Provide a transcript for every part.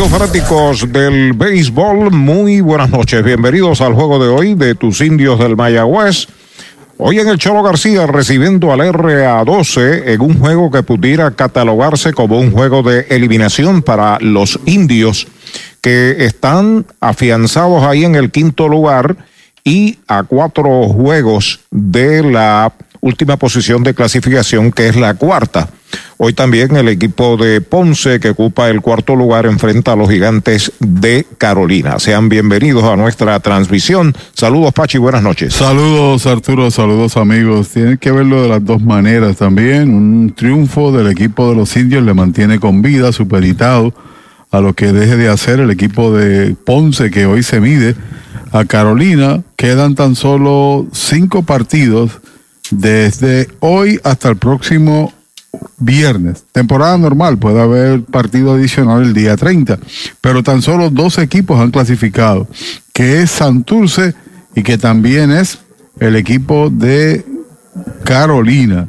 Amigos fanáticos del béisbol, muy buenas noches. Bienvenidos al juego de hoy de tus indios del Mayagüez. Hoy en el Cholo García recibiendo al RA12 en un juego que pudiera catalogarse como un juego de eliminación para los indios que están afianzados ahí en el quinto lugar y a cuatro juegos de la última posición de clasificación que es la cuarta. Hoy también el equipo de Ponce, que ocupa el cuarto lugar, enfrenta a los gigantes de Carolina. Sean bienvenidos a nuestra transmisión. Saludos, Pachi, buenas noches. Saludos, Arturo, saludos, amigos. Tienen que verlo de las dos maneras también. Un triunfo del equipo de los indios le mantiene con vida, superitado a lo que deje de hacer el equipo de Ponce, que hoy se mide a Carolina. Quedan tan solo cinco partidos desde hoy hasta el próximo viernes. Temporada normal, puede haber partido adicional el día 30, pero tan solo dos equipos han clasificado, que es Santurce y que también es el equipo de Carolina.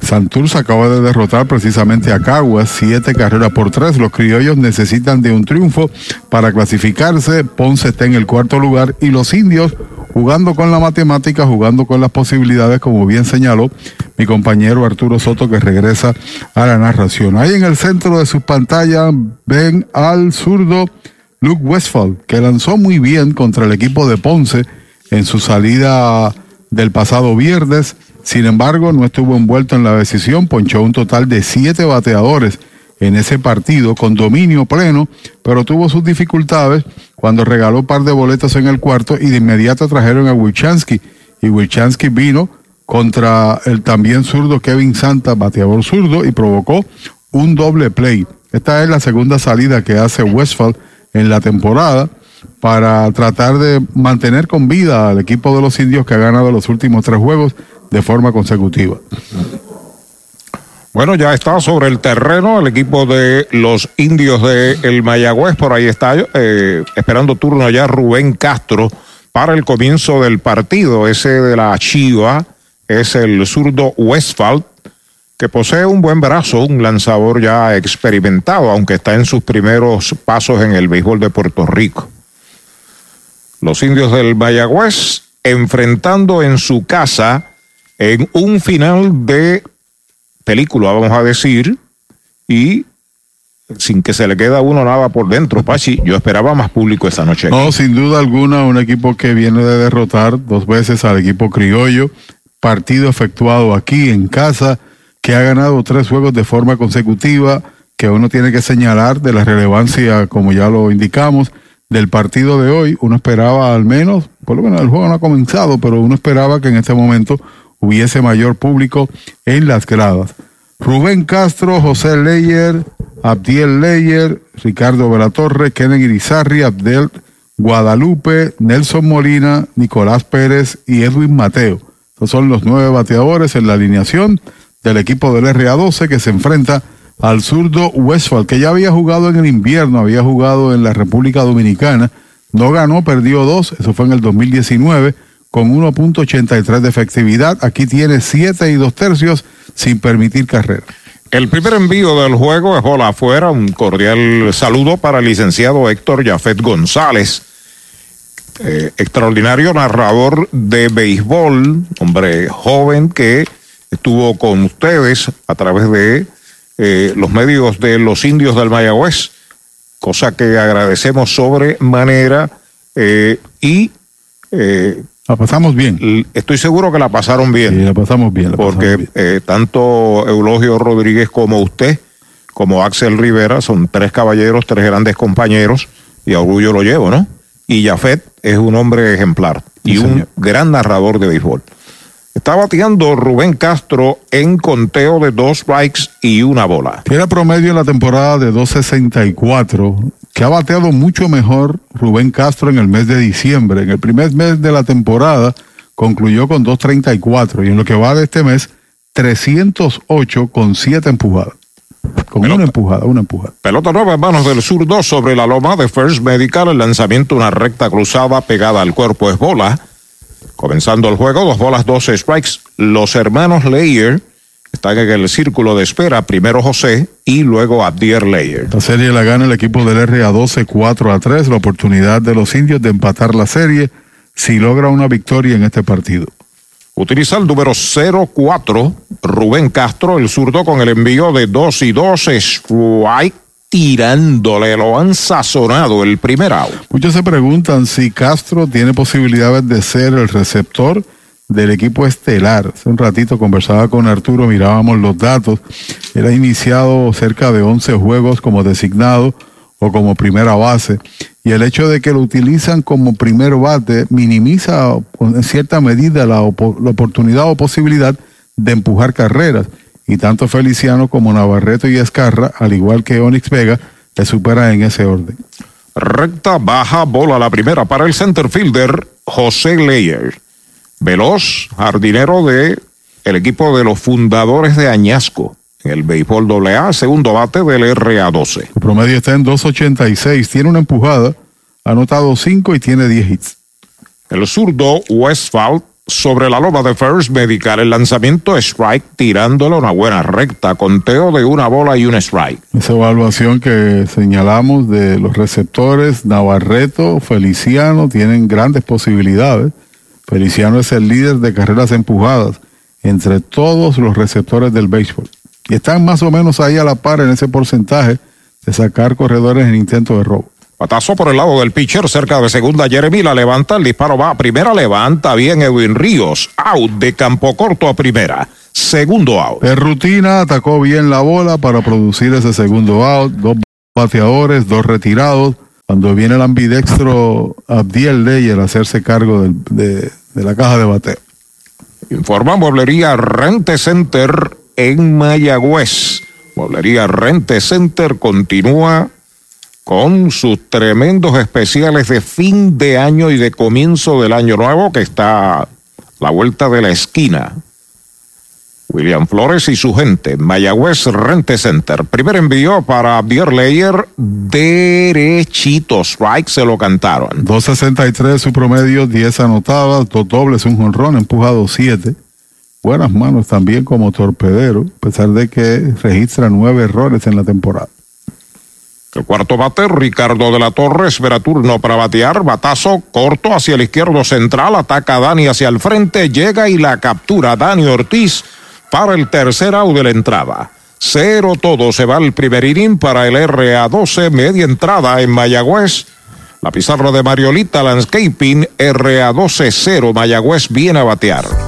Santurce acaba de derrotar precisamente a Caguas, siete carreras por tres. Los criollos necesitan de un triunfo para clasificarse. Ponce está en el cuarto lugar y los indios jugando con la matemática, jugando con las posibilidades, como bien señaló mi compañero Arturo Soto, que regresa a la narración. Ahí en el centro de sus pantallas ven al zurdo Luke Westphal, que lanzó muy bien contra el equipo de Ponce en su salida del pasado viernes. Sin embargo, no estuvo envuelto en la decisión, ponchó un total de siete bateadores en ese partido con dominio pleno, pero tuvo sus dificultades cuando regaló un par de boletos en el cuarto y de inmediato trajeron a Wilchansky. Y Wilchansky vino contra el también zurdo Kevin Santa, bateador zurdo, y provocó un doble play. Esta es la segunda salida que hace Westphal en la temporada para tratar de mantener con vida al equipo de los indios que ha ganado los últimos tres juegos de forma consecutiva. Bueno, ya está sobre el terreno el equipo de los indios de el Mayagüez. Por ahí está eh, esperando turno ya Rubén Castro para el comienzo del partido. Ese de la Chiva es el zurdo Westphal, que posee un buen brazo, un lanzador ya experimentado, aunque está en sus primeros pasos en el béisbol de Puerto Rico. Los indios del Mayagüez enfrentando en su casa en un final de película, vamos a decir, y sin que se le quede a uno nada por dentro, Pachi. Yo esperaba más público esta noche. No, sin duda alguna, un equipo que viene de derrotar dos veces al equipo criollo, partido efectuado aquí en casa, que ha ganado tres juegos de forma consecutiva, que uno tiene que señalar de la relevancia, como ya lo indicamos, del partido de hoy. Uno esperaba al menos, por lo menos el juego no ha comenzado, pero uno esperaba que en este momento hubiese mayor público en las gradas. Rubén Castro, José Leyer, Abdiel Leyer, Ricardo Velatorre, Kennedy Irizarri, Abdel Guadalupe, Nelson Molina, Nicolás Pérez y Edwin Mateo. Estos son los nueve bateadores en la alineación del equipo del RA12 que se enfrenta al zurdo Westphal, que ya había jugado en el invierno, había jugado en la República Dominicana, no ganó, perdió dos, eso fue en el 2019 con 1.83 de efectividad. Aquí tiene 7 y 2 tercios sin permitir carrera. El primer envío del juego es bola afuera. Un cordial saludo para el licenciado Héctor Jafet González, eh, extraordinario narrador de béisbol, hombre joven que estuvo con ustedes a través de eh, los medios de los indios del Mayagüez, cosa que agradecemos sobremanera eh, y la pasamos bien. Estoy seguro que la pasaron bien. Sí, la pasamos bien. porque Eh, tanto Eulogio Rodríguez como usted, como Axel Rivera, son tres caballeros, tres grandes compañeros, y a orgullo lo llevo, ¿no? Y Jafet es un hombre ejemplar y un gran narrador de béisbol. Está bateando Rubén Castro en conteo de dos strikes y una bola. Tiene promedio en la temporada de 2.64 que ha bateado mucho mejor Rubén Castro en el mes de diciembre. En el primer mes de la temporada concluyó con 2.34 y en lo que va de este mes 308 con 7 empujadas. Con una empujada, una empujada. Pelota nueva en manos del sur 2 sobre la loma de First Medical. El lanzamiento, una recta cruzada pegada al cuerpo es bola. Comenzando el juego, dos bolas, dos strikes. Los hermanos Leyer Están en el círculo de espera, primero José y luego Abdier Leyer. La serie la gana el equipo del RA12 4 a 3, la oportunidad de los indios de empatar la serie si logra una victoria en este partido. Utiliza el número 04, Rubén Castro, el zurdo con el envío de 2 y 2, strike tirándole, lo han sazonado el primer out. Muchos se preguntan si Castro tiene posibilidades de ser el receptor del equipo estelar. Hace un ratito conversaba con Arturo, mirábamos los datos. Él ha iniciado cerca de 11 juegos como designado o como primera base. Y el hecho de que lo utilizan como primer bate minimiza en cierta medida la, la oportunidad o posibilidad de empujar carreras. Y tanto Feliciano como Navarreto y Escarra, al igual que Onyx Vega, le superan en ese orden. Recta, baja, bola la primera para el center fielder José Leyer. Veloz, jardinero de el equipo de los fundadores de Añasco el béisbol AA, segundo bate del RA12. El promedio está en 2.86, tiene una empujada, ha anotado 5 y tiene 10 hits. El zurdo Westphal sobre la loma de First Medical, el lanzamiento strike tirándole una buena recta, conteo de una bola y un strike. Esa evaluación que señalamos de los receptores, Navarreto, Feliciano, tienen grandes posibilidades. Feliciano es el líder de carreras empujadas entre todos los receptores del béisbol y están más o menos ahí a la par en ese porcentaje de sacar corredores en intento de robo. Patazo por el lado del pitcher cerca de segunda. Jeremy la levanta, el disparo va a primera, levanta bien Edwin Ríos. Out de campo corto a primera. Segundo out. De rutina atacó bien la bola para producir ese segundo out. Dos bateadores, dos retirados. Cuando viene el ambidextro Abdiel Leyer a hacerse cargo de, la caja de bateo. Informa Mueblería Rente Center en Mayagüez. Mueblería Rente Center continúa con sus tremendos especiales de fin de año y de comienzo del año nuevo que está a la vuelta de la esquina. William Flores y su gente, Mayagüez Rente Center. Primer envío para Bier Leyer, derechito, strike, se lo cantaron. 2.63 su promedio, 10 anotadas, dos dobles, un jonrón, empujado 7 buenas manos también como torpedero, a pesar de que registra nueve errores en la temporada. El cuarto bate, Ricardo de la Torre, espera turno para batear, batazo corto hacia el izquierdo central, ataca a Dani hacia el frente, llega y la captura Dani Ortiz para el tercer out de la entrada. Cero todo, se va el primer inning para el RA12, media entrada en Mayagüez. La pizarra de Mariolita Landscaping RA120 Mayagüez viene a batear.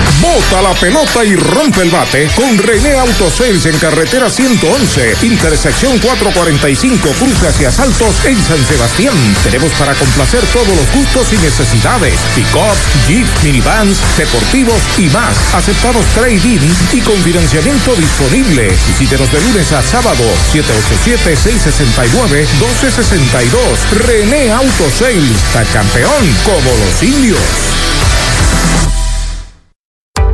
Bota la pelota y rompe el bate con René Autosales en carretera 111, intersección 445, cruce hacia Saltos en San Sebastián. Tenemos para complacer todos los gustos y necesidades: pick-up, jeep, minivans, deportivos y más. Aceptamos trading y con financiamiento disponible. Visítenos de lunes a sábado, 787-669-1262. René Autosales, está campeón como los indios.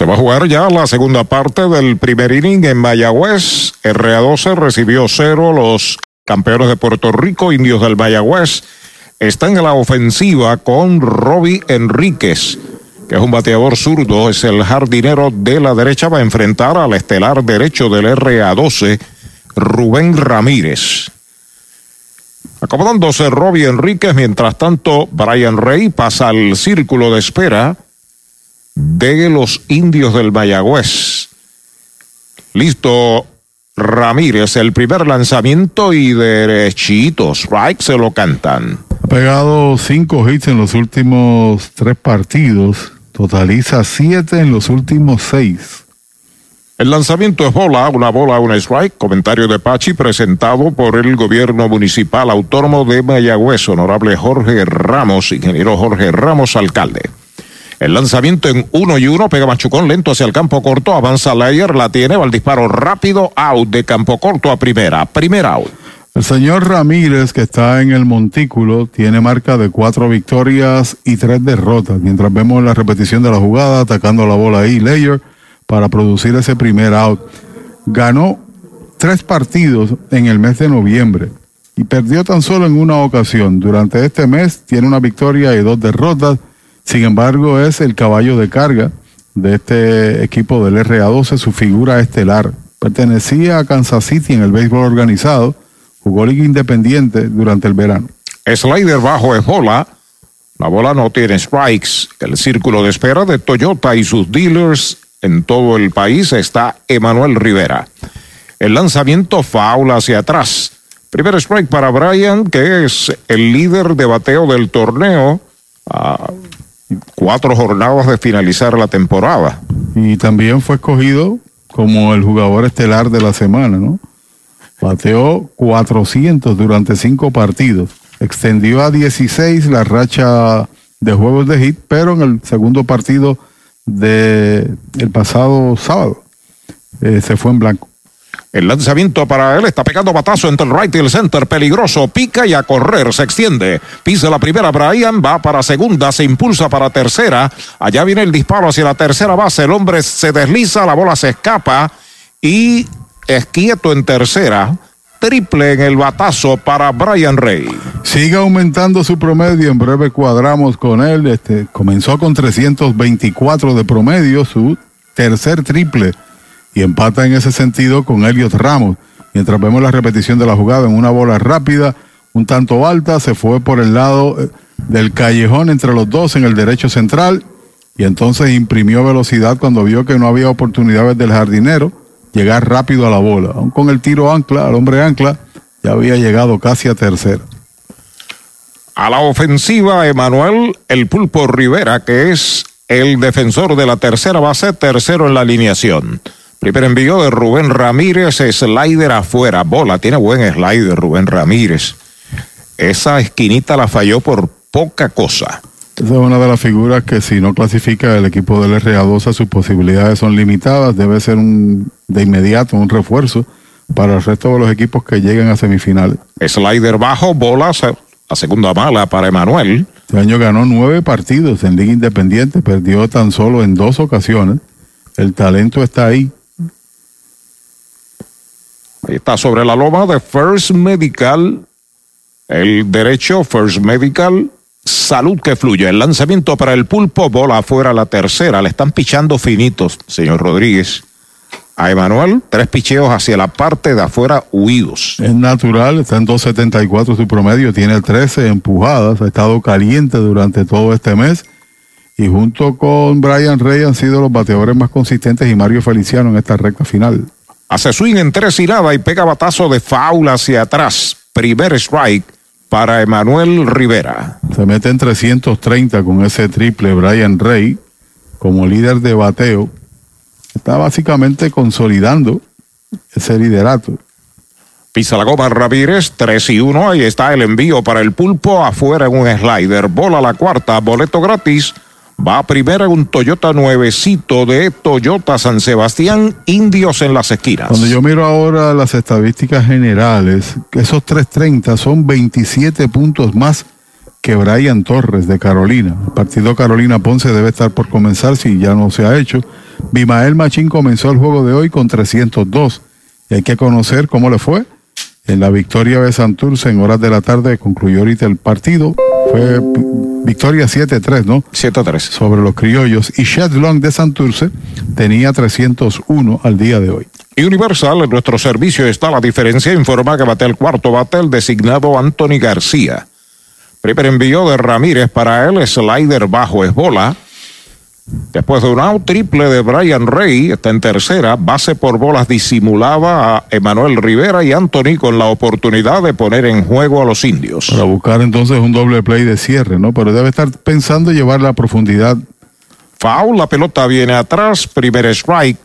Se va a jugar ya la segunda parte del primer inning en Mayagüez. RA12 recibió cero. Los campeones de Puerto Rico, indios del Mayagüez, están en la ofensiva con Robbie Enríquez, que es un bateador zurdo, es el jardinero de la derecha. Va a enfrentar al estelar derecho del RA12, Rubén Ramírez. Acomodándose Robbie Enríquez, mientras tanto, Brian Rey pasa al círculo de espera de los indios del Mayagüez. Listo, Ramírez, el primer lanzamiento y derechito, strike se lo cantan. Ha pegado cinco hits en los últimos tres partidos, totaliza siete en los últimos seis. El lanzamiento es bola, una bola, una strike. Comentario de Pachi presentado por el gobierno municipal autónomo de Mayagüez, honorable Jorge Ramos, ingeniero Jorge Ramos, alcalde. El lanzamiento en uno y uno, pega Machucón lento hacia el campo corto, avanza Layer, la tiene, va el disparo rápido, out de campo corto a primera, primera out. El señor Ramírez, que está en el montículo, tiene marca de cuatro victorias y tres derrotas. Mientras vemos la repetición de la jugada, atacando la bola ahí, Layer para producir ese primer out. Ganó tres partidos en el mes de noviembre y perdió tan solo en una ocasión. Durante este mes tiene una victoria y dos derrotas. Sin embargo, es el caballo de carga de este equipo del RA12, su figura estelar. Pertenecía a Kansas City en el béisbol organizado, jugó Liga Independiente durante el verano. Slider bajo es bola. La bola no tiene strikes. El círculo de espera de Toyota y sus dealers en todo el país está Emanuel Rivera. El lanzamiento faula hacia atrás. Primer strike para Brian, que es el líder de bateo del torneo. A cuatro jornadas de finalizar la temporada. Y también fue escogido como el jugador estelar de la semana, ¿no? Bateó 400 durante cinco partidos. Extendió a 16 la racha de juegos de hit, pero en el segundo partido de el pasado sábado. Eh, se fue en blanco. El lanzamiento para él está pegando batazo entre el right y el center, peligroso, pica y a correr, se extiende. Pisa la primera, Brian va para segunda, se impulsa para tercera. Allá viene el disparo hacia la tercera base, el hombre se desliza, la bola se escapa y es quieto en tercera triple en el batazo para Brian Rey. Sigue aumentando su promedio, en breve cuadramos con él. Este, comenzó con 324 de promedio, su tercer triple, y empata en ese sentido con Elliot Ramos. Mientras vemos la repetición de la jugada en una bola rápida, un tanto alta, se fue por el lado eh, del callejón entre los dos en el derecho central y entonces imprimió velocidad cuando vio que no había oportunidades del jardinero llegar rápido a la bola. Aún con el tiro ancla, al hombre ancla, ya había llegado casi a tercera. A la ofensiva, Emanuel El Pulpo Rivera, que es el defensor de la tercera base, tercero en la alineación. Primer envío de Rubén Ramírez, slider afuera, bola, tiene buen slider Rubén Ramírez. Esa esquinita la falló por poca cosa. Esa es una de las figuras que si no clasifica el equipo del RA12 sus posibilidades son limitadas, debe ser un de inmediato un refuerzo para el resto de los equipos que lleguen a semifinales. Slider bajo, bola, a segunda mala para Emanuel. Este año ganó nueve partidos en Liga Independiente, perdió tan solo en dos ocasiones. El talento está ahí. Ahí está sobre la loma de First Medical. El derecho First Medical Salud que fluye. El lanzamiento para el pulpo, bola afuera la tercera. Le están pichando finitos, señor Rodríguez. A Emanuel, tres picheos hacia la parte de afuera huidos. Es natural, está en 2.74 su promedio, tiene 13 empujadas, ha estado caliente durante todo este mes. Y junto con Brian Rey han sido los bateadores más consistentes y Mario Feliciano en esta recta final. Hace swing en tres y nada y pega batazo de faula hacia atrás. Primer strike para Emanuel Rivera. Se mete en 330 con ese triple Brian Rey como líder de bateo. Está básicamente consolidando ese liderato. Pisa la goma Ramírez, 3 y 1. Ahí está el envío para el pulpo. Afuera en un slider. Bola la cuarta. Boleto gratis Va primero un Toyota nuevecito de Toyota San Sebastián, indios en las esquinas. Cuando yo miro ahora las estadísticas generales, esos 330 son 27 puntos más que Brian Torres de Carolina. El partido Carolina Ponce debe estar por comenzar si ya no se ha hecho. Bimael Machín comenzó el juego de hoy con 302 y hay que conocer cómo le fue. En la victoria de Santurce en horas de la tarde concluyó ahorita el partido. Fue victoria 7-3, ¿no? 7-3. Sobre los criollos. Y Long de Santurce tenía 301 al día de hoy. Y Universal, en nuestro servicio está la diferencia. Informa que bate el cuarto bate el designado Anthony García. Primer envío de Ramírez para él, slider bajo es bola. Después de un out triple de Brian Rey, está en tercera, base por bolas disimulaba a Emanuel Rivera y Anthony con la oportunidad de poner en juego a los indios. Para buscar entonces un doble play de cierre, ¿no? Pero debe estar pensando llevar la profundidad. Foul, la pelota viene atrás, primer strike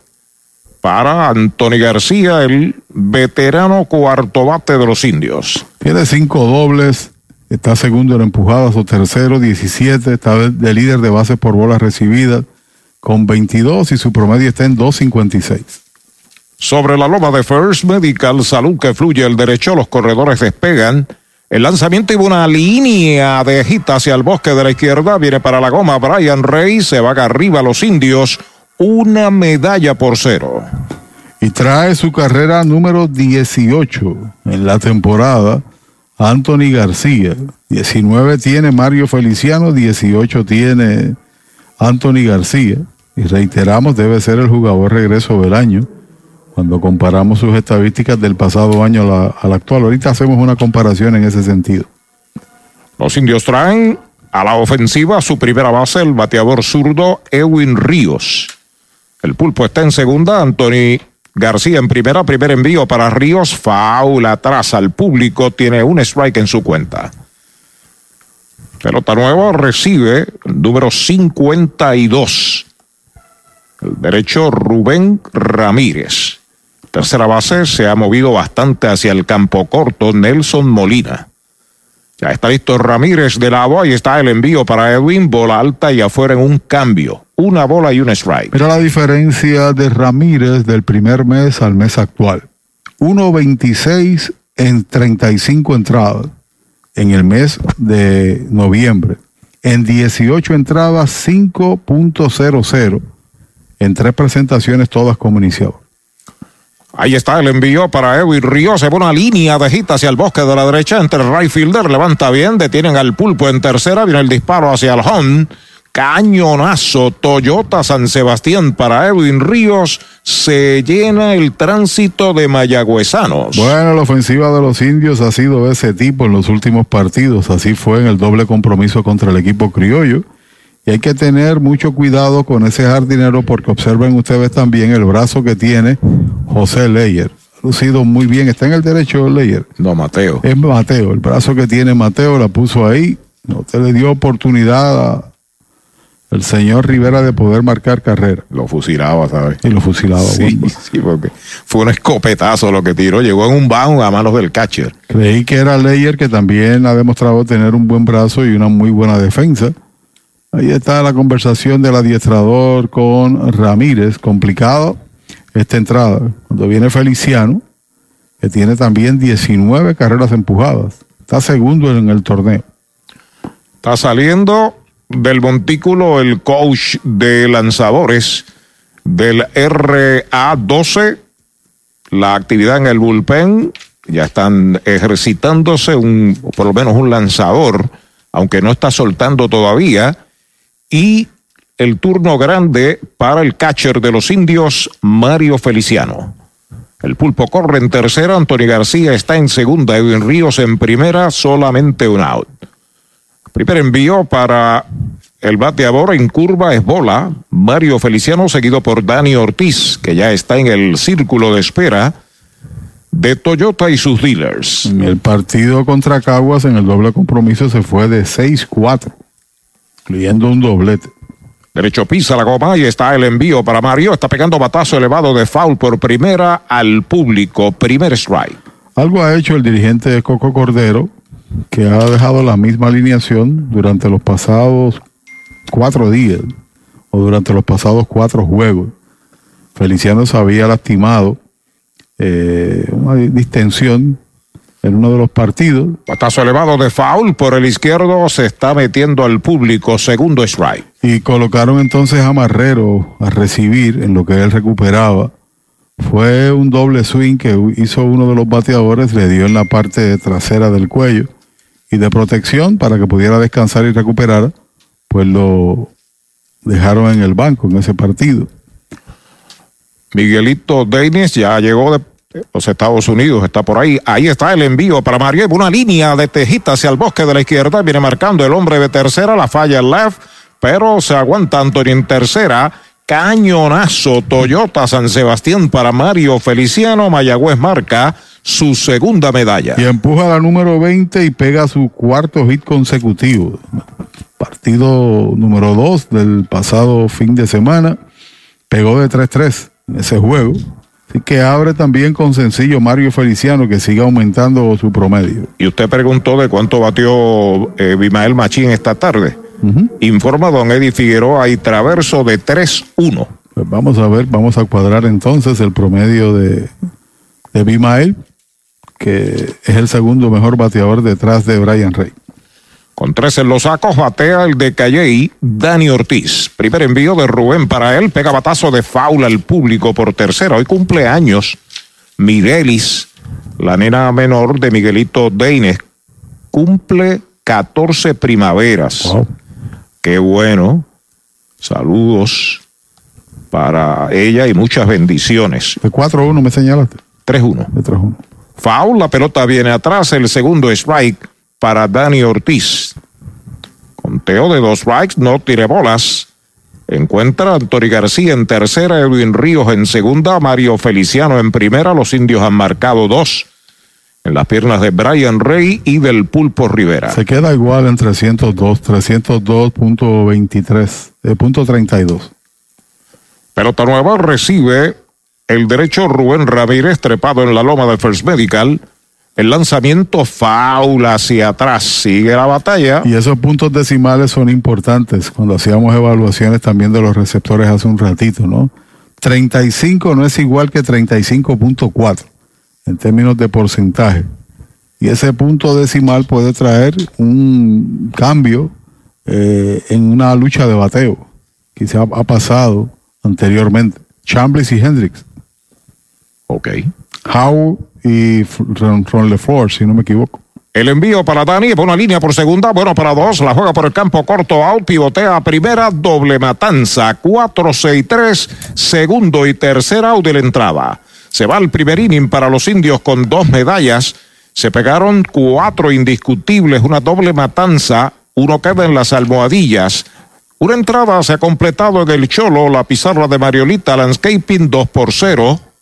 para Anthony García, el veterano cuarto bate de los indios. Tiene cinco dobles, está segundo en empujadas o tercero, 17, está de líder de bases por bolas recibidas con 22 y su promedio está en 2.56. Sobre la loma de First Medical, salud que fluye el derecho, los corredores despegan. El lanzamiento y una línea de gita hacia el bosque de la izquierda. Viene para la goma Brian Rey. Se va arriba los indios. Una medalla por cero. Y trae su carrera número 18 en la temporada Anthony García. 19 tiene Mario Feliciano, 18 tiene Anthony García. Y reiteramos, debe ser el jugador regreso del año. Cuando comparamos sus estadísticas del pasado año a la, actual. Ahorita hacemos una comparación en ese sentido. Los indios traen a la ofensiva su primera base, el bateador zurdo Edwin Ríos. El pulpo está en segunda, Anthony García en primera, primer envío para Ríos, faula atrás al público, tiene un strike en su cuenta. Pelota nueva recibe número 52. El derecho Rubén Ramírez. Tercera base se ha movido bastante hacia el campo corto Nelson Molina. Ya está listo Ramírez de la y está el envío para Edwin, bola alta y afuera en un cambio. Una bola y un strike. Mira la diferencia de Ramírez del primer mes al mes actual. 1.26 en 35 entradas en el mes de noviembre. En 18 entradas 5.00 en tres presentaciones todas como iniciador. Ahí está el envío para Edwin Ríos. Se pone una línea de gita hacia el bosque de la derecha entre el right fielder. Levanta bien. Detienen al pulpo en tercera. Viene el disparo hacia el home. Cañonazo Toyota San Sebastián para Edwin Ríos. Se llena el tránsito de mayagüezanos. Bueno, la ofensiva de los indios ha sido de ese tipo en los últimos partidos. Así fue en el doble compromiso contra el equipo criollo. Y hay que tener mucho cuidado con ese jardinero porque observen ustedes también el brazo que tiene José Leyer. Ha lucido muy bien. ¿Está en el derecho Leyer? No, Mateo. Es Mateo. El brazo que tiene Mateo la puso ahí. No te le dio oportunidad al señor Rivera de poder marcar carrera. Lo fusilaba, ¿sabes? Y lo fusilaba. Sí, sí, porque fue un escopetazo lo que tiró. Llegó en un bound a manos del catcher. Creí que era Leyer que también ha demostrado tener un buen brazo y una muy buena defensa Ahí está la conversación del adiestrador con Ramírez, complicado esta entrada. Cuando viene Feliciano, que tiene también 19 carreras empujadas, está segundo en el torneo. Está saliendo del montículo el coach de lanzadores del RA12, la actividad en el bullpen, ya están ejercitándose un, por lo menos un lanzador, aunque no está soltando todavía y el turno grande para el catcher de los indios, Mario Feliciano. El pulpo corre en tercera, Antonio García está en segunda, Edwin Ríos en primera, solamente un out. Primer envío para el bateador en curva es bola, Mario Feliciano seguido por Dani Ortiz, que ya está en el círculo de espera de Toyota y sus dealers. El partido contra Caguas en el doble compromiso se fue de 6-4 incluyendo un doblete. Derecho pisa la goma y está el envío para Mario. Está pegando batazo elevado de foul por primera al público. Primer strike. Algo ha hecho el dirigente Coco Cordero, que ha dejado la misma alineación durante los pasados cuatro días o durante los pasados cuatro juegos. Feliciano se había lastimado eh, una distensión en uno de los partidos. Batazo elevado de foul por el izquierdo, se está metiendo al público, segundo strike. Y colocaron entonces a Marrero a recibir en lo que él recuperaba. Fue un doble swing que hizo uno de los bateadores, le dio en la parte trasera del cuello y de protección para que pudiera descansar y recuperar, pues lo dejaron en el banco en ese partido. Miguelito Denis ya llegó de los Estados Unidos está por ahí. Ahí está el envío para Mario. Una línea de tejita hacia el bosque de la izquierda. Viene marcando el hombre de tercera. La falla el left. pero se aguanta Antonio en tercera. Cañonazo Toyota San Sebastián para Mario Feliciano. Mayagüez marca su segunda medalla. Y empuja la número 20 y pega su cuarto hit consecutivo. Partido número 2 del pasado fin de semana. Pegó de 3-3 en ese juego. Así que abre también con sencillo Mario Feliciano que sigue aumentando su promedio. Y usted preguntó de cuánto batió eh, Bimael Machín esta tarde. Informa don Eddie Figueroa y traverso de 3-1. Pues vamos a ver, vamos a cuadrar entonces el promedio de, de Bimael, que es el segundo mejor bateador detrás de Brian Rey. Con tres en los sacos, batea el de Calley, Dani Ortiz. Primer envío de Rubén para él, pega batazo de faula al público por tercera. Hoy cumple años Mirelis, la nena menor de Miguelito Deines. Cumple 14 primaveras. Qué bueno. Saludos para ella y muchas bendiciones. De 4-1 me señalaste. 3-1. De 3-1. Foul, la pelota viene atrás, el segundo strike para Dani Ortiz. Conteo de dos strikes, no tire bolas. Encuentra a Antonio García en tercera, Edwin Ríos en segunda, Mario Feliciano en primera. Los indios han marcado dos en las piernas de Brian Rey y del Pulpo Rivera. Se queda igual en 302, 302.23, eh, punto 32. Pelota nueva recibe el derecho Rubén Ramírez trepado en la loma de First Medical. El lanzamiento faula hacia atrás. Sigue la batalla. Y esos puntos decimales son importantes cuando hacíamos evaluaciones también de los receptores hace un ratito, ¿no? 35 no es igual que 35.4 en términos de porcentaje. Y ese punto decimal puede traer un cambio eh, en una lucha de bateo. Quizá ha pasado anteriormente. Chambliss y Hendricks. Ok. Howe y Ron LeFleur, si no me equivoco. El envío para Dani, por una línea por segunda, bueno para dos, la juega por el campo corto, out, pivotea primera, doble matanza, 4, 6, 3, segundo y tercera out de la entrada. Se va el primer inning para los indios con dos medallas. Se pegaron cuatro indiscutibles, una doble matanza, uno queda en las almohadillas. Una entrada se ha completado en el Cholo, la pizarra de Mariolita Landscaping 2 por 0.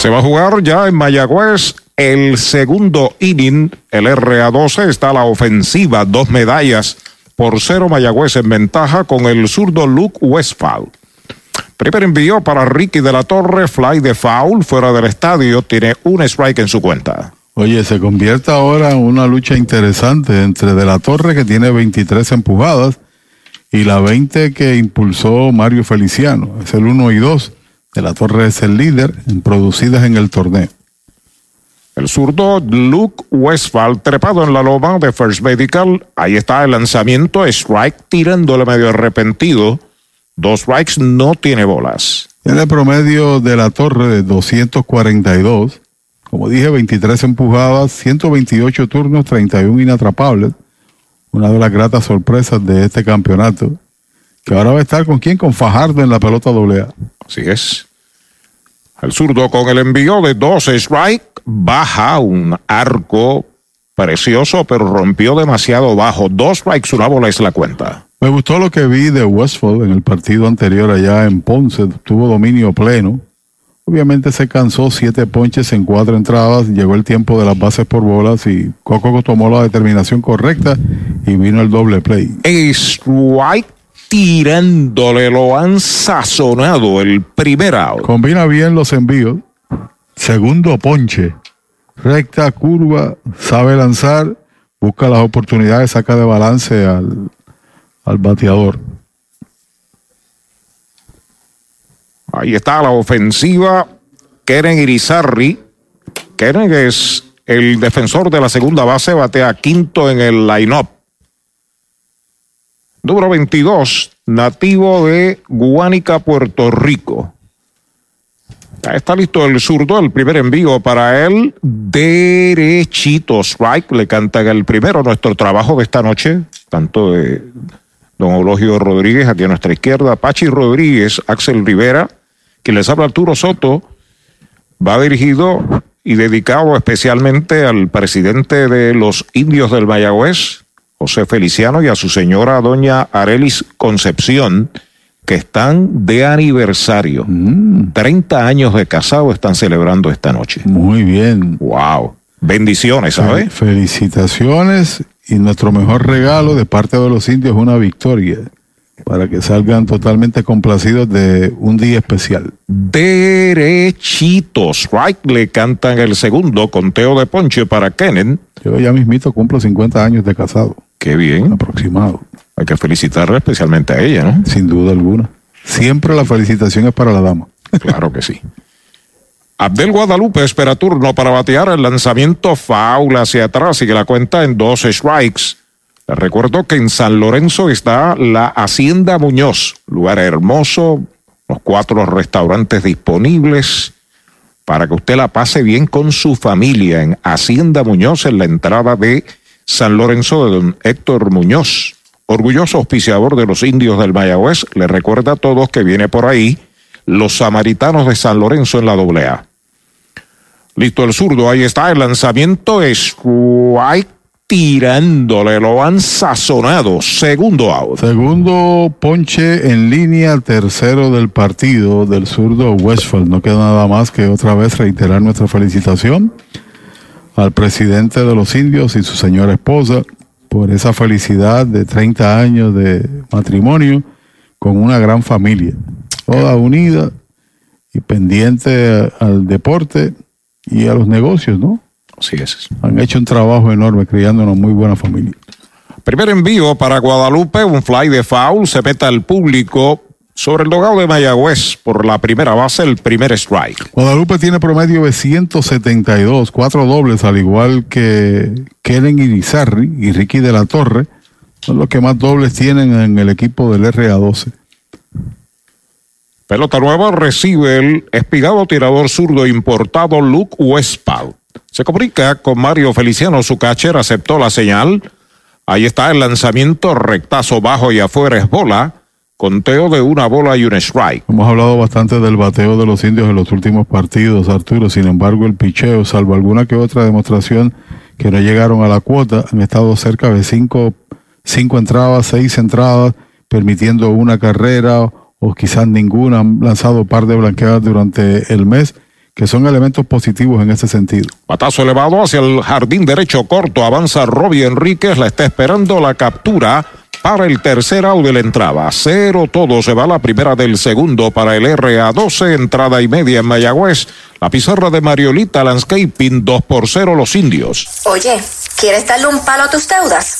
Se va a jugar ya en Mayagüez el segundo inning. El RA12 está la ofensiva, dos medallas por cero Mayagüez en ventaja con el zurdo Luke Westphal. Primer envío para Ricky de la Torre, fly de foul fuera del estadio, tiene un strike en su cuenta. Oye, se convierte ahora en una lucha interesante entre De la Torre, que tiene 23 empujadas, y la 20 que impulsó Mario Feliciano. Es el 1 y 2. De la Torre es el líder en producidas en el torneo. El zurdo Luke Westphal, trepado en la loma de First Medical. Ahí está el lanzamiento, strike, tirándole medio arrepentido. Dos strikes, no tiene bolas. Tiene el promedio de la torre de 242. Como dije, 23 empujadas, 128 turnos, 31 inatrapables. Una de las gratas sorpresas de este campeonato. Que ahora va a estar con quién? Con Fajardo en la pelota doble A. Así es. El zurdo con el envío de dos strike baja un arco precioso, pero rompió demasiado bajo. Dos strikes, una bola es la cuenta. Me gustó lo que vi de Westford en el partido anterior allá en Ponce. Tuvo dominio pleno. Obviamente se cansó siete ponches en cuatro entradas. Llegó el tiempo de las bases por bolas y Coco tomó la determinación correcta y vino el doble play. Strike tirándole, lo han sazonado el primer out. Combina bien los envíos. Segundo ponche. Recta, curva, sabe lanzar, busca las oportunidades, saca de balance al, al bateador. Ahí está la ofensiva. Keren Irizarri. Keren es el defensor de la segunda base, batea quinto en el line-up. Número 22, nativo de Guánica, Puerto Rico. Está listo el zurdo, el primer envío para él. Derechito strike, le cantan el primero. Nuestro trabajo de esta noche, tanto de don Eulogio Rodríguez aquí a nuestra izquierda, Pachi Rodríguez, Axel Rivera, quien les habla Arturo Soto, va dirigido y dedicado especialmente al presidente de los indios del Mayagüez, José Feliciano, y a su señora doña Arelis Concepción, que están de aniversario. 30 años de casado están celebrando esta noche. Muy bien. Wow. Bendiciones, ¿sabes? Felicitaciones y nuestro mejor regalo de parte de los indios es una victoria para que salgan totalmente complacidos de un día especial. Derechitos. Right le cantan el segundo conteo de ponche para Kenen. Yo ya mismito cumplo 50 años de casado. Qué bien. Aproximado. Hay que felicitarla especialmente a ella, ¿no? Sin duda alguna. Siempre la felicitación es para la dama. Claro que sí. Abdel Guadalupe espera turno para batear el lanzamiento foul hacia atrás y que la cuenta en dos strikes. Les recuerdo que en San Lorenzo está la Hacienda Muñoz, lugar hermoso, los cuatro restaurantes disponibles para que usted la pase bien con su familia en Hacienda Muñoz en la entrada de San Lorenzo de don Héctor Muñoz. Orgulloso auspiciador de los indios del Mayagüez, le recuerda a todos que viene por ahí los samaritanos de San Lorenzo en la AA. Listo el zurdo, ahí está el lanzamiento, strike tirándole, lo han sazonado, segundo out. Segundo ponche en línea, tercero del partido del zurdo Westfall. No queda nada más que otra vez reiterar nuestra felicitación al presidente de los indios y su señora esposa por esa felicidad de 30 años de matrimonio con una gran familia, toda unida y pendiente al deporte y a los negocios, ¿no? Así es. Han hecho un trabajo enorme criando una muy buena familia. Primer envío para Guadalupe, un fly de foul, se meta al público sobre el dogado de Mayagüez por la primera base, el primer strike. Guadalupe tiene promedio de 172, cuatro dobles, al igual que Kellen Irizarri y Ricky de la Torre, son los que más dobles tienen en el equipo del RA12. Pelota nueva recibe el espigado tirador zurdo importado Luke Westphal. Se comunica con Mario Feliciano, su catcher aceptó la señal. Ahí está el lanzamiento rectazo bajo y afuera es bola. Conteo de una bola y un strike. Hemos hablado bastante del bateo de los indios en los últimos partidos, Arturo. Sin embargo, el picheo, salvo alguna que otra demostración que no llegaron a la cuota, han estado cerca de cinco, cinco entradas, seis entradas, permitiendo una carrera o quizás ninguna. Han lanzado par de blanqueadas durante el mes que son elementos positivos en ese sentido. Patazo elevado hacia el jardín derecho corto. Avanza Robbie Enríquez. La está esperando la captura para el tercer out de la entrada. Cero todo. Se va la primera del segundo para el RA12. Entrada y media en Mayagüez. La pizarra de Mariolita Landscaping. 2 por 0 los indios. Oye, ¿quieres darle un palo a tus deudas?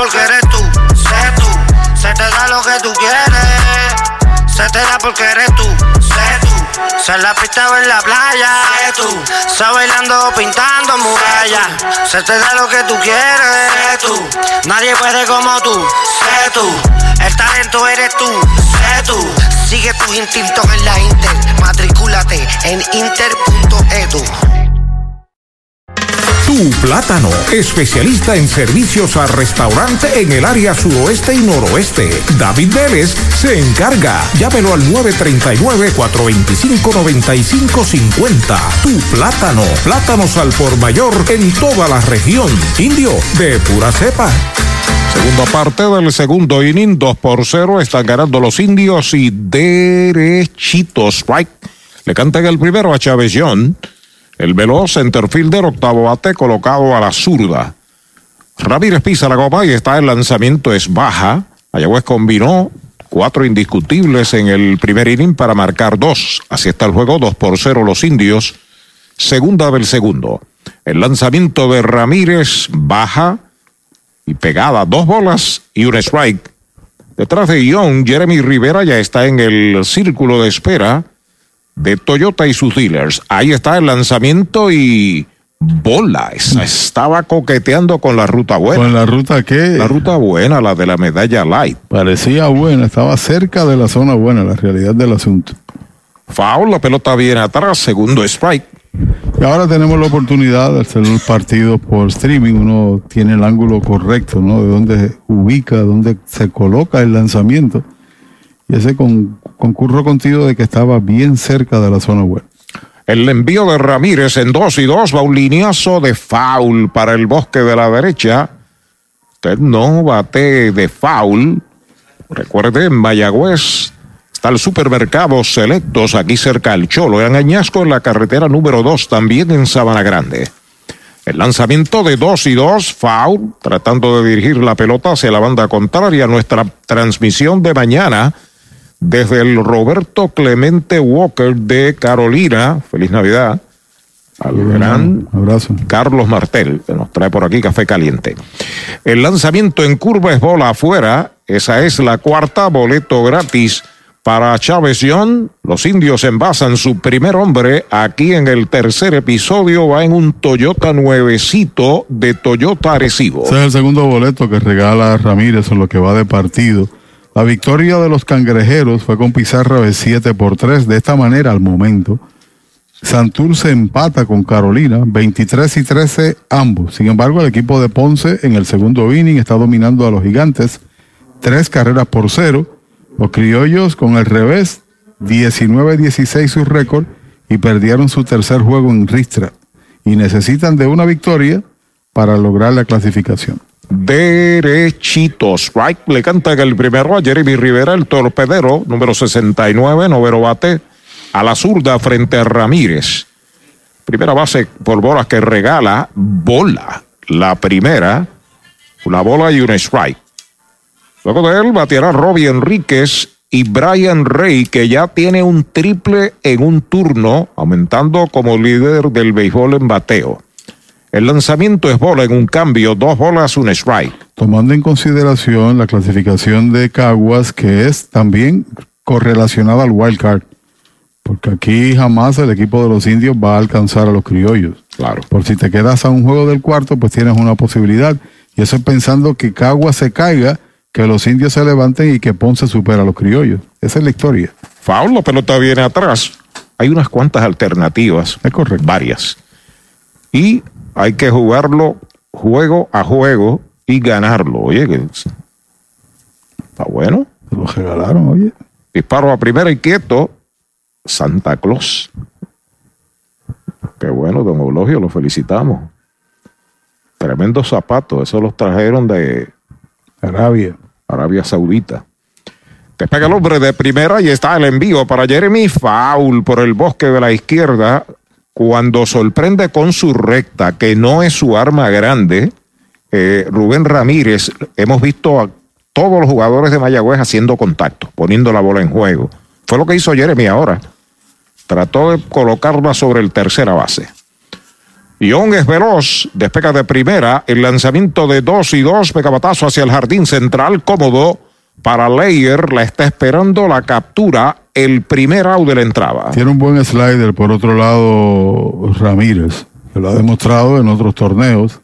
Porque eres tú, sé tú. Se te da lo que tú quieres, se te da porque eres tú, sé tú. Se la pista o en la playa, sé tú. Se bailando pintando murallas, se te da lo que tú quieres, sé tú. Nadie puede como tú, sé tú. El talento eres tú, sé tú. Sigue tus instintos en la Inter, matricúlate en inter.edu. Tu Plátano, especialista en servicios a restaurante en el área suroeste y noroeste. David Vélez se encarga. Llámelo al 939-425-9550. Tu Plátano, plátanos al por mayor en toda la región. Indio, de pura cepa. Segunda parte del segundo inning, 2 por 0. Están ganando los indios y derechitos. Strike. Le cantan el primero a Chávez John. El veloz centerfielder octavo bate colocado a la zurda. Ramírez pisa la goma y está el lanzamiento es baja. Mayagüez combinó cuatro indiscutibles en el primer inning para marcar dos. Así está el juego, dos por cero los indios. Segunda del segundo. El lanzamiento de Ramírez baja y pegada, dos bolas y un strike. Detrás de Young, Jeremy Rivera ya está en el círculo de espera de Toyota y sus dealers. Ahí está el lanzamiento y bola. Esa estaba coqueteando con la ruta buena. ¿Con la ruta qué? La ruta buena, la de la medalla light. Parecía buena, estaba cerca de la zona buena, la realidad del asunto. Foul, la pelota viene atrás, segundo strike. Y ahora tenemos la oportunidad de hacer el partido por streaming. Uno tiene el ángulo correcto, ¿no? De dónde ubica, dónde se coloca el lanzamiento. Y ese con, concurro contigo de que estaba bien cerca de la zona buena. El envío de Ramírez en 2 y 2 va un lineazo de foul para el bosque de la derecha. Usted no bate de foul. Recuerde, en Mayagüez está el supermercado Selectos aquí cerca del Cholo. En Añasco en la carretera número 2, también en Sabana Grande. El lanzamiento de 2 y 2, foul, tratando de dirigir la pelota hacia la banda contraria. Nuestra transmisión de mañana desde el Roberto Clemente Walker de Carolina. Feliz Navidad. Al gran abrazo. Carlos Martel, que nos trae por aquí café caliente. El lanzamiento en curva es bola afuera. Esa es la cuarta, boleto gratis para Chávez Young. Los indios envasan su primer hombre. Aquí en el tercer episodio va en un Toyota nuevecito de Toyota Arecibo. Ese es el segundo boleto que regala Ramírez en lo que va de partido. La victoria de los cangrejeros fue con pizarra de 7 por 3. De esta manera, al momento, Santurce empata con Carolina, 23 y 13 ambos. Sin embargo, el equipo de Ponce en el segundo inning está dominando a los gigantes, tres carreras por cero. Los criollos con el revés, 19-16 su récord y perdieron su tercer juego en Ristra y necesitan de una victoria para lograr la clasificación derechitos. Right, le canta el primero a Jeremy Rivera, el torpedero, número 69, noveno bate, a la zurda frente a Ramírez. Primera base por bolas que regala bola. La primera, una bola y un strike. Luego de él bateará Robbie Enríquez y Brian Rey, que ya tiene un triple en un turno, aumentando como líder del béisbol en bateo. El lanzamiento es bola en un cambio, dos bolas, un strike. Tomando en consideración la clasificación de Caguas, que es también correlacionada al wild card, porque aquí jamás el equipo de los indios va a alcanzar a los criollos. Claro. Por si te quedas a un juego del cuarto, pues tienes una posibilidad. Y eso es pensando que Cagua se caiga, que los indios se levanten y que Ponce supera a los criollos. Esa es la historia. Foul, la pelota viene atrás. Hay unas cuantas alternativas. Es correcto. Varias. Y hay que jugarlo juego a juego y ganarlo. Oye, que está bueno. Se lo regalaron, oye. Disparo a primera y quieto. Santa Claus. Qué bueno, don Eulogio, lo felicitamos. Tremendos zapatos, esos los trajeron de Arabia. Arabia Saudita. Despega el hombre de primera y está el envío para Jeremy Foul por el bosque de la izquierda. Cuando sorprende con su recta, que no es su arma grande, eh, Rubén Ramírez, hemos visto a todos los jugadores de Mayagüez haciendo contacto, poniendo la bola en juego. Fue lo que hizo Jeremy ahora. Trató de colocarla sobre el tercera base. Young es veloz, despega de primera, el lanzamiento de dos y dos, pegabatazo hacia el jardín central, cómodo para Leyer, la está esperando la captura, el primer out de la entrada. Tiene un buen slider, por otro lado, Ramírez, que lo ha demostrado en otros torneos.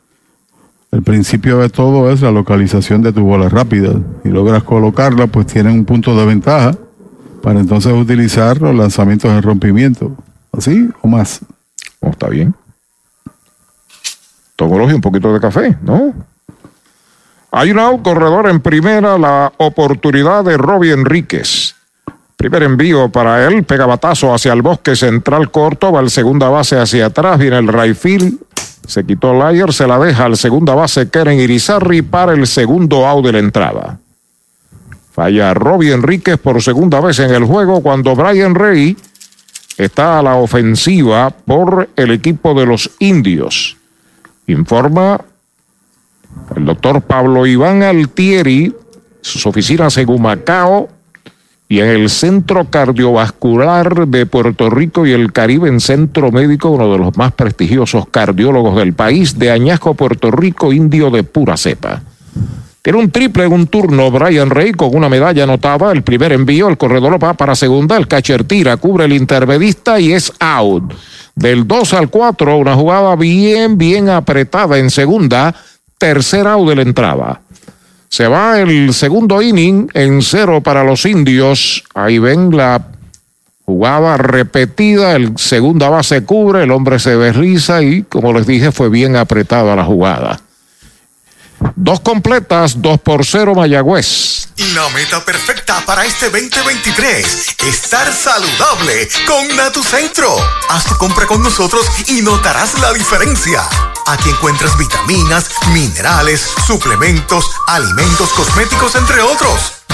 El principio de todo es la localización de tu bola rápida. Y logras colocarla, pues tienen un punto de ventaja para entonces utilizar los lanzamientos en rompimiento. ¿Así o más? Oh, está bien. Tomología, un poquito de café, ¿no? Hay un out corredor en primera, la oportunidad de Robbie Enríquez. Primer envío para él, pega batazo hacia el bosque central corto, va al segunda base hacia atrás, viene el right field, se quitó Lyer, se la deja al segunda base Keren Irizarri para el segundo out de la entrada. Falla Robbie Enríquez por segunda vez en el juego cuando Brian Rey está a la ofensiva por el equipo de los indios. Informa el doctor Pablo Iván Altieri, sus oficinas en Humacao y en el Centro Cardiovascular de Puerto Rico y el Caribe en Centro Médico, uno de los más prestigiosos cardiólogos del país, de Añasco, Puerto Rico, indio de pura cepa. Tiene un triple en un turno Brian Rey con una medalla anotada. El primer envío, el corredor va para segunda, el catcher tira, cubre el intermedista y es out. Del 2 al 4, una jugada bien, bien apretada en segunda, tercer out de la entrada. Se va el segundo inning en cero para los indios. Ahí ven la jugada repetida, el segunda base cubre, el hombre se desliza y como les dije fue bien apretada la jugada. Dos completas, dos por cero Mayagüez. La meta perfecta para este 2023, estar saludable con Natucentro. Haz tu compra con nosotros y notarás la diferencia. Aquí encuentras vitaminas, minerales, suplementos, alimentos, cosméticos, entre otros.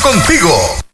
contigo.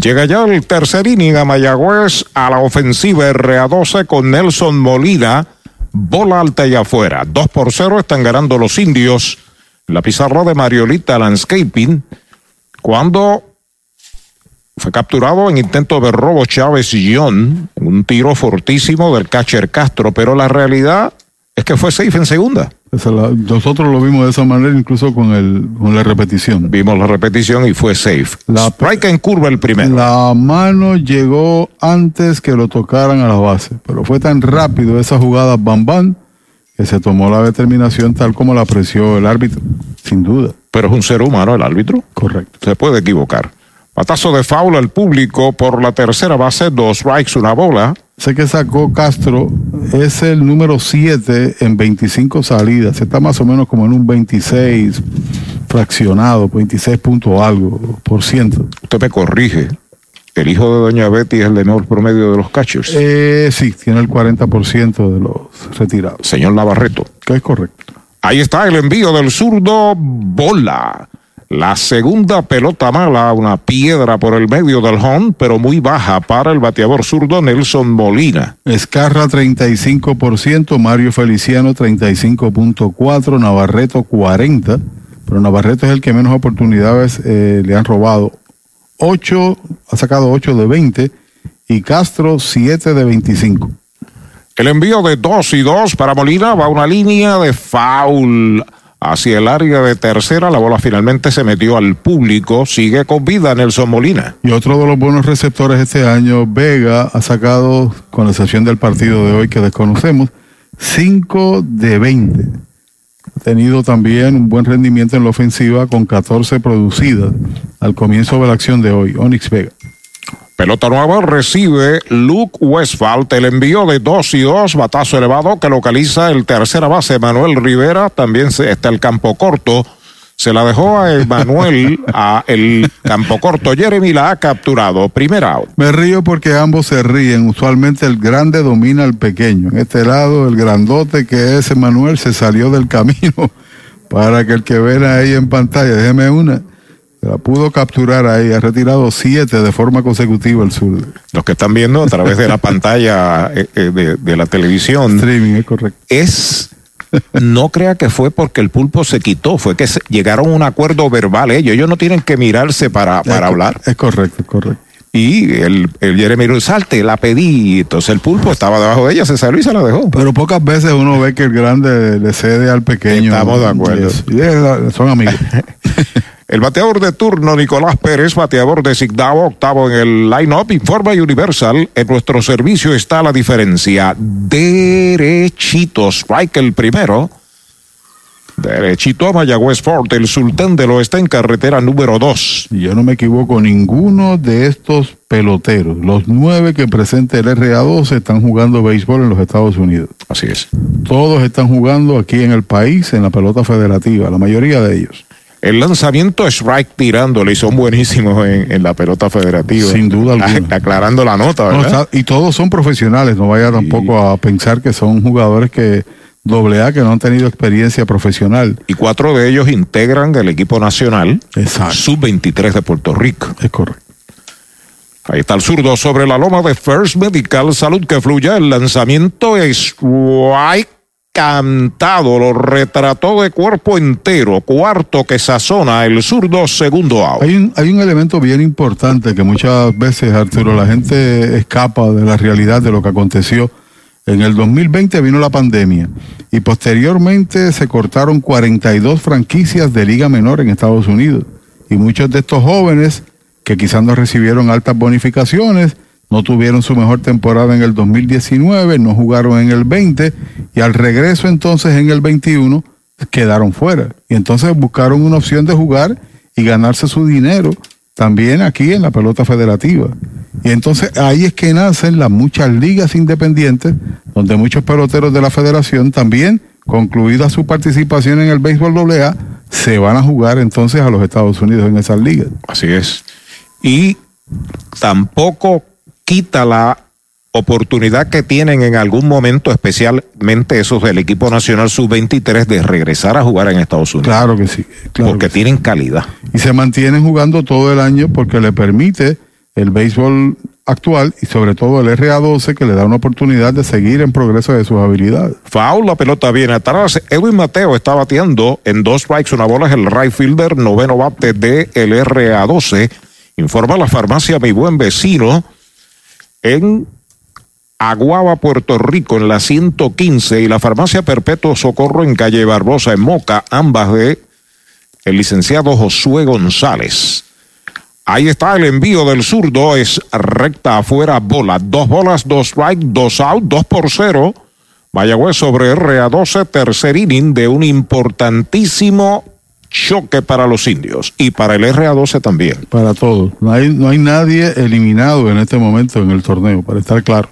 Llega ya el tercer inning a Mayagüez a la ofensiva RA12 con Nelson Molina. Bola alta y afuera. 2 por 0 están ganando los indios. La pizarra de Mariolita Landscaping. Cuando fue capturado en intento de robo Chávez John. Un tiro fortísimo del catcher Castro. Pero la realidad es que fue safe en segunda. La, nosotros lo vimos de esa manera incluso con, el, con la repetición. Vimos la repetición y fue safe. La, Strike en curva el primero. La mano llegó antes que lo tocaran a la base, pero fue tan rápido esa jugada bam bam que se tomó la determinación tal como la apreció el árbitro, sin duda. Pero es un ser humano el árbitro. Correcto. Se puede equivocar. Patazo de faula al público por la tercera base, dos strikes, una bola. Sé que sacó Castro, es el número 7 en 25 salidas. Está más o menos como en un 26 fraccionado, 26 punto algo por ciento. Usted me corrige. ¿El hijo de Doña Betty es el de menor promedio de los catchers? Eh, sí, tiene el 40% de los retirados. Señor Navarreto. Que es correcto. Ahí está el envío del zurdo Bola. La segunda pelota mala, una piedra por el medio del home, pero muy baja para el bateador zurdo Nelson Molina. Escarra 35%, Mario Feliciano 35.4%, Navarreto 40%, pero Navarreto es el que menos oportunidades eh, le han robado. 8, ha sacado 8 de 20 y Castro 7 de 25. El envío de 2 y 2 para Molina va a una línea de foul hacia el área de tercera. La bola finalmente se metió al público. Sigue con vida Nelson Molina. Y otro de los buenos receptores este año, Vega, ha sacado, con la excepción del partido de hoy que desconocemos, 5 de 20. Ha tenido también un buen rendimiento en la ofensiva con 14 producidas al comienzo de la acción de hoy. Onyx Vega. Pelota nueva recibe Luke Westphal. El envío de 2 y 2, batazo elevado que localiza el tercera base Manuel Rivera. También está el campo corto. Se la dejó a Emanuel a el campo corto. Jeremy la ha capturado. Primera out. Me río porque ambos se ríen. Usualmente el grande domina al pequeño. En este lado, el grandote que es Emanuel se salió del camino para que el que ven ahí en pantalla, déjeme una la pudo capturar ahí, ha retirado siete de forma consecutiva el sur. Los que están viendo a través de la pantalla eh, eh, de, la televisión. Streaming, es correcto. Es. No crea que fue porque el pulpo se quitó, fue que llegaron a un acuerdo verbal ellos. Ellos no tienen que mirarse para, para hablar. Es correcto, es correcto. Y el, el Jeremy salte, la pedí. Entonces el pulpo estaba debajo de ella, se salió y se la dejó. Pero pocas veces uno ve que el grande le cede al pequeño. Estamos de acuerdo. son amigos. El bateador de turno, Nicolás Pérez, bateador designado, octavo en el line-up, informa Universal. En nuestro servicio está la diferencia. Derechito, strike el primero. Derechito a Mayagüez Fort, el sultán del oeste en carretera número 2. Yo no me equivoco, ninguno de estos peloteros, los nueve que presenta el RA12 están jugando béisbol en los Estados Unidos. Así es. Todos están jugando aquí en el país, en la pelota federativa, la mayoría de ellos. El lanzamiento strike tirándole y son buenísimos en, la pelota federativa. Sin duda alguna. Aclarando la nota, ¿verdad? y todos son profesionales, no vaya tampoco a pensar que son jugadores que doble A que no han tenido experiencia profesional. Y cuatro de ellos integran el equipo nacional sub-23 de Puerto Rico. Es correcto. Ahí está el zurdo sobre la loma de First Medical Salud que fluya. El lanzamiento es cantado, lo retrató de cuerpo entero. Cuarto que sazona el zurdo, segundo out. Hay un, hay un elemento bien importante que muchas veces, Arturo, la gente escapa de la realidad de lo que aconteció. En el 2020 vino la pandemia y posteriormente se cortaron 42 franquicias de Liga Menor en Estados Unidos. Y muchos de estos jóvenes que quizás no recibieron altas bonificaciones, no tuvieron su mejor temporada en el 2019, no jugaron en el 20 y al regreso entonces en el 21 quedaron fuera. Y entonces buscaron una opción de jugar y ganarse su dinero también aquí en la pelota federativa. Y entonces ahí es que nacen las muchas ligas independientes, donde muchos peloteros de la federación también, concluida su participación en el béisbol AA, se van a jugar entonces a los Estados Unidos en esas ligas. Así es. Y tampoco quita la oportunidad que tienen en algún momento, especialmente esos del equipo nacional sub-23, de regresar a jugar en Estados Unidos. Claro que sí. porque tienen calidad. Y se mantienen jugando todo el año porque le permite el béisbol actual y sobre todo el RA12 que le da una oportunidad de seguir en progreso de sus habilidades. Foul, la pelota viene atrás. Edwin Mateo está bateando en dos strikes, una bola es el right fielder, noveno bate de el RA12. Informa la farmacia Mi Buen Vecino en Aguaba, Puerto Rico, en la 115 y la farmacia Perpetuo Socorro en calle Barbosa, en Moca, ambas de el licenciado Josué González. Ahí está el envío del zurdo, es recta afuera, bola. Dos bolas, dos strike, dos out, dos por cero. Mayagüez sobre RA12, tercer inning de un importantísimo choque para los indios y para el RA12 también. Para todos. No hay, no hay nadie eliminado en este momento en el torneo, para estar claro.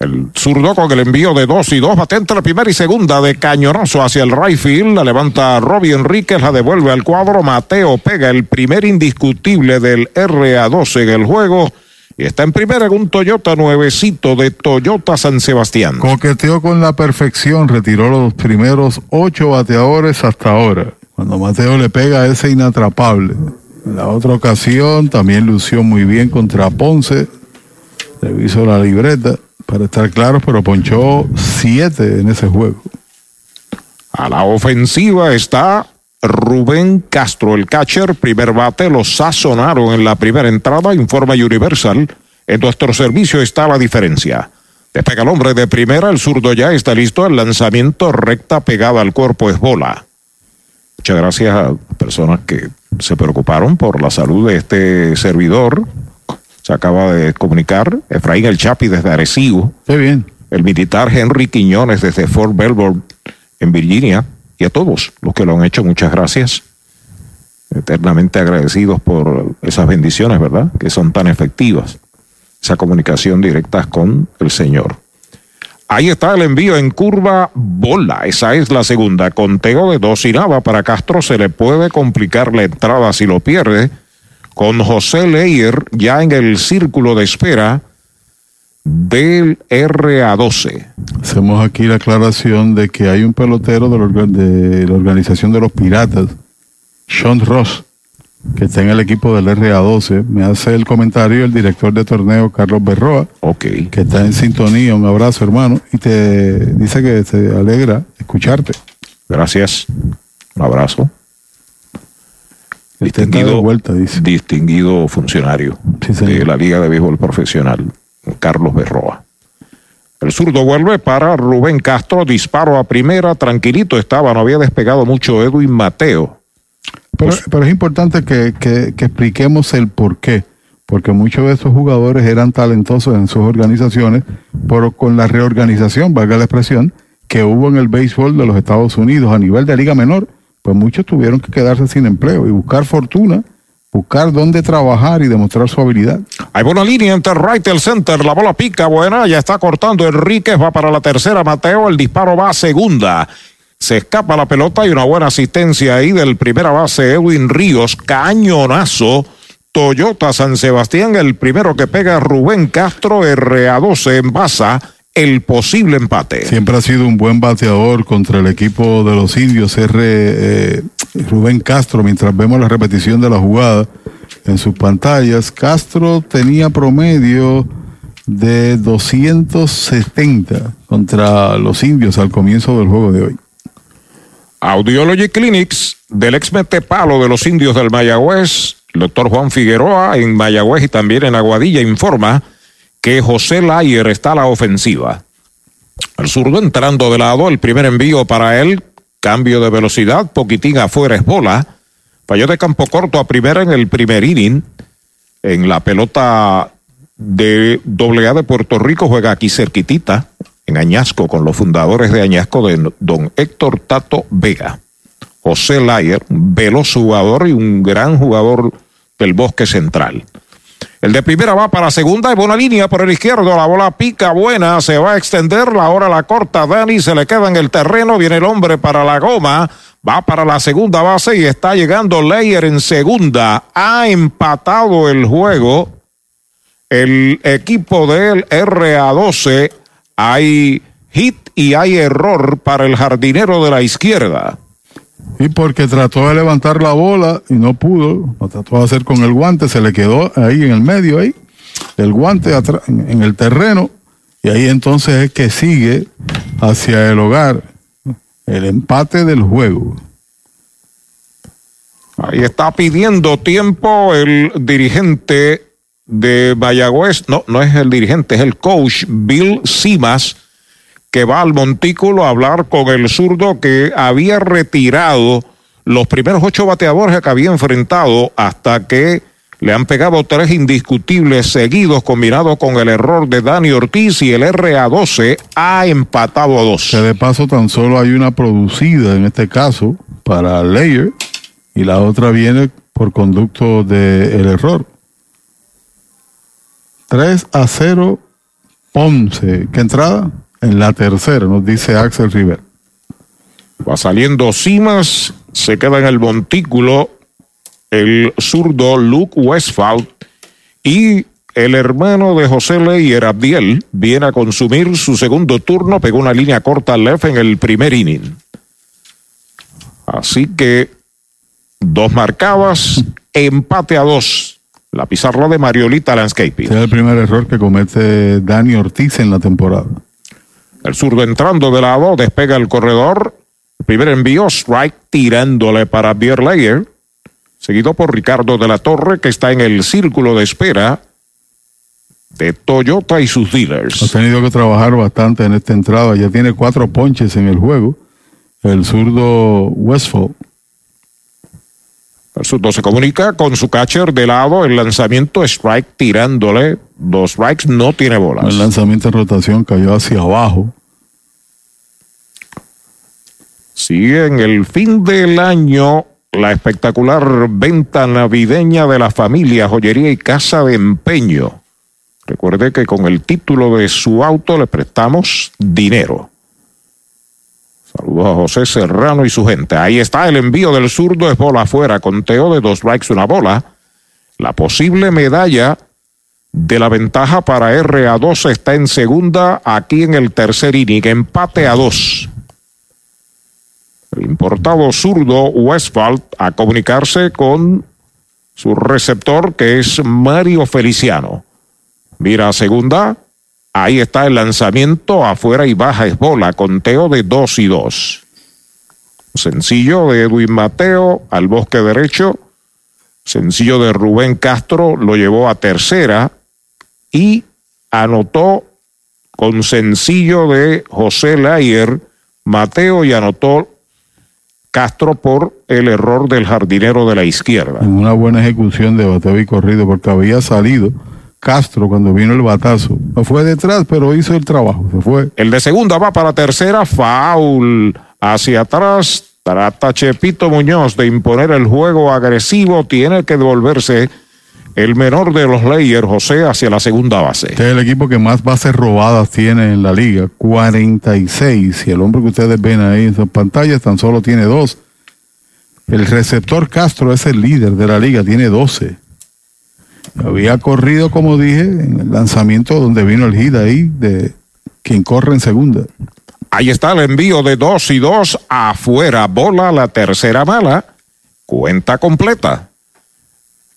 El zurdo con el envío de dos y dos, bate entre la primera y segunda de cañonazo hacia el right field. La levanta Robbie Enríquez, la devuelve al cuadro. Mateo pega el primer indiscutible del RA12 en el juego. Y está en primera en un Toyota nuevecito de Toyota San Sebastián. Coqueteó con la perfección, retiró los primeros ocho bateadores hasta ahora. Cuando Mateo le pega a ese inatrapable. En la otra ocasión también lució muy bien contra Ponce. Revisó la libreta para estar claros, pero ponchó siete en ese juego. A la ofensiva está Rubén Castro, el catcher. Primer bate, lo sazonaron en la primera entrada, informa Universal. En nuestro servicio está la diferencia. Despega el hombre de primera, el zurdo ya está listo. El lanzamiento recta pegada al cuerpo es bola. Muchas gracias a personas que se preocuparon por la salud de este servidor se acaba de comunicar Efraín El Chapi desde Arecibo. Qué bien. El militar Henry Quiñones desde Fort Belvoir en Virginia. Y a todos los que lo han hecho, muchas gracias. Eternamente agradecidos por esas bendiciones, ¿verdad? Que son tan efectivas. Esa comunicación directa con el Señor. Ahí está el envío en curva bola. Esa es la segunda. Conteo de dos y nada para Castro. Se le puede complicar la entrada si lo pierde con José Leyer ya en el círculo de espera del RA12. Hacemos aquí la aclaración de que hay un pelotero de la, organización de los Piratas, Sean Ross, que está en el equipo del RA12. Me hace el comentario el director de torneo, Carlos Berroa, okay. que está en sintonía. Un abrazo, hermano, y te dice que se alegra escucharte. Gracias. Un abrazo distinguido, vuelta, distinguido funcionario sí, de la Liga de Béisbol Profesional, Carlos Berroa. El zurdo vuelve para Rubén Castro, disparo a primera, tranquilito estaba, no había despegado mucho Edwin Mateo. Pero, pues, pero es importante que, que, que, expliquemos el por qué, porque muchos de esos jugadores eran talentosos en sus organizaciones, pero con la reorganización, valga la expresión, que hubo en el béisbol de los Estados Unidos a nivel de Liga Menor, pues muchos tuvieron que quedarse sin empleo y buscar fortuna, buscar dónde trabajar y demostrar su habilidad. Hay buena línea entre right el center, la bola pica, buena, ya está cortando Enríquez, va para la tercera Mateo, el disparo va a segunda. Se escapa la pelota y una buena asistencia ahí del primera base Edwin Ríos, cañonazo. Toyota San Sebastián, el primero que pega Rubén Castro, RA12 en Baza el posible empate. Siempre ha sido un buen bateador contra el equipo de los indios, R. Eh, Rubén Castro, mientras vemos la repetición de la jugada en sus pantallas. Castro tenía promedio de 270 contra los indios al comienzo del juego de hoy. Audiology Clinics del ex Palo de los indios del Mayagüez, doctor Juan Figueroa en Mayagüez y también en Aguadilla informa que José Layer está a la ofensiva. El zurdo entrando de lado, el primer envío para él, cambio de velocidad, poquitín afuera es bola. Falló de campo corto a primera en el primer inning. En la pelota de AA de Puerto Rico juega aquí cerquitita, en Añasco, con los fundadores de Añasco de don Héctor Tato Vega. José Layer, veloz jugador y un gran jugador del bosque central. El de primera va para segunda y buena línea por el izquierdo. La bola pica buena, se va a extender. La hora la corta Dani, se le queda en el terreno. Viene el hombre para la goma. Va para la segunda base y está llegando Leyer en segunda. Ha empatado el juego. El equipo del RA12. Hay hit y hay error para el jardinero de la izquierda. Y porque trató de levantar la bola y no pudo, lo trató de hacer con el guante, se le quedó ahí en el medio, ahí, el guante en el terreno, y ahí entonces es que sigue hacia el hogar el empate del juego. Ahí está pidiendo tiempo el dirigente de Mayagüez, no, no es el dirigente, es el coach Bill Simas, que va al montículo a hablar con el zurdo que había retirado los primeros ocho bateadores que había enfrentado hasta que le han pegado tres indiscutibles seguidos combinado con el error de Dani Ortiz y el RA12 ha empatado a dos. Que de paso tan solo hay una producida en este caso para Layer y la otra viene por conducto del error. 3 a 0 Ponce. ¿Qué entrada? En la tercera, nos dice Axel River. Va saliendo Simas, se queda en el montículo el zurdo Luke Westphal y el hermano de José Leyer, Abdiel, viene a consumir su segundo turno, pegó una línea corta al left en el primer inning. Así que dos marcadas, empate a dos. La pizarra de Mariolita Landscaping. es el primer error que comete Dani Ortiz en la temporada. El zurdo entrando de lado, despega el corredor. primer envío, strike tirándole para Bierleyer. Seguido por Ricardo de la Torre, que está en el círculo de espera de Toyota y sus dealers. Ha tenido que trabajar bastante en esta entrada. Ya tiene cuatro ponches en el juego. El zurdo Westfall. El zurdo se comunica con su catcher de lado. El lanzamiento strike tirándole. Dos strikes no tiene bolas. El lanzamiento en rotación cayó hacia abajo. Sigue en el fin del año la espectacular venta navideña de la familia Joyería y Casa de Empeño. Recuerde que con el título de su auto le prestamos dinero. Saludos a José Serrano y su gente. Ahí está el envío del zurdo, es bola afuera, conteo de dos strikes, una bola. La posible medalla de la ventaja para RA2 está en segunda, aquí en el tercer inning, empate a dos. El importado zurdo Westphal a comunicarse con su receptor que es Mario Feliciano. Mira a segunda, ahí está el lanzamiento afuera y baja es bola, conteo de dos y dos. Sencillo de Edwin Mateo al bosque derecho, sencillo de Rubén Castro lo llevó a tercera y anotó con sencillo de José Layer Mateo y anotó Castro por el error del jardinero de la izquierda. Una buena ejecución de bateo y corrido porque había salido Castro cuando vino el batazo. No fue detrás, pero hizo el trabajo, se fue. El de segunda va para tercera, foul hacia atrás. Trata Chepito Muñoz de imponer el juego agresivo, tiene que devolverse el menor de los layers, José, hacia la segunda base. Este es el equipo que más bases robadas tiene en la liga, 46. Y el hombre que ustedes ven ahí en sus pantallas tan solo tiene dos. El receptor Castro es el líder de la liga, tiene 12. Había corrido, como dije, en el lanzamiento donde vino el hit ahí de quien corre en segunda. Ahí está el envío de dos y dos afuera. Bola la tercera mala. Cuenta completa.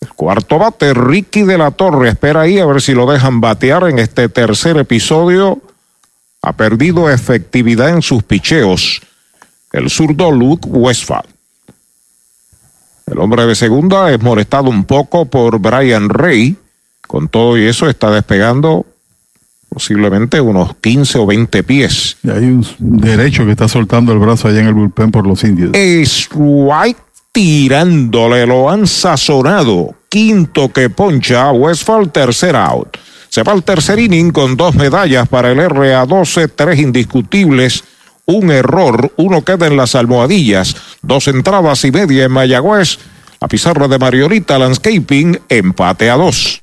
El cuarto bate, Ricky de la Torre, espera ahí a ver si lo dejan batear en este tercer episodio. Ha perdido efectividad en sus picheos. El zurdo Luke Westphal. El hombre de segunda es molestado un poco por Brian Rey. Con todo y eso está despegando posiblemente unos 15 o 20 pies. Y hay un derecho que está soltando el brazo allá en el bullpen por los indios. Es White tirándole, lo han sazonado. Quinto que poncha, Westphal, tercer out. Se va al tercer inning con dos medallas para el RA12, tres indiscutibles, un error, uno queda en las almohadillas, dos entradas y media en Mayagüez. La pizarra de Mariolita Landscaping, empate a dos.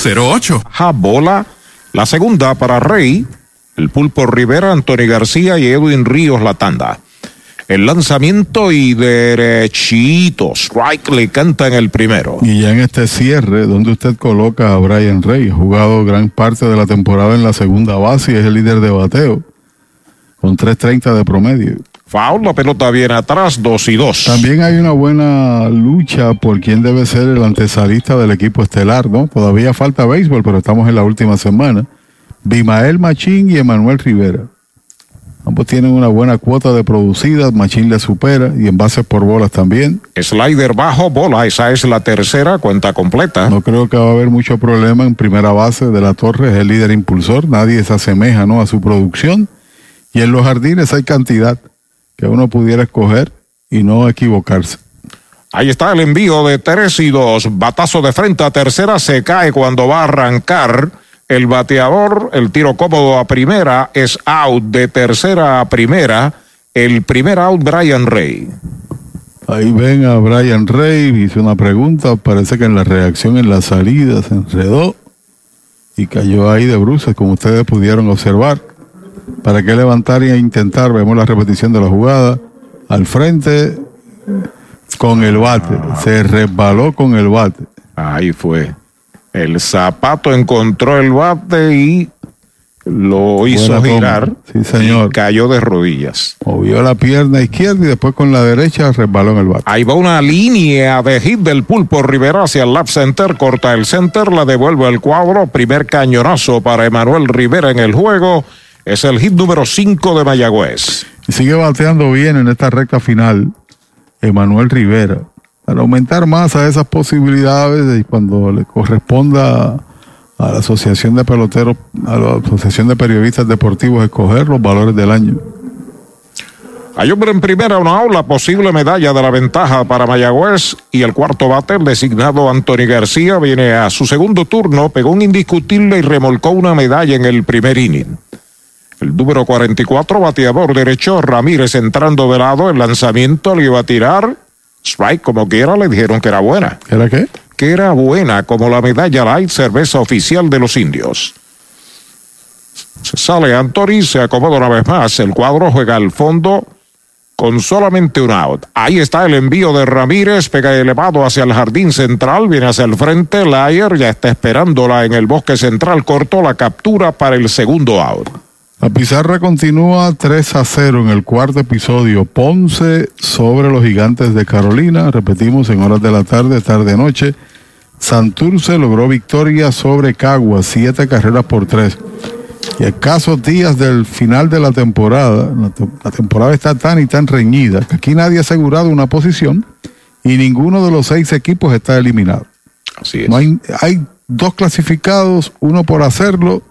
08. Bola, la segunda para Rey, el Pulpo Rivera, Anthony García y Edwin Ríos la tanda. El lanzamiento y derechito. Strike le canta en el primero. Y ya en este cierre, donde usted coloca a Brian Rey, ha jugado gran parte de la temporada en la segunda base y es el líder de bateo, con 3.30 de promedio. Foul, la pelota viene atrás, 2 y 2. También hay una buena lucha por quién debe ser el antesalista del equipo estelar, ¿no? Todavía falta béisbol, pero estamos en la última semana. Bimael Machín y Emanuel Rivera. Ambos tienen una buena cuota de producidas, Machín le supera y en bases por bolas también. Slider bajo, bola, esa es la tercera, cuenta completa. No creo que va a haber mucho problema en primera base de la torre, es el líder impulsor, nadie se asemeja ¿no? a su producción. Y en los jardines hay cantidad que uno pudiera escoger y no equivocarse. Ahí está el envío de tres y dos. Batazo de frente a tercera se cae cuando va a arrancar. El bateador, el tiro cómodo a primera, es out de tercera a primera. El primer out, Brian Rey. Ahí ven a Brian Rey, hizo una pregunta, parece que en la reacción en la salida se enredó y cayó ahí de bruces, como ustedes pudieron observar para que levantar e intentar, vemos la repetición de la jugada, al frente con el bate, se resbaló con el bate. Ahí fue. El zapato encontró el bate y lo hizo girar. Sí, señor. Y cayó de rodillas. Movió la pierna izquierda y después con la derecha resbaló en el bate. Ahí va una línea de hit del pulpo Rivera hacia el lap center, corta el center, la devuelve al cuadro. Primer cañonazo para Emanuel Rivera en el juego. Es el hit número 5 de Mayagüez. Y sigue bateando bien en esta recta final Emanuel Rivera. Para aumentar más a esas posibilidades y cuando le corresponda a la Asociación de Peloteros, a la Asociación de Periodistas Deportivos escoger los valores del año. Hay hombre en primera, una aula, posible medalla de la ventaja para Mayagüez y el cuarto bate, designado Anthony García, viene a su segundo turno, pegó un indiscutible y remolcó una medalla en el primer inning. El número 44, bateador derecho, Ramírez entrando de lado, el lanzamiento le iba a tirar. Strike, como quiera, le dijeron que era buena. ¿Era qué? Que era buena, como la medalla light, cerveza oficial de los indios. Se sale Anthony, se acomoda una vez más. El cuadro juega al fondo con solamente un out. Ahí está el envío de Ramírez, pega elevado hacia el jardín central, viene hacia el frente. Layer ya está esperándola en el bosque central, cortó la captura para el segundo out. La pizarra continúa 3 a 0 en el cuarto episodio. Ponce sobre los gigantes de Carolina. Repetimos en horas de la tarde, tarde-noche. Santurce logró victoria sobre Cagua, siete carreras por tres. Y escasos días del final de la temporada, la, temporada está tan y tan reñida que aquí nadie ha asegurado una posición y ninguno de los seis equipos está eliminado. Así es. hay, hay dos clasificados, uno por hacerlo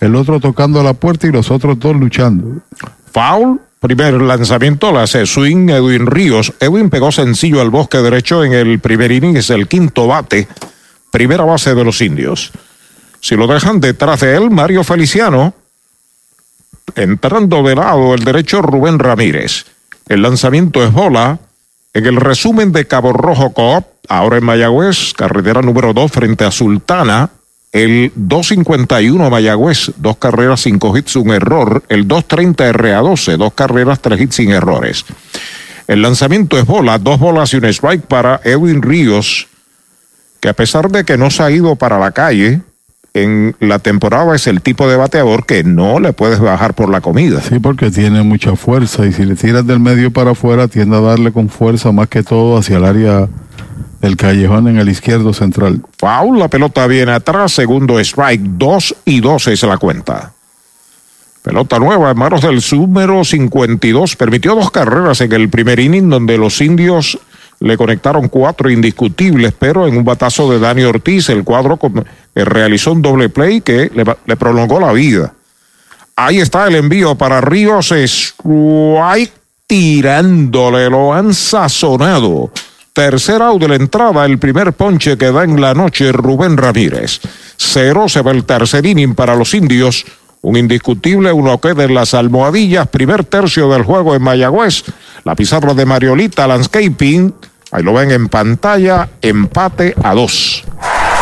el otro tocando la puerta y los otros dos luchando. Foul. Primer lanzamiento la hace swing Edwin Ríos. Edwin pegó sencillo al bosque derecho en el primer inning, es el quinto bate. Primera base de los indios. Si lo dejan detrás de él, Mario Feliciano. Entrando de lado el derecho Rubén Ramírez. El lanzamiento es bola. En el resumen de Cabo Rojo Coop, ahora en Mayagüez, carretera número 2 frente a Sultana, el 251 Mayagüez, dos carreras, cinco hits, un error. El 230 RA12, dos carreras, tres hits sin errores. El lanzamiento es bola, dos bolas y un strike para Edwin Ríos, que a pesar de que no se ha ido para la calle, en la temporada es el tipo de bateador que no le puedes bajar por la comida. Sí, porque tiene mucha fuerza y si le tiras del medio para afuera tiende a darle con fuerza más que todo hacia el área el callejón en el izquierdo central. Foul, la pelota viene atrás, segundo strike, 2 y 2 es la cuenta. Pelota nueva en manos del número 52. Permitió dos carreras en el primer inning donde los indios le conectaron cuatro indiscutibles, pero en un batazo de Dani Ortiz, el cuadro realizó un doble play que le, le, prolongó la vida. Ahí está el envío para Ríos, strike tirándole, lo han sazonado. Tercer out de la entrada, el primer ponche que da en la noche Rubén Ramírez. Cero se va el tercer inning para los indios. Un indiscutible, uno queda en las almohadillas. Primer tercio del juego en Mayagüez. La pizarra de Mariolita Landscaping. Ahí lo ven en pantalla. Empate a dos.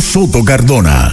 Soto Cardona.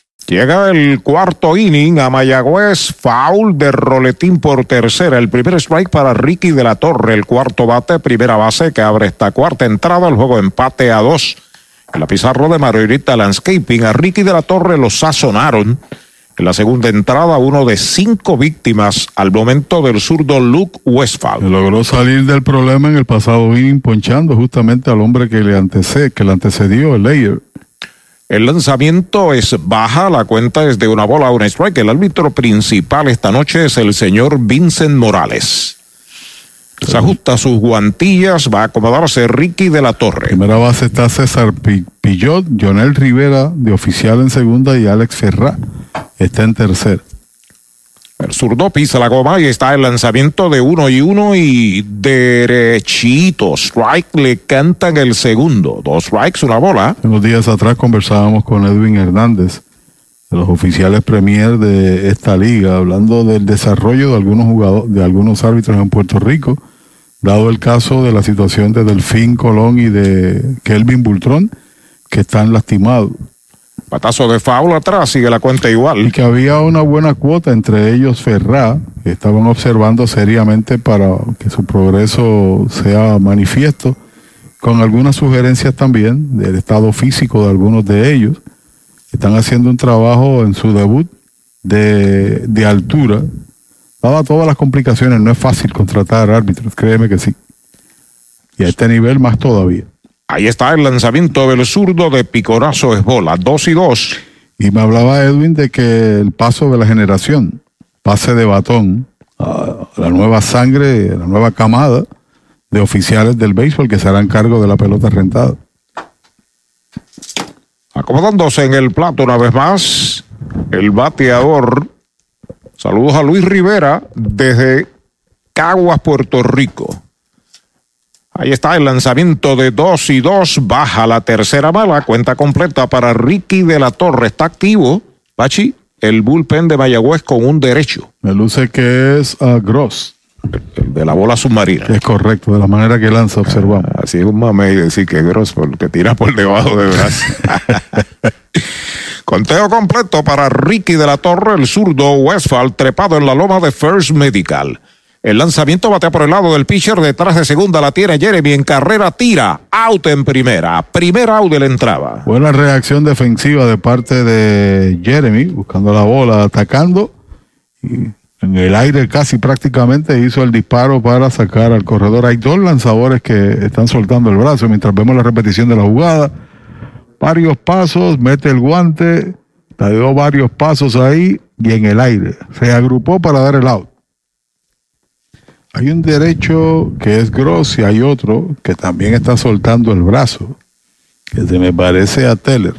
Llega el cuarto inning a Mayagüez, foul de roletín por tercera. El primer strike para Ricky de la Torre, el cuarto bate, primera base que abre esta cuarta entrada, el juego empate a dos. En la pizarra de Margarita Landscaping, a Ricky de la Torre lo sazonaron. En la segunda entrada, uno de cinco víctimas al momento del zurdo Luke Westphal. Logró salir del problema en el pasado inning ponchando justamente al hombre que le, antecede, que le antecedió, el Layer. El lanzamiento es baja, la cuenta es de una bola a un strike. El árbitro principal esta noche es el señor Vincent Morales. Se ajusta sus guantillas, va a acomodarse Ricky de la Torre. Primera base está César Pillot, Jonel Rivera de oficial en segunda y Alex Ferrá está en tercera. El zurdo pisa la goma y está el lanzamiento de uno y uno y derechito. Strike le cantan el segundo. Dos strikes, una bola. Unos días atrás conversábamos con Edwin Hernández, de los oficiales premier de esta liga, hablando del desarrollo de algunos jugadores, de algunos árbitros en Puerto Rico, dado el caso de la situación de Delfín Colón y de Kelvin Bultrón, que están lastimados. Patazo de faula atrás, sigue la cuenta igual. Y que había una buena cuota entre ellos Ferrá, que estaban observando seriamente para que su progreso sea manifiesto, con algunas sugerencias también del estado físico de algunos de ellos están haciendo un trabajo en su debut de, de altura. Dada todas las complicaciones, no es fácil contratar árbitros, créeme que sí. Y a este nivel más todavía. Ahí está el lanzamiento del zurdo de Picorazo es bola, 2 y 2. Y me hablaba Edwin de que el paso de la generación, pase de batón, a la nueva sangre, la nueva camada de oficiales del béisbol que se harán cargo de la pelota rentada. Acomodándose en el plato una vez más, el bateador. Saludos a Luis Rivera desde Caguas, Puerto Rico. Ahí está el lanzamiento de 2 y 2. Baja la tercera bala. Cuenta completa para Ricky de la Torre. Está activo. Pachi, el bullpen de Mayagüez con un derecho. Me luce que es a Gross. El de la bola submarina. Es correcto, de la manera que lanza, observamos. Así es un mame y decir que es Gross porque tira por debajo de brazo. Conteo completo para Ricky de la Torre, el zurdo Westphal, trepado en la loma de First Medical. El lanzamiento batea por el lado del pitcher, detrás de segunda la tiene Jeremy en carrera, tira, out en primera, primera out de la entrada. Buena reacción defensiva de parte de Jeremy, buscando la bola, atacando. Y en el aire casi prácticamente hizo el disparo para sacar al corredor. Hay dos lanzadores que están soltando el brazo mientras vemos la repetición de la jugada. Varios pasos, mete el guante, dio varios pasos ahí y en el aire. Se agrupó para dar el out. Hay un derecho que es grosso y hay otro que también está soltando el brazo, que se me parece a Teller.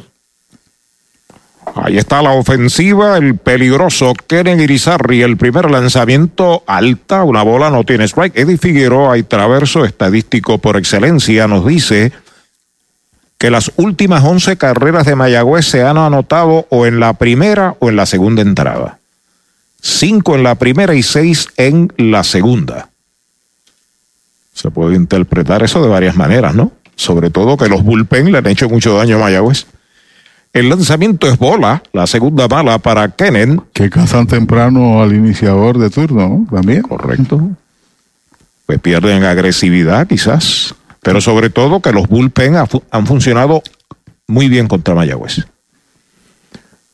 Ahí está la ofensiva, el peligroso Keren Irizarri, el primer lanzamiento alta, una bola no tiene strike. Eddie Figueroa y Traverso, estadístico por excelencia, nos dice que las últimas 11 carreras de Mayagüez se han anotado o en la primera o en la segunda entrada cinco en la primera y seis en la segunda. Se puede interpretar eso de varias maneras, ¿no? Sobre todo que los bullpen le han hecho mucho daño a Mayagüez. El lanzamiento es bola, la segunda bala para Kenen. Que cazan temprano al iniciador de turno, ¿no? También. Correcto. Pues pierden agresividad quizás, pero sobre todo que los bullpen han funcionado muy bien contra Mayagüez.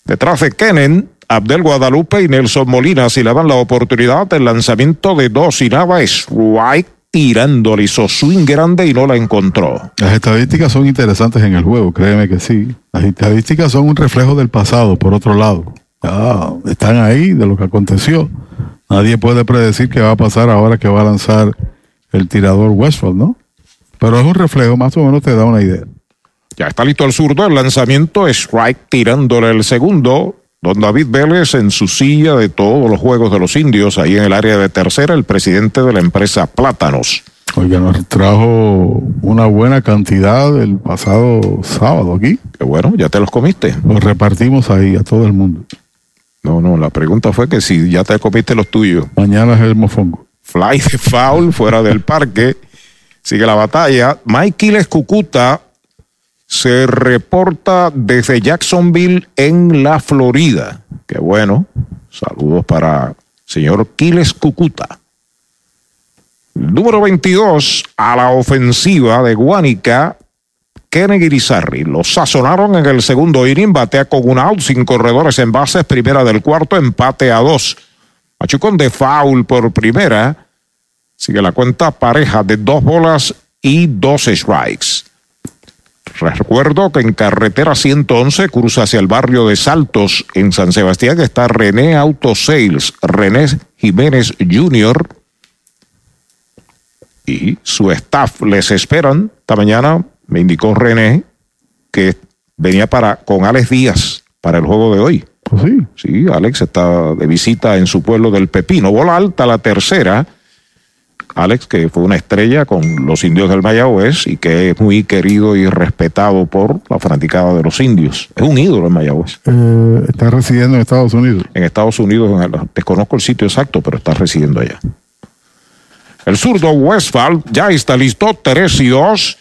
Detrás de Kenen, Abdel Guadalupe y Nelson Molina si le dan la oportunidad del lanzamiento de dos y nada es White tirándole, hizo swing grande y no la encontró. Las estadísticas son interesantes en el juego, créeme que sí. Las estadísticas son un reflejo del pasado, por otro lado. están ahí de lo que aconteció. Nadie puede predecir qué va a pasar ahora que va a lanzar el tirador Westford, ¿no? Pero es un reflejo, más o menos te da una idea. Ya está listo el zurdo, el lanzamiento, strike tirándole el segundo. Don David Vélez en su silla de todos los Juegos de los Indios, ahí en el área de tercera, el presidente de la empresa Plátanos. Oiga, nos trajo una buena cantidad el pasado sábado aquí. Qué bueno, ya te los comiste. Los repartimos ahí a todo el mundo. No, no, la pregunta fue que si ya te comiste los tuyos. Mañana es el mofongo. Fly de foul fuera del parque. Sigue la batalla. Mike Cucuta se reporta desde Jacksonville en la Florida. Qué bueno. Saludos para señor Quiles Cucuta. Número 22 a la ofensiva de Guánica. Kennedy Irizarry. Lo sazonaron en el segundo inning, batea con un out, sin corredores en bases, primera del cuarto, empate a dos. Machucón de foul por primera. Sigue la cuenta pareja de dos bolas y dos strikes. Recuerdo que en carretera 111 cruza hacia el barrio de Saltos en San Sebastián está René Auto Sales, René Jiménez Jr. y su staff les esperan. Esta mañana me indicó René que venía para con Alex Díaz para el juego de hoy. ¿Oh, sí. Sí, Alex está de visita en su pueblo del Pepino. Bola alta la tercera Alex, que fue una estrella con los indios del Mayagüez y que es muy querido y respetado por la fanaticada de los indios. Es un ídolo en Mayagüez. Eh, está residiendo en Estados Unidos. En Estados Unidos, desconozco el sitio exacto, pero está residiendo allá. El zurdo Westphal ya está listo, 3 y 2.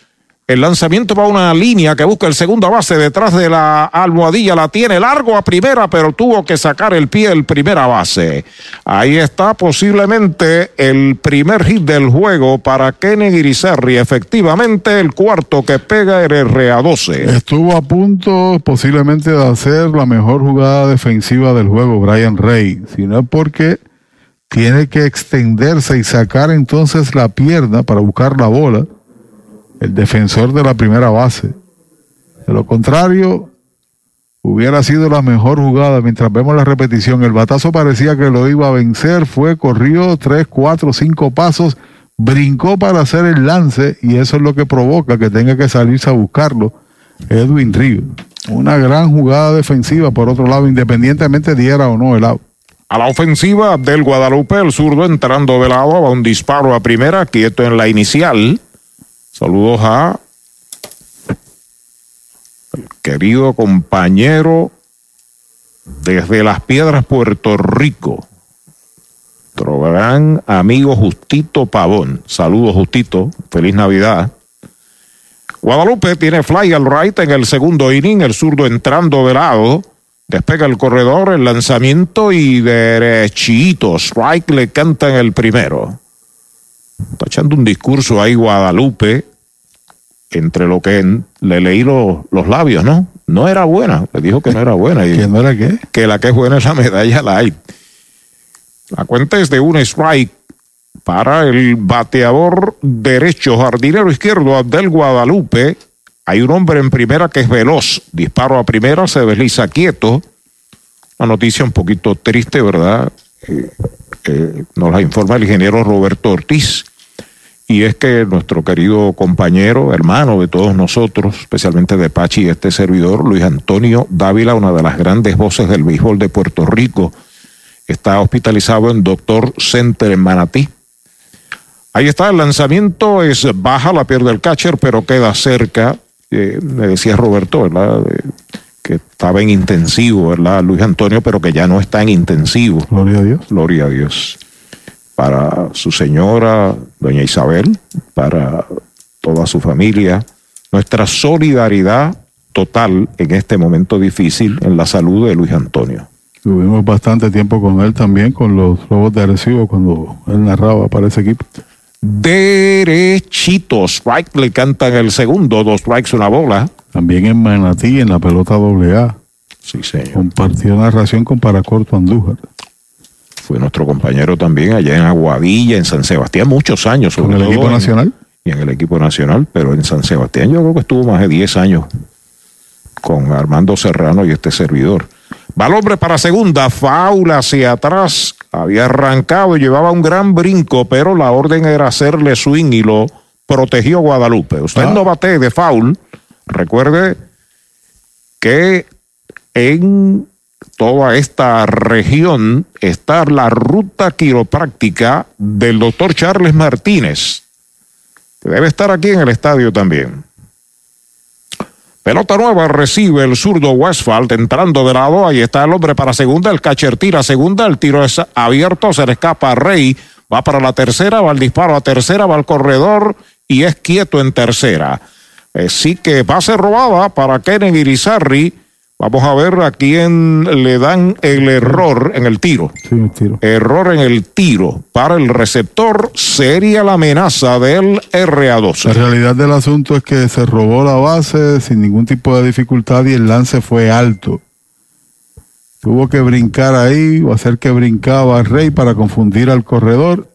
El lanzamiento va a una línea que busca el segunda base detrás de la almohadilla. La tiene largo a primera, pero tuvo que sacar el pie el primera base. Ahí está posiblemente el primer hit del juego para Kenny Irizarry. Efectivamente, el cuarto que pega el RA12. Estuvo a punto posiblemente de hacer la mejor jugada defensiva del juego, Brian Rey. Si no es porque tiene que extenderse y sacar entonces la pierna para buscar la bola el defensor de la primera base. De lo contrario, hubiera sido la mejor jugada. Mientras vemos la repetición, el batazo parecía que lo iba a vencer, fue, corrió tres, cuatro, cinco pasos, brincó para hacer el lance y eso es lo que provoca que tenga que salirse a buscarlo Edwin Río. Una gran jugada defensiva, por otro lado, independientemente diera o no el out. A la ofensiva del Guadalupe, el zurdo entrando de lado, va un disparo a primera, quieto en la inicial. Saludos a el querido compañero desde Las Piedras, Puerto Rico. Nuestro amigo Justito Pavón. Saludos, Justito. Feliz Navidad. Guadalupe tiene fly al right en el segundo inning, el zurdo entrando de lado. Despega el corredor, el lanzamiento y derechito. Strike le canta en el primero. Está echando un discurso ahí Guadalupe, entre lo que le leí los labios, ¿no? No era buena, le dijo que no era buena. Y ¿Que no era qué? Que la que es buena es la medalla light. La cuenta es de un strike para el bateador derecho, jardinero izquierdo del Guadalupe. Hay un hombre en primera que es veloz. Disparo a primera, se desliza quieto. Una noticia un poquito triste, ¿verdad? Nos la informa el ingeniero Roberto Ortiz. Y es que nuestro querido compañero, hermano de todos nosotros, especialmente de Pachi y este servidor, Luis Antonio Dávila, una de las grandes voces del béisbol de Puerto Rico, está hospitalizado en Doctor Center en Manatí. Ahí está, el lanzamiento es baja, la pierde el catcher, pero queda cerca. Eh, me decía Roberto, ¿verdad? Que estaba en intensivo, ¿verdad? Luis Antonio, pero que ya no está en intensivo. Gloria a Dios. Gloria a Dios. Para su señora, doña Isabel, para toda su familia, nuestra solidaridad total en este momento difícil en la salud de Luis Antonio. Tuvimos bastante tiempo con él también, con los Lobos de Arecibo, cuando él narraba para ese equipo. Derechito, strike le cantan el segundo, dos strikes, una bola. También en Manatí, en la pelota AA. Sí, señor. Compartió narración con Paracorto Andújar. Fue nuestro compañero también allá en Aguadilla, en San Sebastián, muchos años. ¿Con el equipo en, nacional? Y en el equipo nacional, pero en San Sebastián yo creo que estuvo más de 10 años con Armando Serrano y este servidor. Va el hombre para segunda, faula hacia atrás. Había arrancado y llevaba un gran brinco, pero la orden era hacerle swing y lo protegió Guadalupe. Usted Ah. no bate de foul. Recuerde que en toda esta región está la ruta quiropráctica del doctor Charles Martínez, que debe estar aquí en el estadio también. Pelota nueva recibe el zurdo Westphal entrando de lado. Ahí está el hombre para segunda. El catcher tira segunda. El tiro es abierto. Se le escapa a Rey. Va para la tercera. Va el disparo a tercera. Va al corredor y es quieto en tercera. Así que base robada para Kenen Irizarry. Vamos a ver a quién le dan el error en el tiro. Sí, un tiro. Error en el tiro para el receptor sería la amenaza del La RA12. realidad del asunto es que se robó la base sin ningún tipo de dificultad y el lance fue alto. Tuvo que brincar ahí o hacer que brincaba Rey para confundir al corredor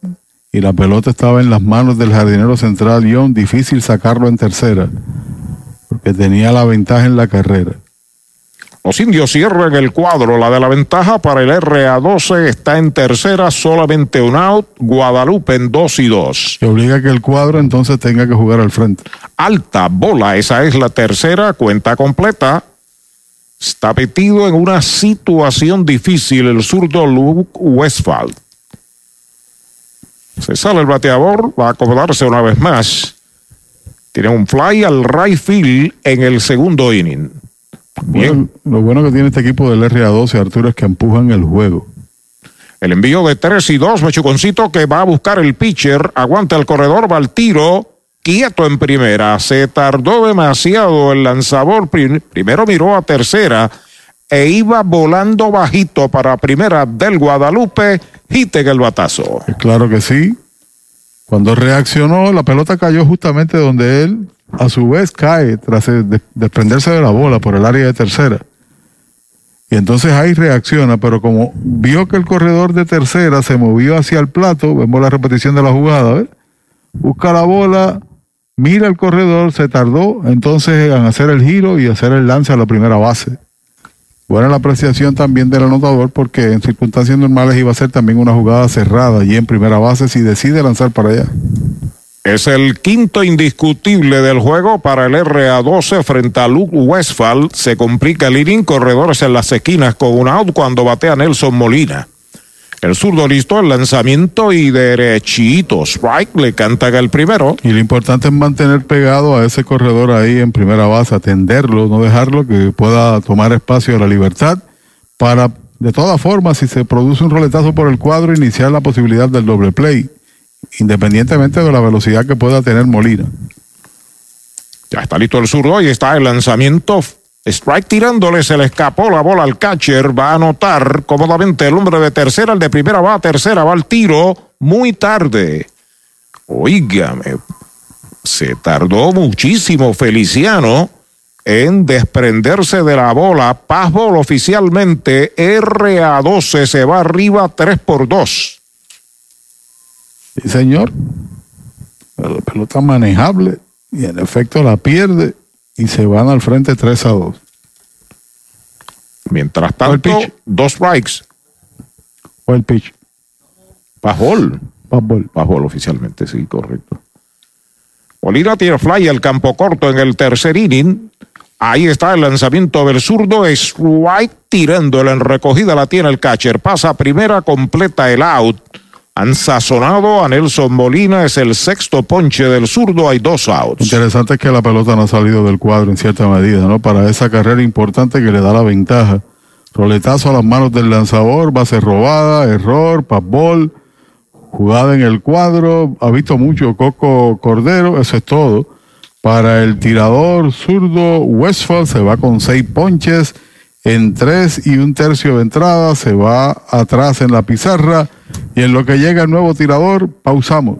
y la pelota estaba en las manos del jardinero central John. Difícil sacarlo en tercera porque tenía la ventaja en la carrera. Los indios cierran el cuadro. La de la ventaja para el RA12 está en tercera, solamente un out. Guadalupe en 2 y 2. Que obliga a que el cuadro entonces tenga que jugar al frente. Alta bola, esa es la tercera, cuenta completa. Está metido en una situación difícil el zurdo Luke Westphal. Se sale el bateador, va a acomodarse una vez más. Tiene un fly al right field en el segundo inning. Bien. Bueno, lo bueno que tiene este equipo del RA12, Arturo, es que empujan el juego. El envío de 3 y 2, Mechuconcito que va a buscar el pitcher, aguanta el corredor, va al tiro quieto en primera. Se tardó demasiado el lanzador. Primero miró a tercera e iba volando bajito para primera del Guadalupe. Hit en el batazo. Claro que sí. Cuando reaccionó, la pelota cayó justamente donde él, a su vez, cae tras desprenderse de la bola por el área de tercera. Y entonces ahí reacciona, pero como vio que el corredor de tercera se movió hacia el plato, vemos la repetición de la jugada, busca la bola, mira el corredor, se tardó entonces en hacer el giro y hacer el lance a la primera base. Buena la apreciación también del anotador porque en circunstancias normales iba a ser también una jugada cerrada y en primera base si decide lanzar para allá. Es el quinto indiscutible del juego para el RA12 frente a Luke Westphal. Se complica el inning, corredores en las esquinas con un out cuando batea Nelson Molina. El zurdo listo, el lanzamiento y derechito. Strike le canta el primero. Y lo importante es mantener pegado a ese corredor ahí en primera base, atenderlo, no dejarlo que pueda tomar espacio a la libertad para, de todas formas, si se produce un roletazo por el cuadro, iniciar la posibilidad del doble play independientemente de la velocidad que pueda tener Molina. Ya está listo el zurdo y está el lanzamiento. Strike tirándole, se le escapó la bola al catcher. Va a anotar cómodamente el hombre de tercera, el de primera va a tercera, va al tiro muy tarde. Oígame, se tardó muchísimo Feliciano en desprenderse de la bola. Passball oficialmente RA12 se va arriba 3 por 2. Sí, señor. la pelota manejable y en efecto la pierde y se van al frente 3 a 2. Mientras tanto, dos strikes. O el pitch. Pajol. Pajol. Pajol oficialmente, sí, correcto. Molina tiene fly al campo corto en el tercer inning. Ahí está el lanzamiento del zurdo. Strike tirando en recogida la tiene el catcher. Pasa primera, completa el out. Han sazonado a Nelson Molina, es el sexto ponche del zurdo, hay dos outs. Interesante que la pelota no ha salido del cuadro en cierta medida, ¿no? Para esa carrera importante que le da la ventaja. Roletazo a las manos del lanzador, base robada, error, papbol, jugada en el cuadro, ha visto mucho Coco Cordero, eso es todo. Para el tirador zurdo, Westfall se va con seis ponches en tres y un tercio de entrada, se va atrás en la pizarra y en lo que llega el nuevo tirador, pausamos.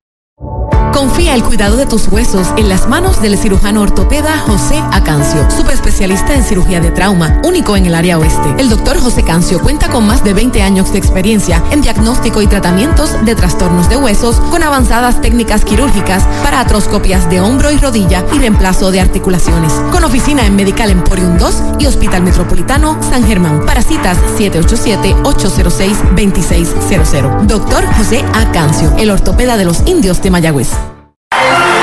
you Confía el cuidado de tus huesos en las manos del cirujano ortopeda José Acancio, subespecialista en cirugía de trauma, único en el área oeste. El doctor José Cancio cuenta con más de 20 años de experiencia en diagnóstico y tratamientos de trastornos de huesos con avanzadas técnicas quirúrgicas para atroscopias de hombro y rodilla y reemplazo de articulaciones. Con oficina en Medical Emporium 2 y Hospital Metropolitano San Germán. Para citas 787-806-2600. Doctor José Acancio, el ortopeda de los indios de Mayagüez. Bye.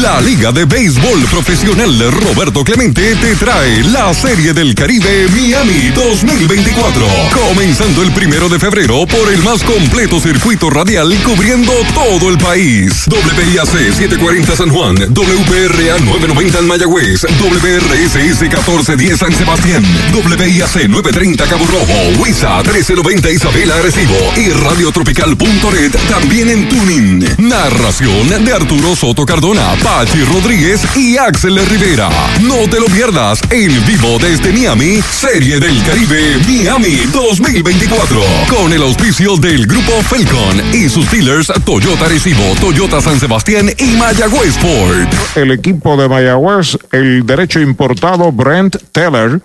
La Liga de Béisbol Profesional Roberto Clemente te trae la Serie del Caribe Miami 2024. Comenzando el primero de febrero por el más completo circuito radial cubriendo todo el país. WIAC 740 San Juan, WPRA 990 en Mayagüez, WRSS 1410 San Sebastián, WIAC 930 Cabo Rojo, WISA 1390 Isabela Arecibo y Radiotropical.net también en Tuning. Narración de Arturo Soto Cardona. Pachi Rodríguez y Axel Rivera. No te lo pierdas en vivo desde Miami, Serie del Caribe Miami 2024. Con el auspicio del Grupo Falcon y sus dealers Toyota Recibo, Toyota San Sebastián y Mayagüez Ford. El equipo de Mayagüez, el derecho importado Brent Teller,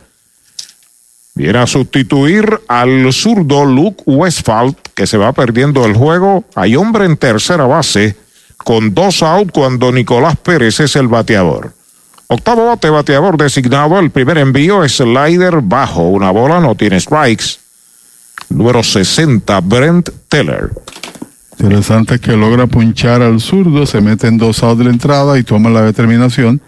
viene a sustituir al zurdo Luke Westphal, que se va perdiendo el juego. Hay hombre en tercera base con dos out cuando Nicolás Pérez es el bateador. Octavo bate, bateador designado. El primer envío es slider bajo. Una bola no tiene strikes. Número 60, Brent Teller. Interesante es que logra punchar al zurdo, se mete en dos outs de la entrada y toma la determinación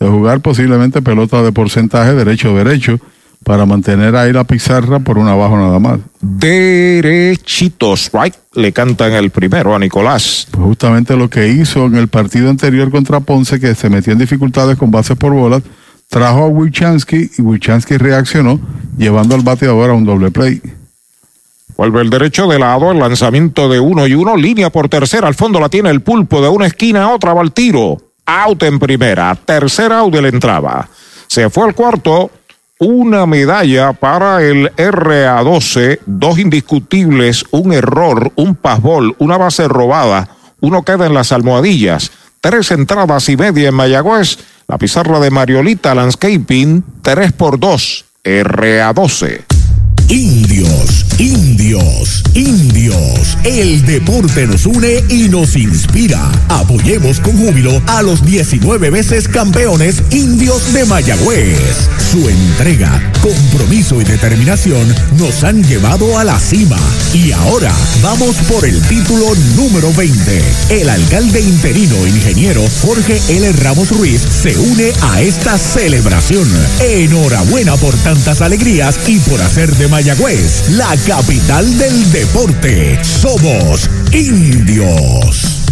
de jugar posiblemente pelota de porcentaje derecho-derecho para mantener ahí la pizarra por un abajo nada más. Derechito strike le cantan el primero a Nicolás. Pues justamente lo que hizo en el partido anterior contra Ponce, que se metió en dificultades con bases por bolas, trajo a Wichansky y Wichansky reaccionó llevando al bateador a un doble play. Vuelve el derecho de lado, el lanzamiento de uno y uno, línea por tercera, al fondo la tiene el pulpo de una esquina a otra, va al tiro. Out en primera, tercera out de la entrada. Se fue al cuarto, una medalla para el RA12, dos indiscutibles, un error, un pasbol, una base robada, uno queda en las almohadillas, tres entradas y media en Mayagüez, la pizarra de Mariolita Landscaping, tres por dos, RA12. Indios, indios, indios. El deporte nos une y nos inspira. Apoyemos con júbilo a los 19 veces campeones indios de Mayagüez. Su entrega, compromiso y determinación nos han llevado a la cima. Y ahora vamos por el título número 20. El alcalde interino ingeniero Jorge L. Ramos Ruiz se une a esta celebración. Enhorabuena por tantas alegrías y por hacer de Mayagüez, la capital del deporte. Somos indios.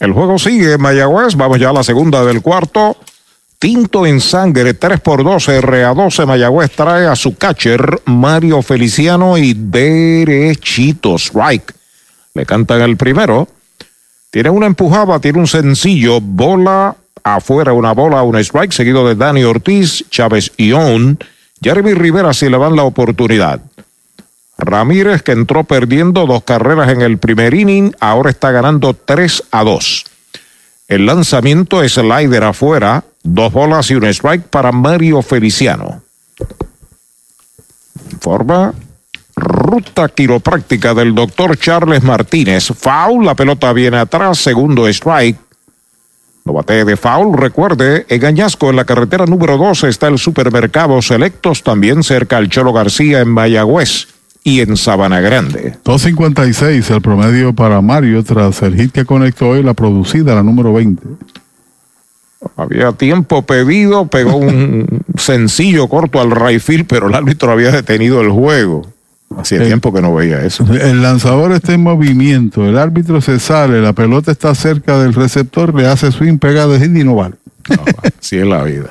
El juego sigue, Mayagüez. Vamos ya a la segunda del cuarto. Tinto en sangre, 3 por 12, RA12. Mayagüez trae a su catcher, Mario Feliciano y derechito, strike. Le cantan el primero. Tiene una empujada, tiene un sencillo, bola afuera, una bola, un strike, seguido de Dani Ortiz, Chávez Ión. Jeremy Rivera si le dan la oportunidad. Ramírez, que entró perdiendo dos carreras en el primer inning, ahora está ganando 3 a 2. El lanzamiento es slider afuera, dos bolas y un strike para Mario Feliciano. Forma ruta quiropráctica del doctor Charles Martínez. Foul, la pelota viene atrás, segundo strike. No bate de foul, recuerde, en Añasco, en la carretera número 12, está el supermercado Selectos, también cerca al Cholo García en Mayagüez y en Sabana Grande. 2.56 el promedio para Mario tras el hit que conectó hoy la producida, la número 20. Había tiempo pedido, pegó un sencillo corto al right pero el árbitro había detenido el juego. Hacía tiempo que no veía eso. El lanzador está en movimiento, el árbitro se sale, la pelota está cerca del receptor, le hace swing, pega de hit y no vale. Así es la vida.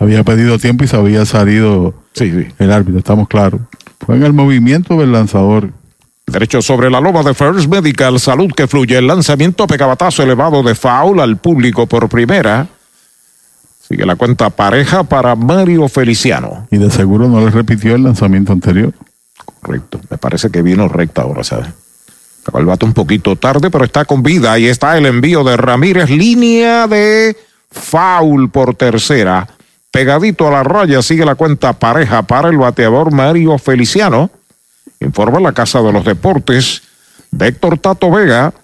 Había pedido tiempo y se había salido el árbitro, estamos claros. Fue en el movimiento del lanzador. Derecho sobre la loma de First Medical, salud que fluye. El lanzamiento pegabatazo elevado de foul al público por primera. Sigue la cuenta pareja para Mario Feliciano. Y de seguro no le repitió el lanzamiento anterior. Correcto. Me parece que vino recta ahora, ¿sabes? El bate un poquito tarde, pero está con vida. Ahí está el envío de Ramírez. Línea de foul por tercera. Pegadito a la raya sigue la cuenta pareja para el bateador Mario Feliciano. Informa la Casa de los Deportes de Héctor Tato Vega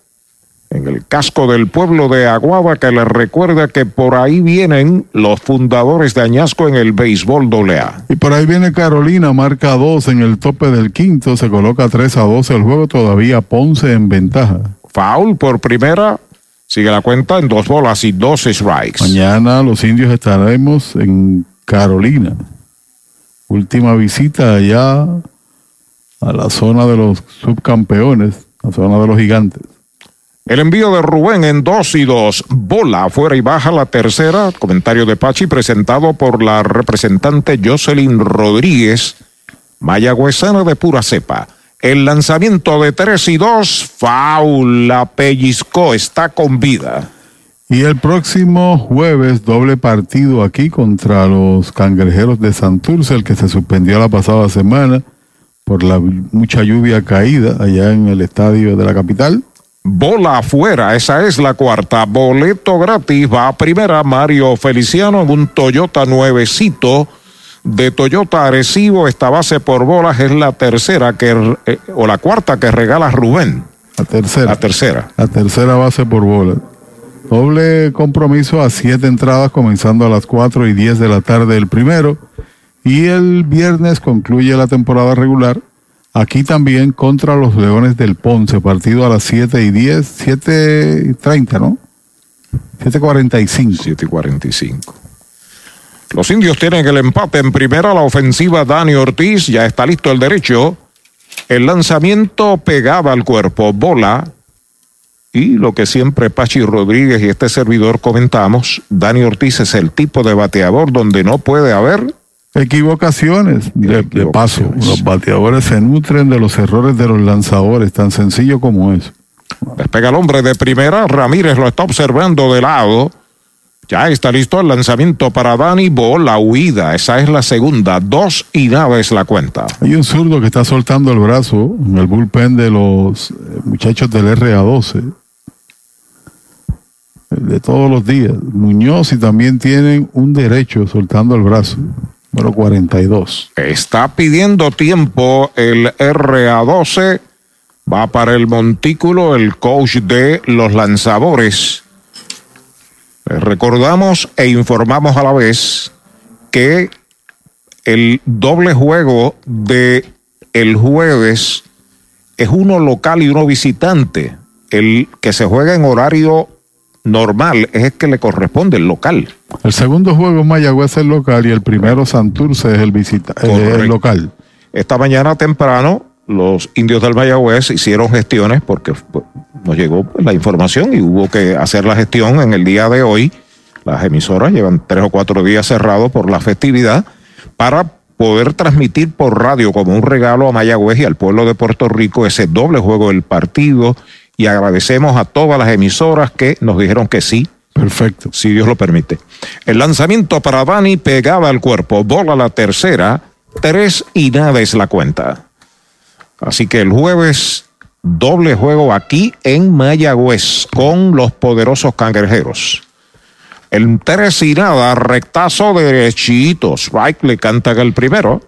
en el casco del pueblo de Aguaba que le recuerda que por ahí vienen los fundadores de Añasco en el béisbol AA. Y por ahí viene Carolina, marca 2 en el tope del quinto, se coloca 3 a 12 el juego, todavía Ponce en ventaja. Foul por primera, Sigue la cuenta en dos bolas y dos strikes. Mañana los indios estaremos en Carolina. Última visita allá a la zona de los subcampeones, la zona de los gigantes. El envío de Rubén en dos y dos. Bola afuera y baja la tercera. Comentario de Pachi presentado por la representante Jocelyn Rodríguez, mayagüezana de pura cepa. El lanzamiento de tres y dos. Faul. La pellizcó. Está con vida. Y el próximo jueves, doble partido aquí contra los cangrejeros de Santurce, el que se suspendió la pasada semana por la mucha lluvia caída allá en el estadio de la capital. Bola afuera, esa es la cuarta. Boleto gratis, va a primera Mario Feliciano en un Toyota nuevecito de Toyota Arecibo. Esta base por bolas es la tercera que, eh, o la cuarta que regala Rubén. La tercera. La tercera. La tercera base por bolas. Doble compromiso a siete entradas comenzando a las cuatro y diez de la tarde el primero. Y el viernes concluye la temporada regular. Aquí también contra los Leones del Ponce, partido a las 7 y 10, 7 y 30, ¿no? 7.45. 7.45. Los indios tienen el empate en primera, la ofensiva Dani Ortiz, ya está listo el derecho. El lanzamiento pegaba al cuerpo, bola. Y lo que siempre Pachi Rodríguez y este servidor comentamos, Dani Ortiz es el tipo de bateador donde no puede haber Equivocaciones, de, de, paso. Los bateadores se nutren de los errores de los lanzadores, tan sencillo como eso. Despega el hombre de primera, Ramírez lo está observando de lado. Ya está listo el lanzamiento para Dani la huida. Esa es la segunda. Dos y nada es la cuenta. Hay un zurdo que está soltando el brazo en el bullpen de los eh, muchachos del RA12. De todos los días. Muñoz y también tienen un derecho soltando el brazo número 42. Está pidiendo tiempo el RA12. Va para el montículo el coach de los lanzadores. Recordamos e informamos a la vez que el doble juego de el jueves es uno local y uno visitante. El que se juega en horario normal es el que le corresponde el local. El segundo juego Mayagüez es el local y el primero Santurce es el, visita el local. Esta mañana temprano los indios del Mayagüez hicieron gestiones porque pues, nos llegó la información y hubo que hacer la gestión en el día de hoy. Las emisoras llevan tres o cuatro días cerrados por la festividad para poder transmitir por radio como un regalo a Mayagüez y al pueblo de Puerto Rico ese doble juego del partido y agradecemos a todas las emisoras que nos dijeron que sí. Perfecto. Si Dios lo permite. El lanzamiento para Dani pegaba al cuerpo, bola la tercera, tres y nada es la cuenta. Así que el jueves, doble juego aquí en Mayagüez con los poderosos cangrejeros. El tres y nada, rectazo derechito. Strike le cantan el primero.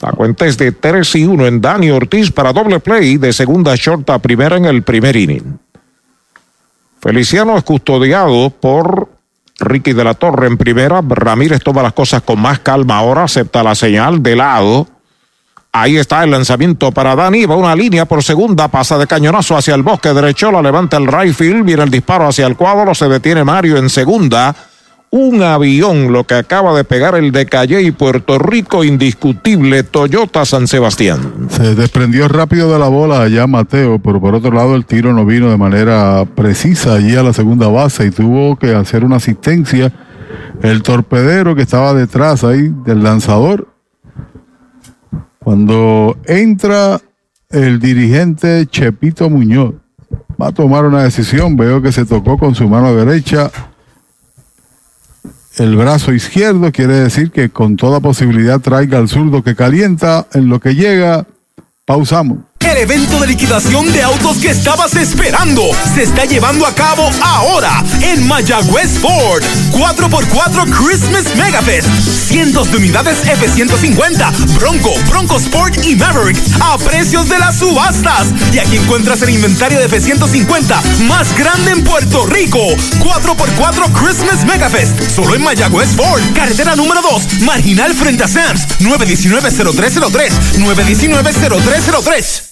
La cuenta es de 3 y 1 en Dani Ortiz para doble play de segunda short a primera en el primer inning. Feliciano es custodiado por Ricky de la Torre en primera. Ramírez toma las cosas con más calma ahora, acepta la señal de lado. Ahí está el lanzamiento para Dani. Va una línea por segunda, pasa de cañonazo hacia el bosque derecho, la levanta el right field, viene el disparo hacia el cuadro, se detiene Mario en segunda un avión, lo que acaba de pegar el de Calle y Puerto Rico, indiscutible Toyota San Sebastián. Se desprendió rápido de la bola allá Mateo, pero por otro lado el tiro no vino de manera precisa allí a la segunda base y tuvo que hacer una asistencia. El torpedero que estaba detrás ahí del lanzador. Cuando entra el dirigente Chepito Muñoz, va a tomar una decisión. Veo que se tocó con su mano derecha el brazo izquierdo, quiere decir que con toda posibilidad traiga al zurdo que calienta, en lo que llega, pausamos. Evento de liquidación de autos que estabas esperando se está llevando a cabo ahora en Mayagüez Ford. 4x4 Christmas Megafest. Cientos de unidades F-150, Bronco, Bronco Sport y Maverick a precios de las subastas. Y aquí encuentras el inventario de F-150 más grande en Puerto Rico. 4x4 Christmas Megafest. Solo en Mayagüez Ford. Carretera número 2. Marginal frente a Sams. 919-0303. 919-0303.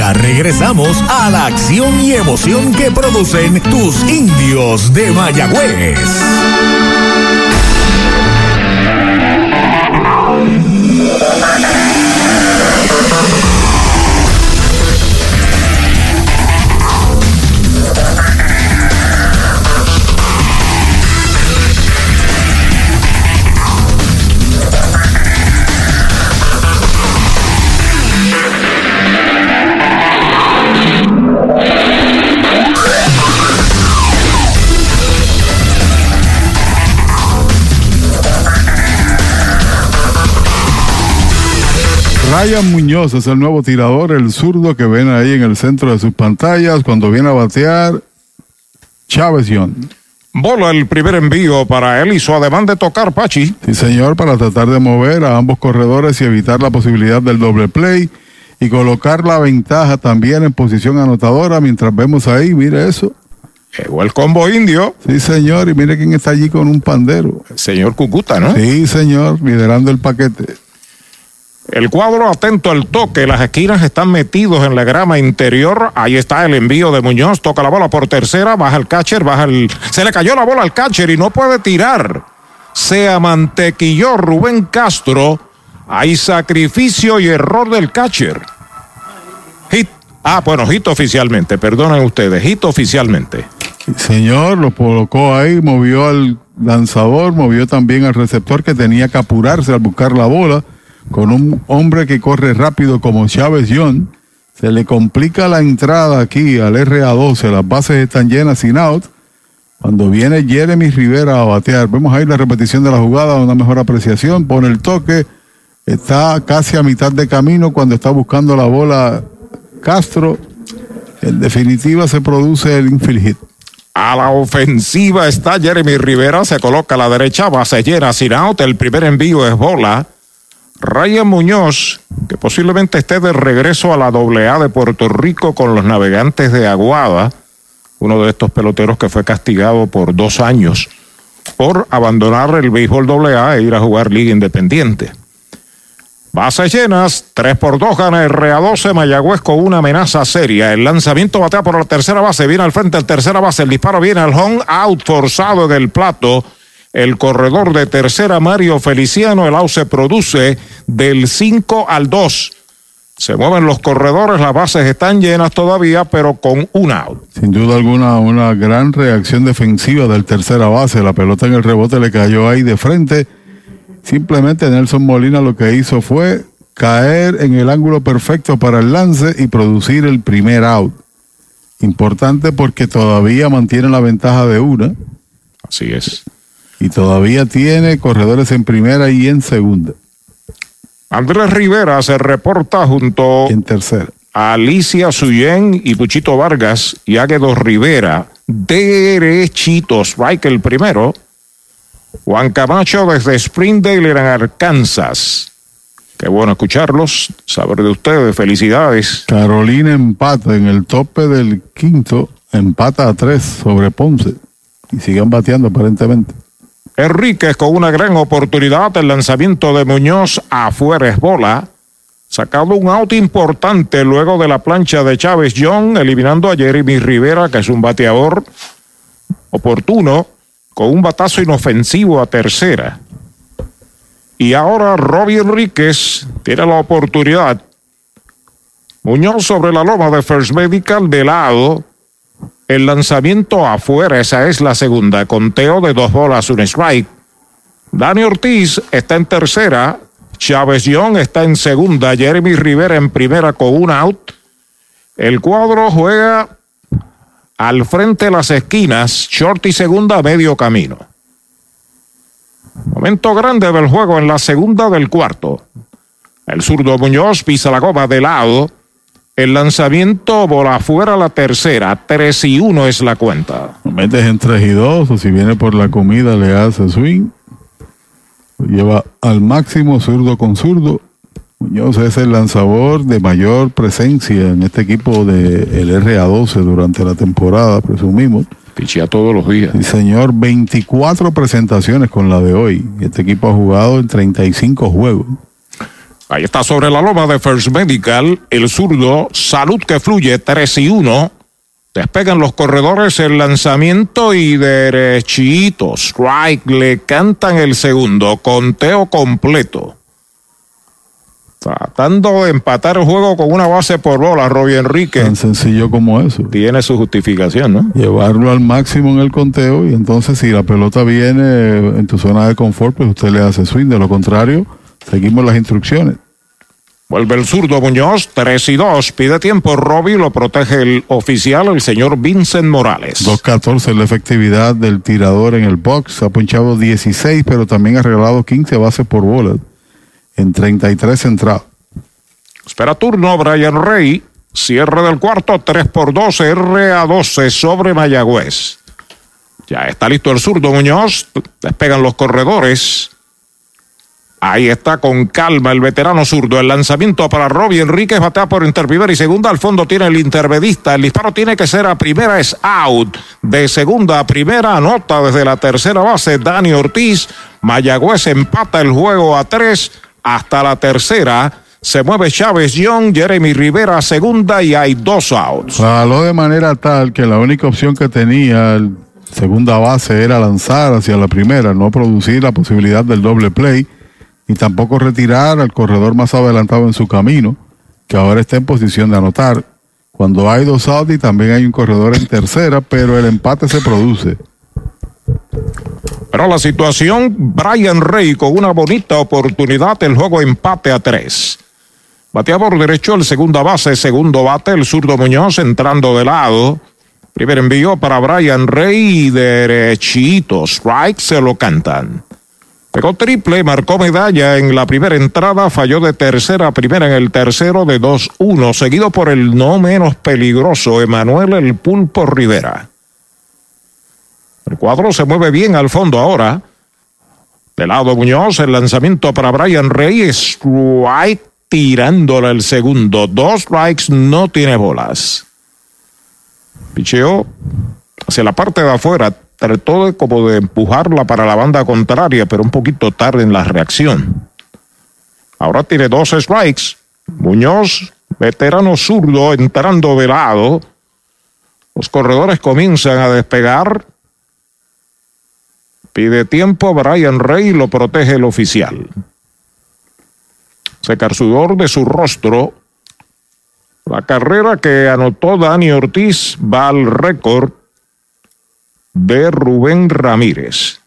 Ya regresamos a la acción y emoción que producen tus indios de Mayagüez. Ryan Muñoz es el nuevo tirador, el zurdo que ven ahí en el centro de sus pantallas cuando viene a batear Chávez John. Bola el primer envío para él y su ademán de tocar Pachi. Sí, señor, para tratar de mover a ambos corredores y evitar la posibilidad del doble play y colocar la ventaja también en posición anotadora mientras vemos ahí, mire eso. Llegó el combo indio. Sí, señor, y mire quién está allí con un pandero. El señor Cucuta, ¿no? Sí, señor, liderando el paquete. El cuadro atento al toque, las esquinas están metidos en la grama interior. Ahí está el envío de Muñoz, toca la bola por tercera, baja el catcher, baja el. Se le cayó la bola al catcher y no puede tirar. Se amantequilló Rubén Castro. Hay sacrificio y error del catcher. Hit. Ah, bueno, hit oficialmente, perdonen ustedes, hit oficialmente. Señor, lo colocó ahí, movió al lanzador, movió también al receptor que tenía que apurarse al buscar la bola con un hombre que corre rápido como Chávez John. Se le complica la entrada aquí al RA12, las bases están llenas sin out. Cuando viene Jeremy Rivera a batear, vemos ahí la repetición de la jugada, una mejor apreciación, pone el toque, está casi a mitad de camino cuando está buscando la bola Castro. En definitiva se produce el infield hit. A la ofensiva está Jeremy Rivera, se coloca a la derecha, base llena sin out, el primer envío es bola. Ryan Muñoz, que posiblemente esté de regreso a la AA de Puerto Rico con los navegantes de Aguada, uno de estos peloteros que fue castigado por dos años por abandonar el béisbol AA e ir a jugar Liga Independiente. Bases llenas, 3 por 2 gana el RA12 Mayagüez con una amenaza seria. El lanzamiento batea por la tercera base, viene al frente el tercera base, el disparo viene al home, out forzado del plato. El corredor de tercera Mario Feliciano, el out se produce del 5 al 2. Se mueven los corredores, las bases están llenas todavía, pero con un out. Sin duda alguna, una gran reacción defensiva del tercera base. La pelota en el rebote le cayó ahí de frente. Simplemente Nelson Molina lo que hizo fue caer en el ángulo perfecto para el lance y producir el primer out. Importante porque todavía mantiene la ventaja de una. Así es. Y todavía tiene corredores en primera y en segunda. Andrés Rivera se reporta junto en tercera. a Alicia Suyen y Puchito Vargas y Águedo Rivera. Derechitos. Strike el primero. Juan Camacho desde Springdale en Arkansas. Qué bueno escucharlos, saber de ustedes, felicidades. Carolina empata en el tope del quinto, empata a tres sobre Ponce y siguen bateando aparentemente. Enríquez con una gran oportunidad, el lanzamiento de Muñoz afuera es bola. Sacado un out importante luego de la plancha de Chávez John, eliminando a Jeremy Rivera, que es un bateador oportuno con un batazo inofensivo a tercera. Y ahora Robbie Enríquez tiene la oportunidad. Muñoz sobre la loma de First Medical de lado. El lanzamiento afuera, esa es la segunda. Conteo de dos bolas, un strike. Dani Ortiz está en tercera. Chávez Young está en segunda. Jeremy Rivera en primera con un out. El cuadro juega al frente de las esquinas. Short y segunda, medio camino. Momento grande del juego en la segunda del cuarto. El zurdo Muñoz pisa la goma de lado. El lanzamiento bola afuera la tercera. 3 y 1 es la cuenta. Lo metes en 3 y 2 o si viene por la comida le hace swing. Lo lleva al máximo zurdo con zurdo. Muñoz es el lanzador de mayor presencia en este equipo del RA12 durante la temporada, presumimos. Pichea todos los días. Sí, señor, 24 presentaciones con la de hoy. Este equipo ha jugado en 35 juegos. Ahí está sobre la loma de First Medical, el zurdo, salud que fluye, 3 y 1. Despegan los corredores el lanzamiento y derechito. Strike, le cantan el segundo. Conteo completo. Tratando de empatar el juego con una base por bola, Robbie Enrique. Tan sencillo como eso. Tiene su justificación, ¿no? Llevarlo al máximo en el conteo y entonces si la pelota viene en tu zona de confort, pues usted le hace swing. De lo contrario, seguimos las instrucciones. Vuelve el zurdo Muñoz, 3 y 2. Pide tiempo Robbie, lo protege el oficial, el señor Vincent Morales. 2.14 la efectividad del tirador en el box. Ha punchado 16, pero también ha regalado 15 bases por bola en 33 entradas. Espera turno Brian Rey. Cierre del cuarto, 3 por 2, RA 12 sobre Mayagüez. Ya está listo el zurdo Muñoz. Despegan los corredores. Ahí está con calma el veterano zurdo. El lanzamiento para Robbie Enríquez batea por interprimera y segunda. Al fondo tiene el intervedista. El disparo tiene que ser a primera, es out. De segunda a primera, anota desde la tercera base Dani Ortiz. Mayagüez empata el juego a tres hasta la tercera. Se mueve Chávez Young, Jeremy Rivera segunda y hay dos outs. Jaló de manera tal que la única opción que tenía el segunda base era lanzar hacia la primera, no producir la posibilidad del doble play y tampoco retirar al corredor más adelantado en su camino, que ahora está en posición de anotar. Cuando hay dos outs y también hay un corredor en tercera, pero el empate se produce. Pero la situación, Brian Rey con una bonita oportunidad, el juego empate a tres. Batea por derecho el segunda base, segundo bate, el zurdo Muñoz entrando de lado. Primer envío para Brian Rey, derechito, strike, se lo cantan. Pegó triple, marcó medalla en la primera entrada, falló de tercera a primera en el tercero de 2-1, seguido por el no menos peligroso Emanuel El Pulpo Rivera. El cuadro se mueve bien al fondo ahora. De lado Muñoz, el lanzamiento para Brian Rey, strike tirándole el segundo. Dos strikes, no tiene bolas. Picheo hacia la parte de afuera, trató de como de empujarla para la banda contraria, pero un poquito tarde en la reacción. Ahora tiene dos strikes. Muñoz, veterano zurdo, entrando de lado. Los corredores comienzan a despegar. Pide tiempo Brian Rey, lo protege el oficial. Secar sudor de su rostro. La carrera que anotó Dani Ortiz va al récord de Rubén Ramírez.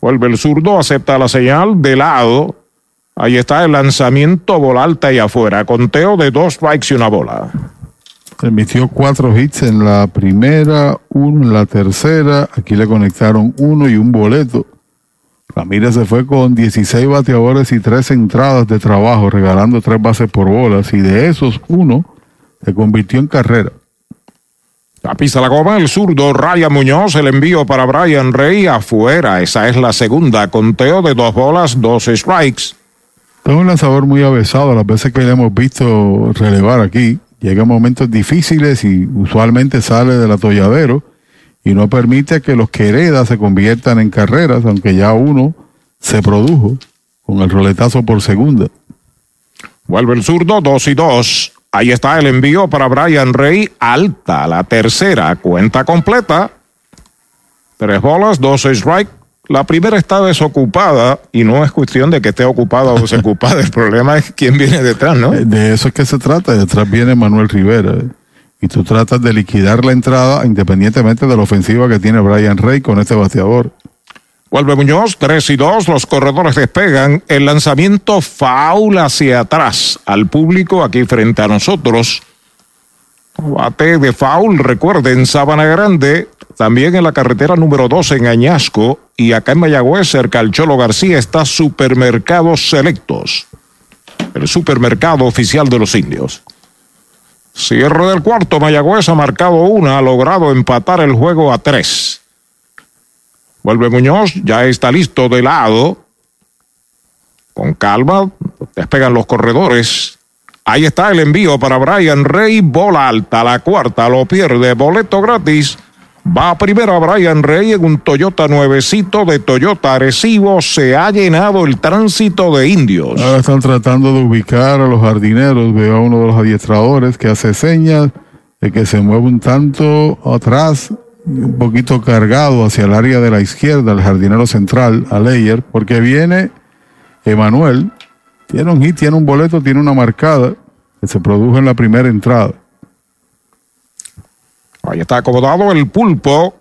Vuelve el zurdo, acepta la señal de lado. Ahí está el lanzamiento, bola alta y afuera. Conteo de dos strikes y una bola. Permitió cuatro hits en la primera, uno en la tercera. Aquí le conectaron uno y un boleto. Ramírez se fue con 16 bateadores y tres entradas de trabajo, regalando tres bases por bolas. Y de esos, uno se convirtió en carrera. La pisa la goma, el zurdo Ryan Muñoz, el envío para Brian Rey afuera. Esa es la segunda. Conteo de dos bolas, dos strikes. Es un lanzador muy avesado. Las veces que le hemos visto relevar aquí, llega a momentos difíciles y usualmente sale del atolladero y no permite que los que hereda se conviertan en carreras, aunque ya uno se produjo con el roletazo por segunda. Vuelve el zurdo, dos y dos. Ahí está el envío para Brian Rey, alta, la tercera, cuenta completa. Tres bolas, dos strike. La primera está desocupada y no es cuestión de que esté ocupada o desocupada. El problema es quién viene detrás, ¿no? De eso es que se trata. Detrás viene Manuel Rivera. y tú tratas de liquidar la entrada independientemente de la ofensiva que tiene Brian Rey con este bateador. Vuelve Muñoz, 3 y 2, los corredores despegan. El lanzamiento faul hacia atrás al público aquí frente a nosotros. Bate de foul, recuerden, Sabana Grande, también en la carretera número 2 en Añasco y acá en Mayagüez, cerca al Cholo García, está Supermercados Selectos, el supermercado oficial de los indios. Cierre del cuarto, Mayagüez ha marcado una, ha logrado empatar el juego a tres. Vuelve Muñoz, ya está listo de lado. Con calma, despegan los corredores. Ahí está el envío para Brian Rey, bola alta, la cuarta lo pierde, boleto gratis. Va primero a Brian Rey en un Toyota nuevecito de Toyota Arecibo. Se ha llenado el tránsito de indios. Ahora están tratando de ubicar a los jardineros. Veo a uno de los adiestradores que hace señas de que se mueve un tanto atrás un poquito cargado hacia el área de la izquierda, el jardinero central, a Leyer, porque viene Emanuel, tiene un hit, tiene un boleto, tiene una marcada que se produjo en la primera entrada. Ahí está acomodado el pulpo.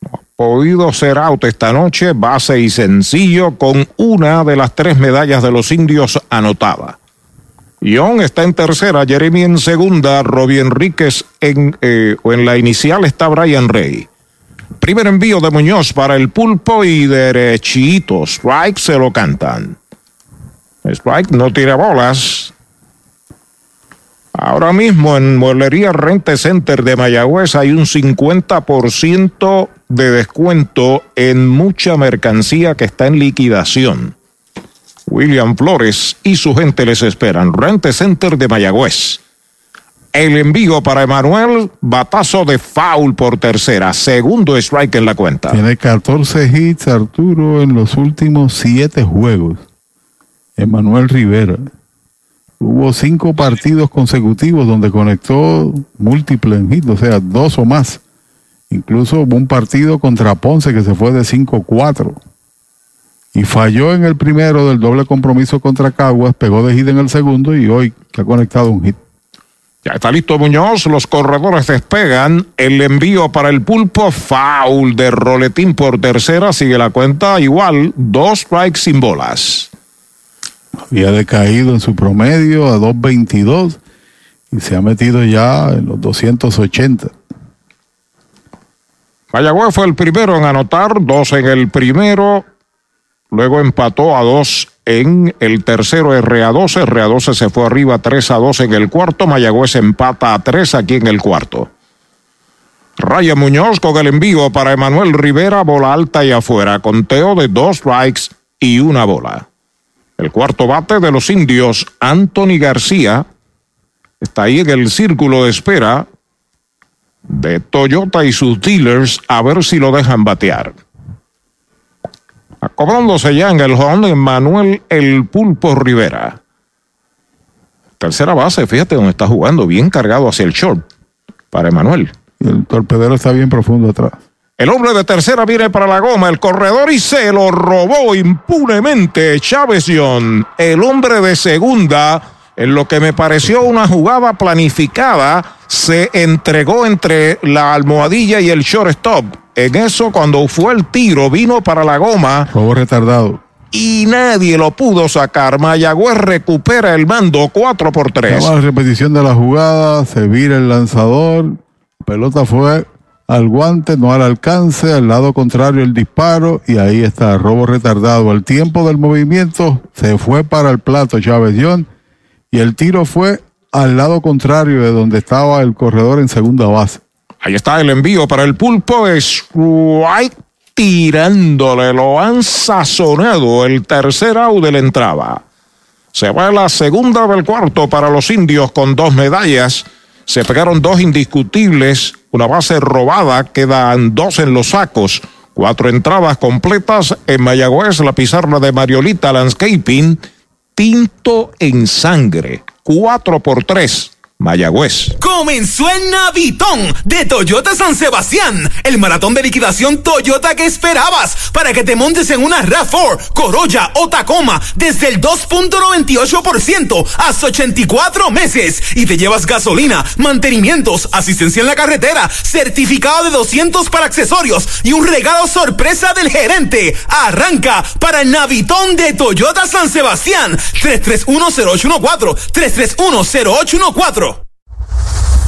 No ha podido ser out esta noche, base y sencillo, con una de las tres medallas de los indios anotada. Ion está en tercera, Jeremy en segunda, Robbie Enríquez en, eh, o en la inicial está Brian Rey. Primer envío de Muñoz para el pulpo y derechito. Strike se lo cantan. Strike no tira bolas. Ahora mismo en Mueblería Rente Center de Mayagüez hay un 50% de descuento en mucha mercancía que está en liquidación. William Flores y su gente les esperan. Rente Center de Mayagüez. El envío para Emanuel, batazo de foul por tercera, segundo strike en la cuenta. Tiene 14 hits Arturo en los últimos siete juegos. Emanuel Rivera. Hubo cinco partidos consecutivos donde conectó múltiples hits, o sea, dos o más. Incluso hubo un partido contra Ponce que se fue de 5-4 y falló en el primero del doble compromiso contra Caguas, pegó de hit en el segundo y hoy que ha conectado un hit. Ya está listo Muñoz, los corredores despegan, el envío para el pulpo, foul de roletín por tercera, sigue la cuenta igual, dos strikes sin bolas. Había decaído en su promedio a 2.22 y se ha metido ya en los 280. Mayagüez fue el primero en anotar, dos en el primero, Luego empató a dos en el tercero RA12. RA12 se fue arriba 3 a 2 en el cuarto. Mayagüez empata a 3 aquí en el cuarto. Raya Muñoz con el envío para Emanuel Rivera, bola alta y afuera. Conteo de dos strikes y una bola. El cuarto bate de los indios, Anthony García, está ahí en el círculo de espera de Toyota y sus dealers a ver si lo dejan batear. Acobrándose ya en el home Manuel El Pulpo Rivera. Tercera base, fíjate dónde está jugando, bien cargado hacia el short para Emanuel. El torpedero está bien profundo atrás. El hombre de tercera viene para la goma, el corredor y se lo robó impunemente Chávez John. El hombre de segunda, en lo que me pareció una jugada planificada, se entregó entre la almohadilla y el shortstop en eso, cuando fue el tiro, vino para la goma. Juego retardado. Y nadie lo pudo sacar. Mayagüez recupera el mando 4 por 3. La repetición de la jugada, se vira el lanzador. Pelota fue al guante, no al alcance, al lado contrario el disparo y ahí está, robo retardado. Al tiempo del movimiento se fue para el plato Chávez John y el tiro fue al lado contrario de donde estaba el corredor en segunda base. Ahí está el envío para el pulpo. Strike tirándole. Lo han sazonado. El tercer out de la entrada. Se va la segunda del cuarto para los indios con dos medallas. Se pegaron dos indiscutibles. Una base robada. Quedan dos en los sacos. Cuatro entradas completas en Mayagüez. La pizarra de Mariolita Landscaping. Tinto en sangre. Cuatro por tres. Mayagüez. Comenzó el Navitón de Toyota San Sebastián, el maratón de liquidación Toyota que esperabas para que te montes en una RAV4, Corolla o Tacoma desde el 2.98% hasta 84 meses y te llevas gasolina, mantenimientos, asistencia en la carretera, certificado de 200 para accesorios y un regalo sorpresa del gerente. Arranca para el Navitón de Toyota San Sebastián 3310814 3310814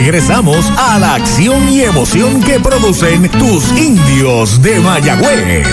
Regresamos a la acción y emoción que producen tus indios de Mayagüez.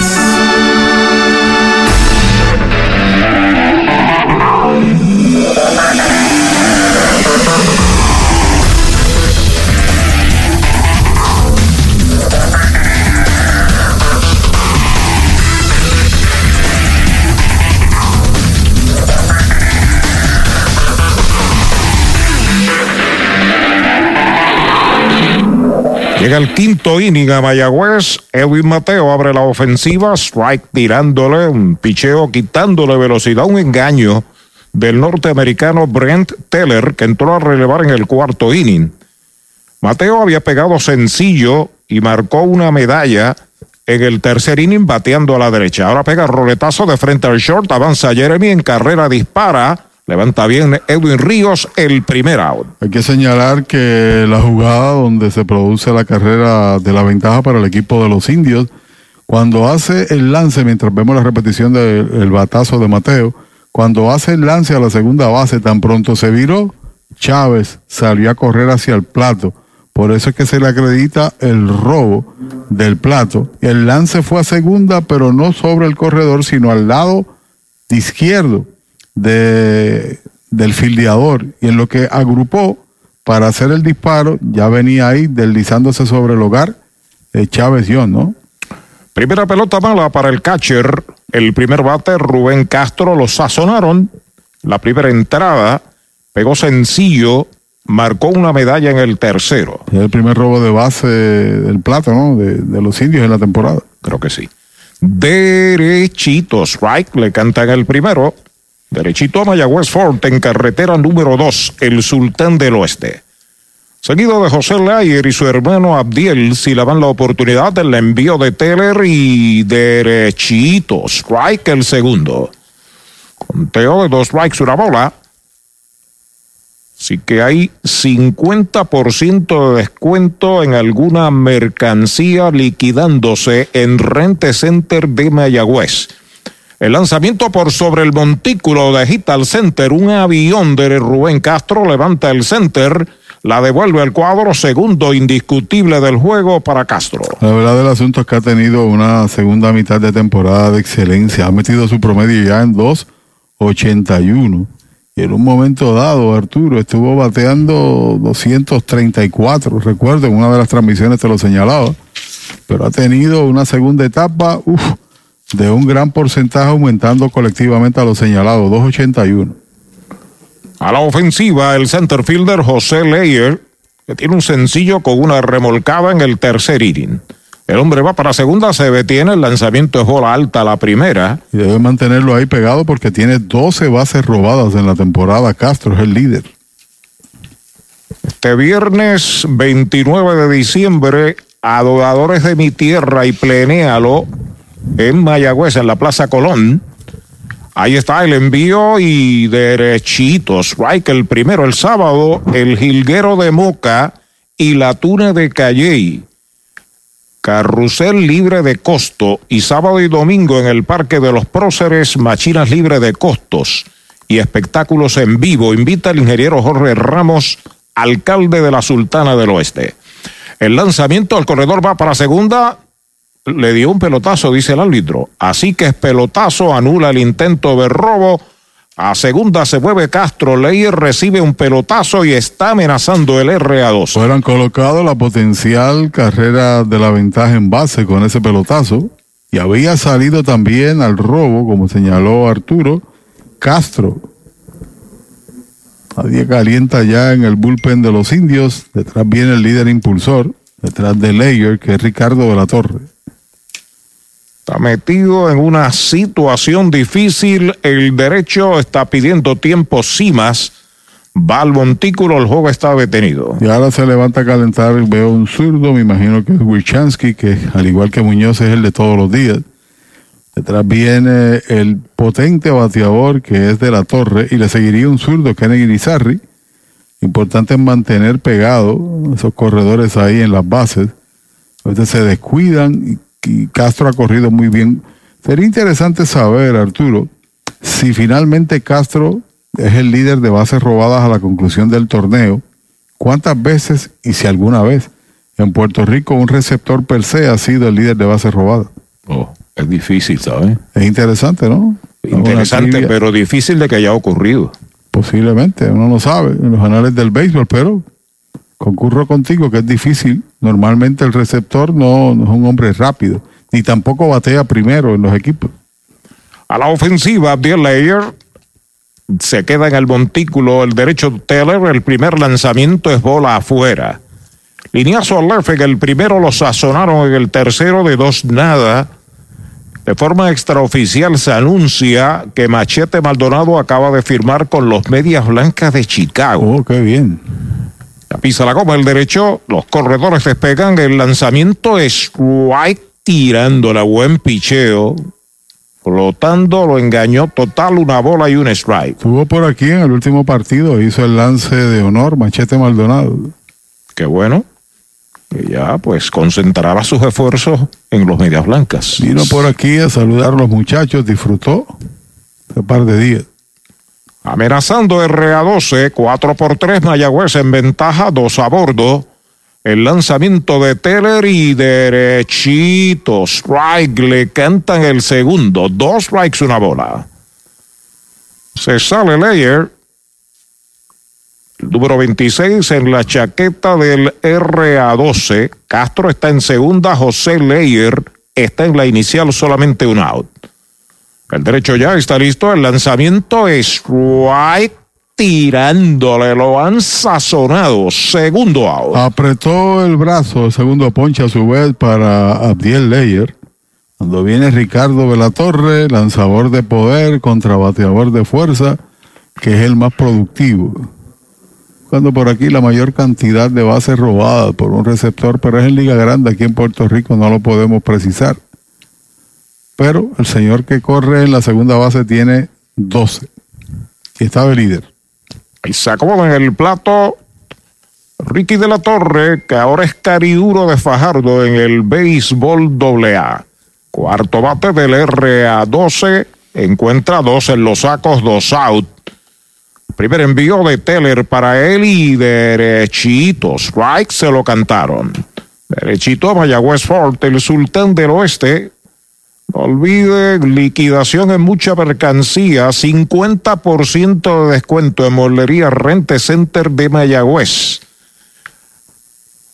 Llega el quinto inning a Mayagüez. Edwin Mateo abre la ofensiva. Strike tirándole un picheo, quitándole velocidad, un engaño del norteamericano Brent Teller, que entró a relevar en el cuarto inning. Mateo había pegado sencillo y marcó una medalla en el tercer inning bateando a la derecha. Ahora pega roletazo de frente al short, avanza Jeremy en carrera, dispara. Levanta bien Edwin Ríos el primer out. Hay que señalar que la jugada donde se produce la carrera de la ventaja para el equipo de los indios, cuando hace el lance, mientras vemos la repetición del batazo de Mateo, cuando hace el lance a la segunda base, tan pronto se viró, Chávez salió a correr hacia el plato. Por eso es que se le acredita el robo del plato. El lance fue a segunda, pero no sobre el corredor, sino al lado izquierdo de, del fildeador y en lo que agrupó para hacer el disparo, ya venía ahí deslizándose sobre el hogar de Chávez John, ¿no? Primera pelota mala para el catcher. El primer bate, Rubén Castro, lo sazonaron. La primera entrada, pegó sencillo, marcó una medalla en el tercero. el primer robo de base del plato, ¿no? De, de los indios en la temporada. Creo que sí. Derechito, strike, le cantan el primero. Derechito a Mayagüez Fort en carretera número 2, el Sultán del Oeste. Seguido de José Layer y su hermano Abdiel, si le dan la oportunidad del envío de Teller y derechito, strike el segundo. Conteo de dos strikes, una bola. Así que hay 50% de descuento en alguna mercancía liquidándose en Rente Center de Mayagüez. El lanzamiento por sobre el montículo de Digital Center, un avión de Rubén Castro levanta el center, la devuelve al cuadro, segundo indiscutible del juego para Castro. La verdad del asunto es que ha tenido una segunda mitad de temporada de excelencia, ha metido su promedio ya en 2.81 y en un momento dado Arturo estuvo bateando 234, recuerdo, en una de las transmisiones te lo señalaba, pero ha tenido una segunda etapa, de un gran porcentaje aumentando colectivamente a los señalados, 281. A la ofensiva, el center fielder José Leyer, que tiene un sencillo con una remolcada en el tercer inning. El hombre va para segunda, se detiene, el lanzamiento es bola alta la primera. Y debe mantenerlo ahí pegado porque tiene 12 bases robadas en la temporada. Castro es el líder. Este viernes 29 de diciembre, adoradores de mi tierra y plenéalo en Mayagüez, en la Plaza Colón. Ahí está el envío y derechito. Strike el primero el sábado, el jilguero de Moca y la tuna de Calley. Carrusel libre de costo y sábado y domingo en el Parque de los Próceres, machinas libre de costos y espectáculos en vivo. Invita al ingeniero Jorge Ramos, alcalde de la Sultana del Oeste. El lanzamiento al corredor va para segunda. Le dio un pelotazo, dice el árbitro. Así que es pelotazo, anula el intento de robo. A segunda se mueve Castro. Leyer recibe un pelotazo y está amenazando el RA2. Fueran colocado la potencial carrera de la ventaja en base con ese pelotazo. Y había salido también al robo, como señaló Arturo, Castro. Nadie calienta ya en el bullpen de los indios. Detrás viene el líder impulsor. Detrás de Leyer, que es Ricardo de la Torre. Está metido en una situación difícil. El derecho está pidiendo tiempo Simas. Va al montículo, el juego está detenido. Y ahora se levanta a calentar. Veo un zurdo, me imagino que es Wichansky, que al igual que Muñoz es el de todos los días. Detrás viene el potente bateador que es de la torre y le seguiría un zurdo, Kennedy Irizarry. Importante mantener pegado esos corredores ahí en las bases. A veces se descuidan y y Castro ha corrido muy bien. Sería interesante saber, Arturo, si finalmente Castro es el líder de bases robadas a la conclusión del torneo, ¿cuántas veces y si alguna vez en Puerto Rico un receptor per se ha sido el líder de bases robadas? Oh, es difícil, ¿sabes? Es interesante, ¿no? Interesante, pero difícil de que haya ocurrido. Posiblemente, uno no sabe en los anales del béisbol, pero concurro contigo que es difícil. Normalmente el receptor no, no, es un hombre rápido, ni tampoco batea primero en los equipos. A la ofensiva, Abdiel Layer se queda en el montículo el derecho de Taylor. El primer lanzamiento es bola afuera. Lineazo al left en el primero lo sazonaron en el tercero de dos nada. De forma extraoficial se anuncia que Machete Maldonado acaba de firmar con los Medias Blancas de Chicago. Oh, qué bien. La pisa la goma el derecho, los corredores despegan, el lanzamiento es White tirándola, buen picheo. Flotando, lo engañó total, una bola y un strike. Estuvo por aquí en el último partido, hizo el lance de honor, Machete Maldonado. Qué bueno. Y ya pues concentraba sus esfuerzos en los medias blancas. Vino por aquí a saludar a los muchachos, disfrutó un par de días. Amenazando RA12, 4 por 3, Mayagüez en ventaja, 2 a bordo. El lanzamiento de Teller y derechito. Strike, le cantan el segundo. Dos strikes, una bola. Se sale Leyer. Número 26 en la chaqueta del RA12. Castro está en segunda. José Leyer está en la inicial, solamente un out. El derecho ya está listo. El lanzamiento es strike tirándole, lo han sazonado. Segundo out. Apretó el brazo, segundo ponche a su vez para Abdiel Leyer. Cuando viene Ricardo Velatorre, lanzador de poder, contrabateador de fuerza, que es el más productivo. Cuando por aquí la mayor cantidad de bases robadas por un receptor, pero es en Liga Grande, aquí en Puerto Rico no lo podemos precisar. Pero el señor que corre en la segunda base tiene 12 y está de líder. Y se acomoda en el plato Ricky de la Torre, que ahora es cariduro de Fajardo en el béisbol AA. Cuarto bate del RA12, encuentra dos en los sacos, dos out. Primer envío de Teller para él y derechito, strike se lo cantaron. Derechito a Mayagüez Fort, el sultán del oeste, olvide, liquidación en mucha mercancía, 50% de descuento en Molería Rente Center de Mayagüez.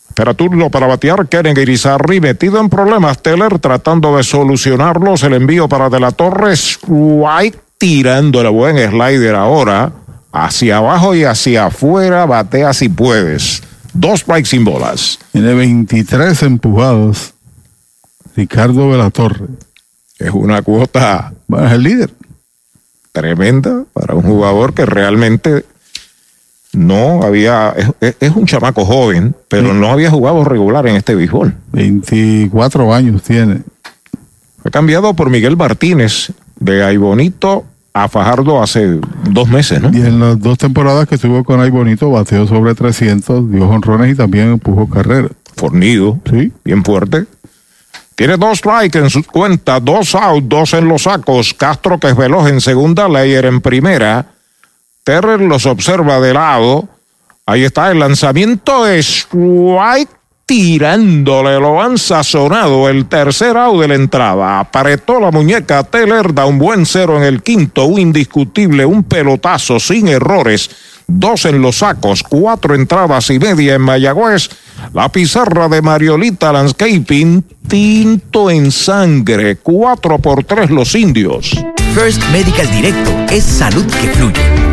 Espera turno para batear Keren Irizarry, metido en problemas, Teller tratando de solucionarlos, el envío para De la Torre, White tirando el buen slider ahora, hacia abajo y hacia afuera, batea si puedes. Dos strikes sin bolas. Tiene 23 empujados. Ricardo de la Torre. Es una cuota. Bueno, es el líder. Tremenda para un jugador que realmente no había. Es, es un chamaco joven, pero sí. no había jugado regular en este béisbol. 24 años tiene. Fue cambiado por Miguel Martínez de Aibonito a Fajardo hace dos meses, ¿no? Y en las dos temporadas que estuvo con ahí bonito, bateó sobre 300, dio honrones y también empujó carrera. Fornido. Sí. Bien fuerte. Tiene dos strikes en su cuenta, dos out, dos en los sacos. Castro, que es veloz en segunda, Leyer en primera. Terrer los observa de lado. Ahí está el lanzamiento de strike tirándole, lo han sazonado el tercer out de la entrada. Apretó la muñeca Teller, da un buen cero en el quinto, un indiscutible, un pelotazo sin errores. Dos en los sacos, cuatro entradas y media en Mayagüez. La pizarra de Mariolita Landscaping, tinto en sangre, cuatro por tres los indios. First Medical Directo es salud que fluye.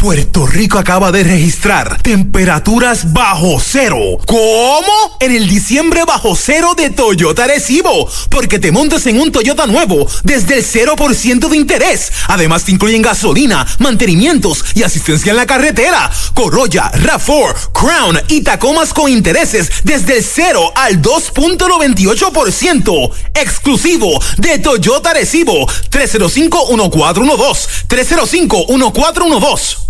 Puerto Rico acaba de registrar temperaturas bajo cero. ¿Cómo? En el diciembre bajo cero de Toyota Recibo. Porque te montas en un Toyota nuevo desde el 0% de interés. Además te incluyen gasolina, mantenimientos y asistencia en la carretera. Corolla, RAV4, Crown y Tacomas con intereses desde el 0 al 2.98%. Exclusivo de Toyota Recibo. 305-1412. 305-1412.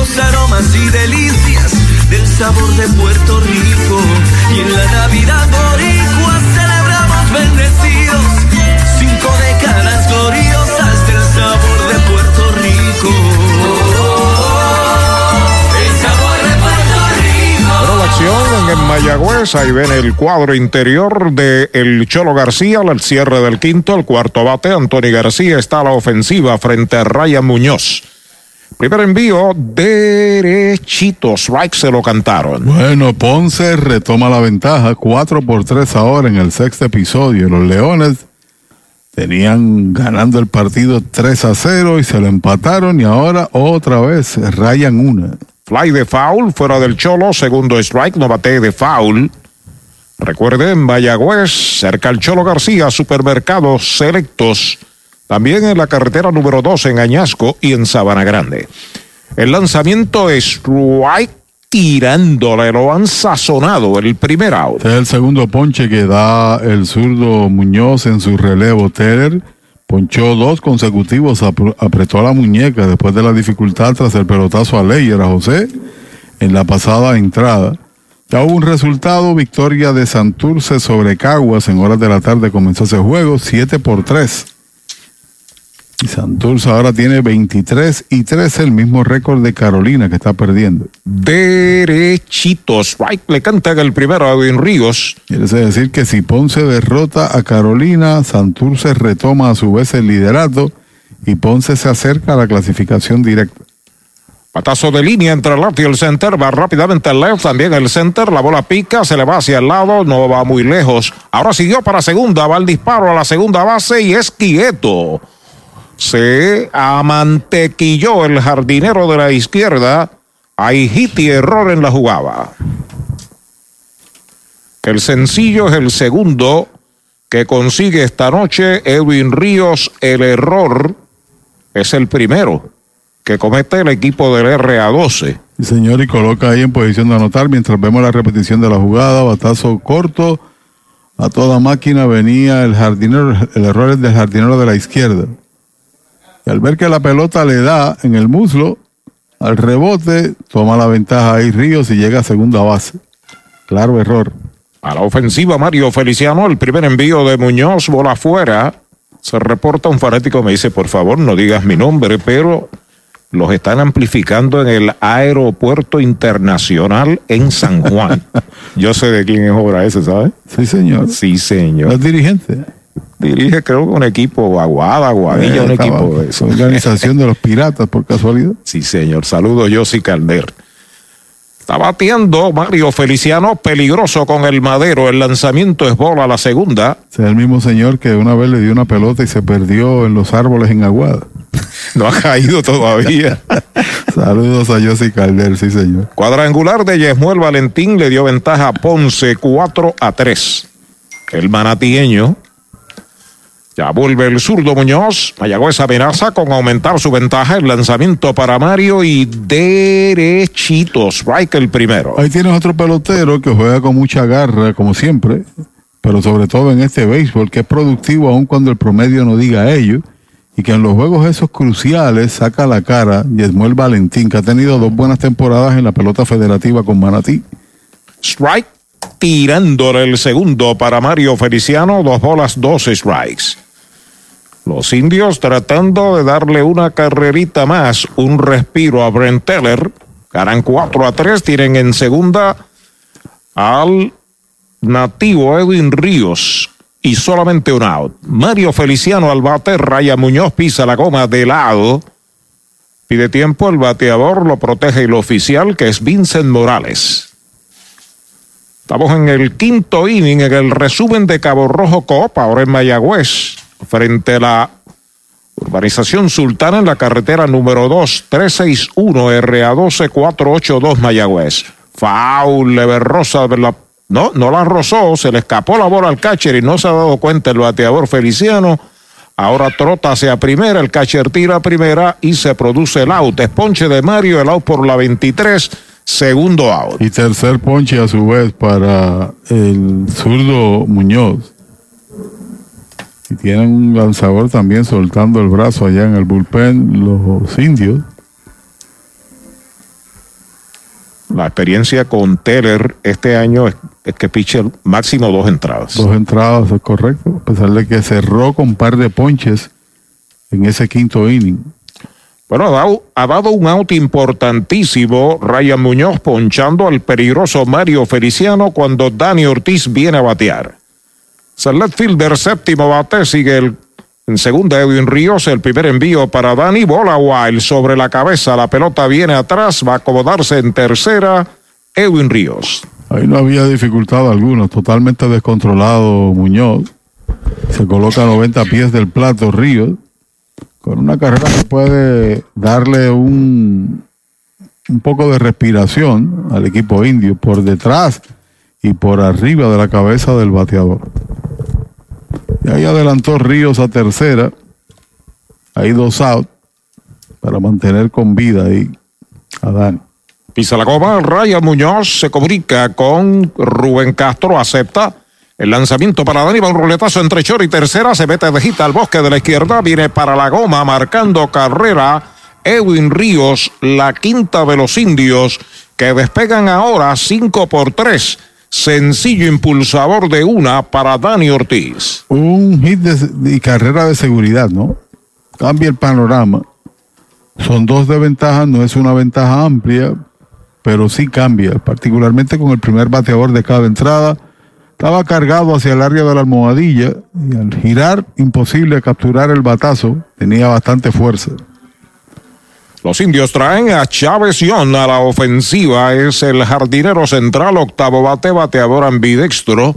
los aromas y delicias del sabor de Puerto Rico. Y en la Navidad boricua celebramos bendecidos cinco décadas gloriosas del sabor de Puerto Rico. El la acción en Mayagüez, ahí ven el cuadro interior de el Cholo García, al cierre del quinto, el cuarto bate, Anthony García está a la ofensiva frente a Ryan Muñoz. Primer envío, derechito. Strike se lo cantaron. Bueno, Ponce retoma la ventaja, 4 por 3 ahora en el sexto episodio. Los Leones tenían ganando el partido 3 a 0 y se lo empataron y ahora otra vez rayan una. Fly de foul, fuera del Cholo, segundo strike, no bate de foul. Recuerden, Mayagüez, cerca al Cholo García, supermercados selectos también en la carretera número 2 en Añasco y en Sabana Grande. El lanzamiento es strike tirándole, lo han sazonado el primer out. Este es el segundo ponche que da el zurdo Muñoz en su relevo. Teller ponchó dos consecutivos, apretó la muñeca después de la dificultad tras el pelotazo a Leyer a José en la pasada entrada. Ya hubo un resultado, victoria de Santurce sobre Caguas en horas de la tarde comenzó ese juego, 7 por 3. Y Santurce ahora tiene 23 y 13, el mismo récord de Carolina que está perdiendo. Derechito, strike le cantan el primero a Edwin Ríos. Quiere decir que si Ponce derrota a Carolina, Santurce retoma a su vez el liderato y Ponce se acerca a la clasificación directa. Patazo de línea entre el left y el center, va rápidamente el left, también el center, la bola pica, se le va hacia el lado, no va muy lejos. Ahora siguió para segunda, va el disparo a la segunda base y es quieto se amantequilló el jardinero de la izquierda. Hay hit y error en la jugada. El sencillo es el segundo que consigue esta noche Edwin Ríos. El error es el primero que comete el equipo del RA12. Sí, señor, y coloca ahí en posición de anotar mientras vemos la repetición de la jugada. Batazo corto. A toda máquina venía el jardinero, el error es del jardinero de la izquierda. Y al ver que la pelota le da en el muslo, al rebote, toma la ventaja ahí Ríos y llega a segunda base. Claro error. A la ofensiva, Mario Feliciano, el primer envío de Muñoz, bola afuera. Se reporta un fanático, me dice, por favor, no digas mi nombre, pero los están amplificando en el aeropuerto internacional en San Juan. Yo sé de quién es obra ese, ¿sabes? Sí, señor. Sí, señor. ¿Es dirigente? Dirige, creo que un equipo Aguada, Aguadilla, Eh, un equipo de eso. Organización de los piratas, por casualidad. Sí, señor. Saludos, Yossi Calder. Está batiendo Mario Feliciano, peligroso con el madero. El lanzamiento es bola a la segunda. Es el mismo señor que una vez le dio una pelota y se perdió en los árboles en Aguada. No ha caído todavía. Saludos a Yossi Calder, sí, señor. Cuadrangular de Yesmuel Valentín le dio ventaja a Ponce 4 a 3. El manatieño. Ya vuelve el zurdo Muñoz. Mayagüez amenaza con aumentar su ventaja. El lanzamiento para Mario y derechito. Strike el primero. Ahí tienes otro pelotero que juega con mucha garra, como siempre, pero sobre todo en este béisbol, que es productivo aun cuando el promedio no diga ello, y que en los juegos esos cruciales saca la cara Yesmuel Valentín, que ha tenido dos buenas temporadas en la pelota federativa con Manatí. Strike tirándole el segundo para Mario Feliciano. Dos bolas, dos strikes. Los indios tratando de darle una carrerita más, un respiro a Brent Teller. Ganan 4 a 3, tienen en segunda al nativo Edwin Ríos y solamente un out. Mario Feliciano al bate, Raya Muñoz pisa la goma de lado. Pide tiempo, el bateador lo protege el oficial que es Vincent Morales. Estamos en el quinto inning, en el resumen de Cabo Rojo Copa, ahora en Mayagüez, frente a la urbanización Sultana en la carretera número 2, 361 RA 12482 Mayagüez. Foul, Leverrosa, no, no la rozó, se le escapó la bola al catcher y no se ha dado cuenta el bateador Feliciano. Ahora trota hacia primera, el catcher tira primera y se produce el out. Esponche de Mario, el out por la 23, segundo out. Y tercer ponche a su vez para el zurdo Muñoz. Y tienen un lanzador también soltando el brazo allá en el bullpen, los indios. La experiencia con Teller este año es, es que piche máximo dos entradas. Dos entradas, es correcto. A pesar de que cerró con un par de ponches en ese quinto inning. Bueno, ha dado, ha dado un out importantísimo Ryan Muñoz ponchando al peligroso Mario Feliciano cuando Dani Ortiz viene a batear. Es el left fielder séptimo bate, sigue el, en segunda Edwin Ríos, el primer envío para Dani, bola wild sobre la cabeza, la pelota viene atrás, va a acomodarse en tercera Edwin Ríos. Ahí no había dificultad alguna, totalmente descontrolado Muñoz. Se coloca a 90 pies del plato Ríos, con una carrera que puede darle un, un poco de respiración al equipo indio por detrás y por arriba de la cabeza del bateador. Y ahí adelantó Ríos a tercera, ahí dos out, para mantener con vida ahí a Dani. Pisa la goma, Ryan Muñoz se comunica con Rubén Castro, acepta el lanzamiento para Dani, va un roletazo entre short y tercera, se mete de gita al bosque de la izquierda, viene para la goma, marcando carrera, Edwin Ríos, la quinta de los indios, que despegan ahora 5 por 3. Sencillo impulsador de una para Dani Ortiz. un hit de, y carrera de seguridad, ¿no? Cambia el panorama. Son dos de ventaja, no es una ventaja amplia, pero sí cambia, particularmente con el primer bateador de cada entrada. Estaba cargado hacia el área de la almohadilla y al girar, imposible capturar el batazo, tenía bastante fuerza. Los indios traen a Chávez Young a la ofensiva. Es el jardinero central, octavo bate, bateador ambidextro.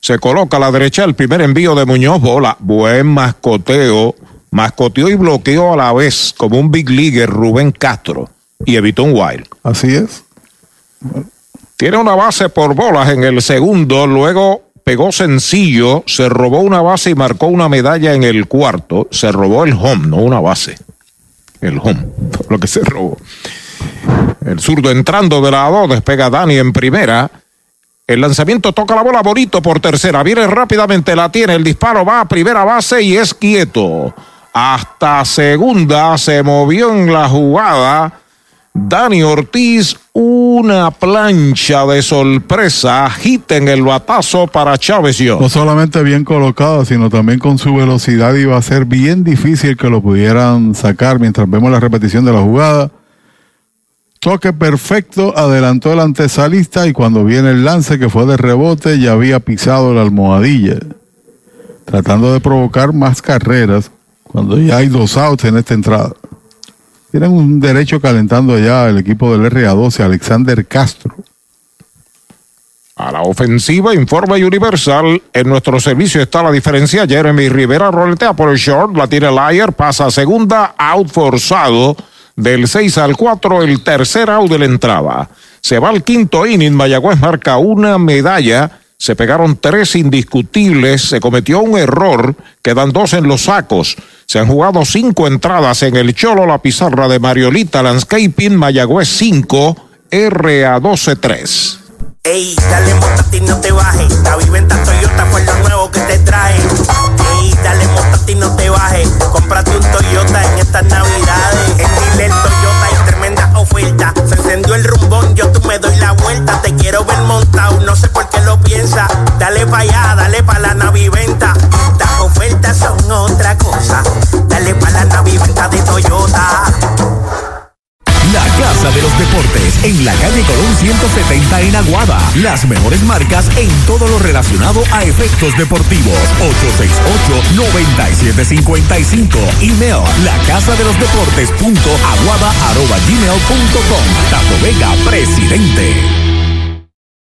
Se coloca a la derecha el primer envío de Muñoz Bola. Buen mascoteo. Mascoteó y bloqueó a la vez como un big leaguer Rubén Castro. Y evitó un wild. Así es. Tiene una base por bolas en el segundo. Luego pegó sencillo. Se robó una base y marcó una medalla en el cuarto. Se robó el home, no una base el home, lo que se robó. El zurdo entrando de lado, despega Dani en primera. El lanzamiento toca la bola bonito por tercera. Viene rápidamente, la tiene. El disparo va a primera base y es quieto. Hasta segunda se movió en la jugada. Dani Ortiz, una plancha de sorpresa, hit en el batazo para Chávez yo. No solamente bien colocado, sino también con su velocidad iba a ser bien difícil que lo pudieran sacar mientras vemos la repetición de la jugada. Toque perfecto, adelantó el antesalista y cuando viene el lance que fue de rebote ya había pisado la almohadilla, tratando de provocar más carreras cuando ya hay dos outs en esta entrada. Tienen un derecho calentando ya el equipo del RA12, Alexander Castro. A la ofensiva, informe Universal. En nuestro servicio está la diferencia. Jeremy Rivera roletea por el short, la tira Lyer, pasa a segunda, out forzado. Del 6 al 4, el tercer out de la entrada. Se va al quinto inning, Mayagüez marca una medalla. Se pegaron tres indiscutibles, se cometió un error, quedan dos en los sacos. Se han jugado cinco entradas en el Cholo, la pizarra de Mariolita Landscaping, Mayagüez 5, RA 12 3. Ey, dale montate y no te bajes. La viventa Toyota fue lo nuevo que te trae. Ey, dale montate y no te bajes. Cómprate un Toyota en estas navidades. En Dile Toyota hay tremenda oferta. Se encendió el rumbón, yo tú me doy la vuelta. Quiero ver montado, no sé por qué lo piensa. Dale pa' allá, dale pa' la naviventa. Estas ofertas son otra cosa. Dale pa' la naviventa de Toyota. La Casa de los Deportes en la calle Colón 170 en Aguada. Las mejores marcas en todo lo relacionado a efectos deportivos. 868-9755. Email la casa de los deportes punto aguada arroba gmail punto com. Vega, presidente.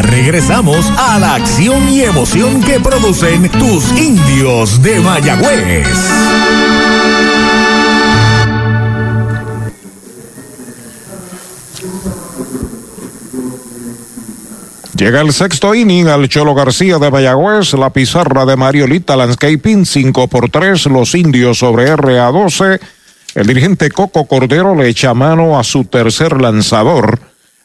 Regresamos a la acción y emoción que producen tus indios de Mayagüez. Llega el sexto inning al Cholo García de Mayagüez, la pizarra de Mariolita Landscaping, 5 por 3, los indios sobre RA12. El dirigente Coco Cordero le echa mano a su tercer lanzador,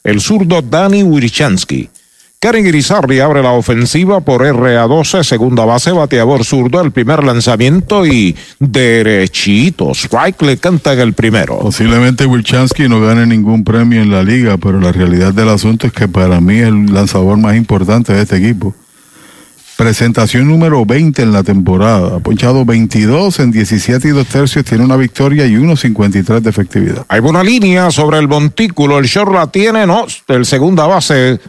el zurdo Dani Wirchansky. Karen Irizarry abre la ofensiva por RA12, segunda base, bateador zurdo, el primer lanzamiento y derechito. Strike le canta en el primero. Posiblemente Wilchansky no gane ningún premio en la liga, pero la realidad del asunto es que para mí es el lanzador más importante de este equipo. Presentación número 20 en la temporada. Ha ponchado 22 en 17 y 2 tercios, tiene una victoria y 1.53 de efectividad. Hay buena línea sobre el montículo, el short la tiene, no, el segunda base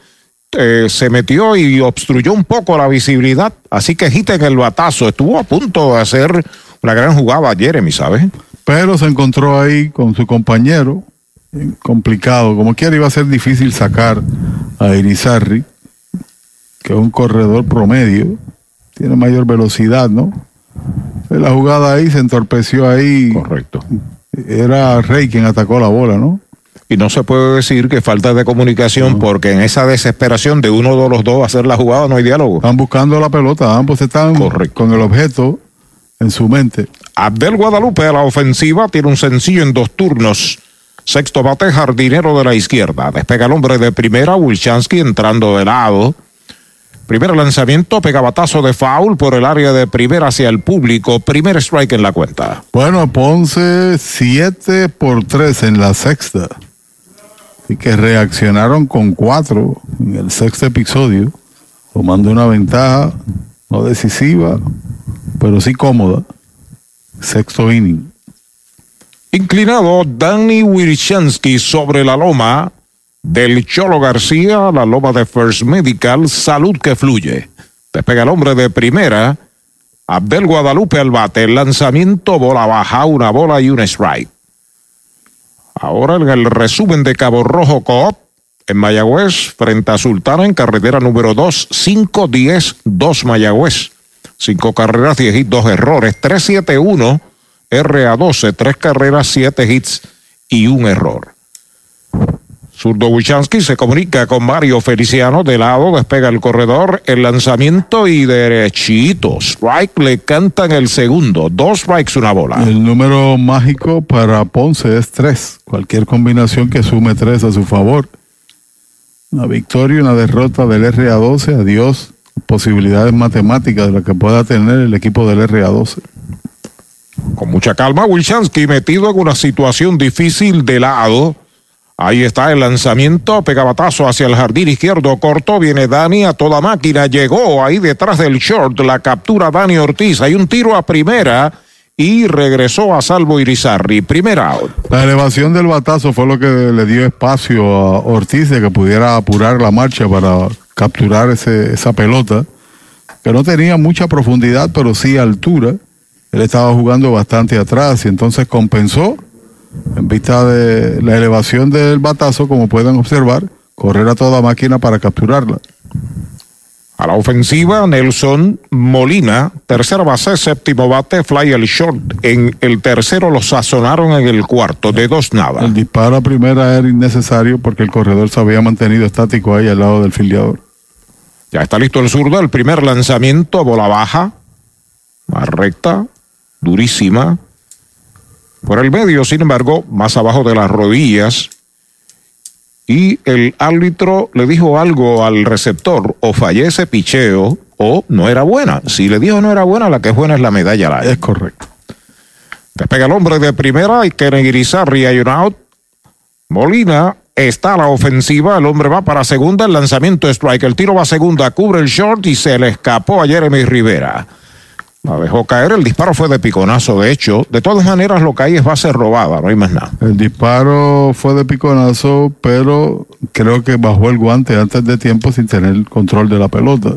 eh, se metió y obstruyó un poco la visibilidad, así que en el batazo. Estuvo a punto de hacer una gran jugada Jeremy, ¿sabes? Pero se encontró ahí con su compañero, eh, complicado. Como quiera iba a ser difícil sacar a Irizarry, que es un corredor promedio, tiene mayor velocidad, ¿no? La jugada ahí se entorpeció ahí. Correcto. Era Rey quien atacó la bola, ¿no? Y no se puede decir que falta de comunicación porque en esa desesperación de uno de los dos hacer la jugada no hay diálogo. Están buscando la pelota, ambos están con el objeto en su mente. Abdel Guadalupe a la ofensiva tiene un sencillo en dos turnos. Sexto bate, jardinero de la izquierda. Despega el hombre de primera, Wilchansky entrando de lado. Primer lanzamiento, pegabatazo de foul por el área de primera hacia el público. Primer strike en la cuenta. Bueno, Ponce 7 por 3 en la sexta. Y que reaccionaron con cuatro en el sexto episodio, tomando una ventaja no decisiva, pero sí cómoda. sexto inning. Inclinado Danny Wirchansky sobre la loma del Cholo García, la loma de First Medical, salud que fluye. Despega el hombre de primera. Abdel Guadalupe al bate, lanzamiento, bola baja, una bola y un strike. Ahora el resumen de Cabo Rojo Coop, en Mayagüez, frente a Sultana, en carretera número 2, 5-10-2 Mayagüez. Cinco carreras, 10 hits, dos errores, 3-7-1 RA12, tres carreras, siete hits y un error. Zurdo Wichansky se comunica con Mario Feliciano de lado, despega el corredor, el lanzamiento y derechito. Strike le cantan el segundo. Dos strikes, una bola. El número mágico para Ponce es tres. Cualquier combinación que sume tres a su favor. Una victoria y una derrota del RA12. Adiós. Posibilidades matemáticas de las que pueda tener el equipo del RA12. Con mucha calma, Wilchansky metido en una situación difícil de lado. Ahí está el lanzamiento, pegabatazo hacia el jardín izquierdo corto, viene Dani a toda máquina, llegó ahí detrás del short, la captura Dani Ortiz, hay un tiro a primera y regresó a salvo Irizarri, primera out. La elevación del batazo fue lo que le dio espacio a Ortiz de que pudiera apurar la marcha para capturar ese, esa pelota, que no tenía mucha profundidad, pero sí altura. Él estaba jugando bastante atrás y entonces compensó en vista de la elevación del batazo, como pueden observar, correr a toda máquina para capturarla. A la ofensiva, Nelson Molina, tercera base, séptimo bate, fly el short. En el tercero lo sazonaron en el cuarto, de dos nada. El disparo a primera era innecesario porque el corredor se había mantenido estático ahí al lado del filiador. Ya está listo el zurdo, el primer lanzamiento, bola baja, más recta, durísima. Por el medio, sin embargo, más abajo de las rodillas. Y el árbitro le dijo algo al receptor, o fallece picheo o no era buena. Si le dijo no era buena, la que es buena es la medalla larga. Es correcto. Despega el hombre de primera y Keren Irizarri hay un out. Molina está a la ofensiva, el hombre va para segunda, el lanzamiento strike, el tiro va a segunda, cubre el short y se le escapó a Jeremy Rivera. La dejó caer, el disparo fue de piconazo, de hecho. De todas maneras, lo que hay es base robada, no hay más nada. El disparo fue de piconazo, pero creo que bajó el guante antes de tiempo sin tener control de la pelota.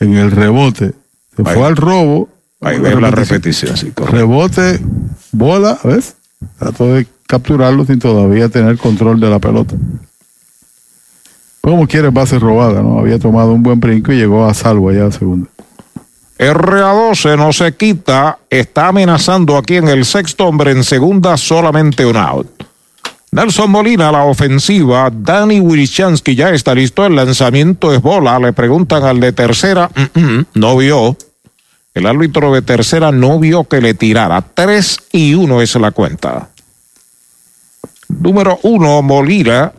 En el rebote. Se Ahí. fue al robo. Ahí ves la repetición, sí. Rebote, bola, ¿ves? Trató de capturarlo sin todavía tener control de la pelota. Como quiere, base robada, ¿no? Había tomado un buen brinco y llegó a salvo allá a segunda. RA12 no se quita, está amenazando aquí en el sexto hombre en segunda, solamente un out. Nelson Molina la ofensiva, Danny Wilchansky ya está listo, el lanzamiento es bola, le preguntan al de tercera, no vio. El árbitro de tercera no vio que le tirara. Tres y uno es la cuenta. Número uno, Molina,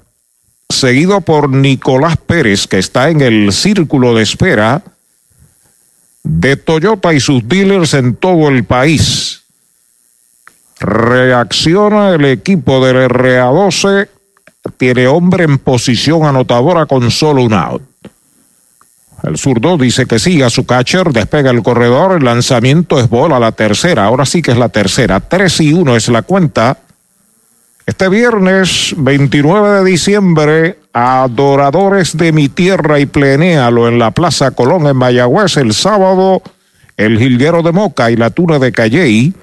seguido por Nicolás Pérez, que está en el círculo de espera de Toyota y sus dealers en todo el país. Reacciona el equipo del RA12, tiene hombre en posición anotadora con solo un out. El zurdo dice que sí a su catcher, despega el corredor, el lanzamiento es bola, la tercera, ahora sí que es la tercera, 3 y 1 es la cuenta. Este viernes 29 de diciembre, adoradores de mi tierra y plenéalo en la Plaza Colón en Mayagüez, el sábado, el Jilguero de Moca y la Tuna de Calley,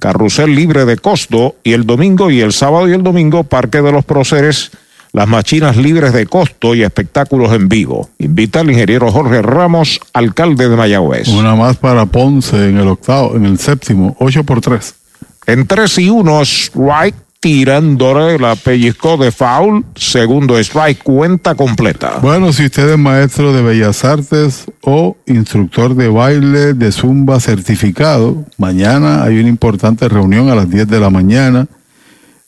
carrusel libre de costo, y el domingo y el sábado y el domingo, Parque de los Proceres, las machinas libres de costo y espectáculos en vivo. Invita al ingeniero Jorge Ramos, alcalde de Mayagüez. Una más para Ponce en el octavo, en el séptimo, 8 por 3. En 3 y 1, strike, tirándole la pellizcó de foul, segundo strike, cuenta completa. Bueno, si usted es maestro de Bellas Artes o instructor de baile de Zumba certificado, mañana hay una importante reunión a las 10 de la mañana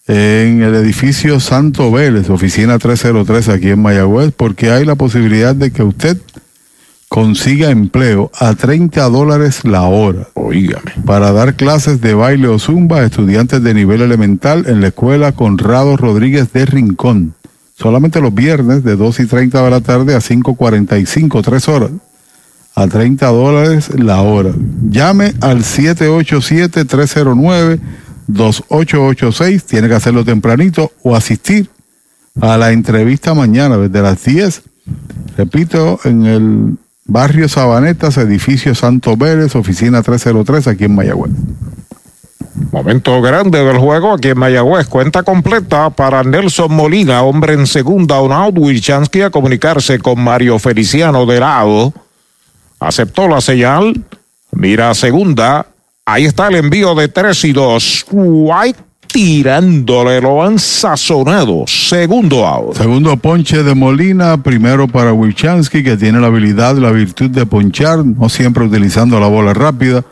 en el edificio Santo Vélez, oficina 303 aquí en Mayagüez, porque hay la posibilidad de que usted consiga empleo a 30 dólares la hora. Oígame. Para dar clases de baile o zumba a estudiantes de nivel elemental en la escuela Conrado Rodríguez de Rincón. Solamente los viernes de 2 y 30 de la tarde a 5.45, 3 horas. a 30 dólares la hora. Llame al 787-309-2886. Tiene que hacerlo tempranito o asistir a la entrevista mañana desde las 10. Repito, en el barrio Sabanetas, edificio Santo Vélez, oficina 303, aquí en Mayagüez. Momento grande del juego aquí en Mayagüez. Cuenta completa para Nelson Molina, hombre en segunda, un out. Wilchansky a comunicarse con Mario Feliciano de lado. Aceptó la señal. Mira segunda. Ahí está el envío de 3 y 2. White tirándole, lo han sazonado. Segundo out. Segundo ponche de Molina, primero para Wilchansky, que tiene la habilidad, la virtud de ponchar, no siempre utilizando la bola rápida.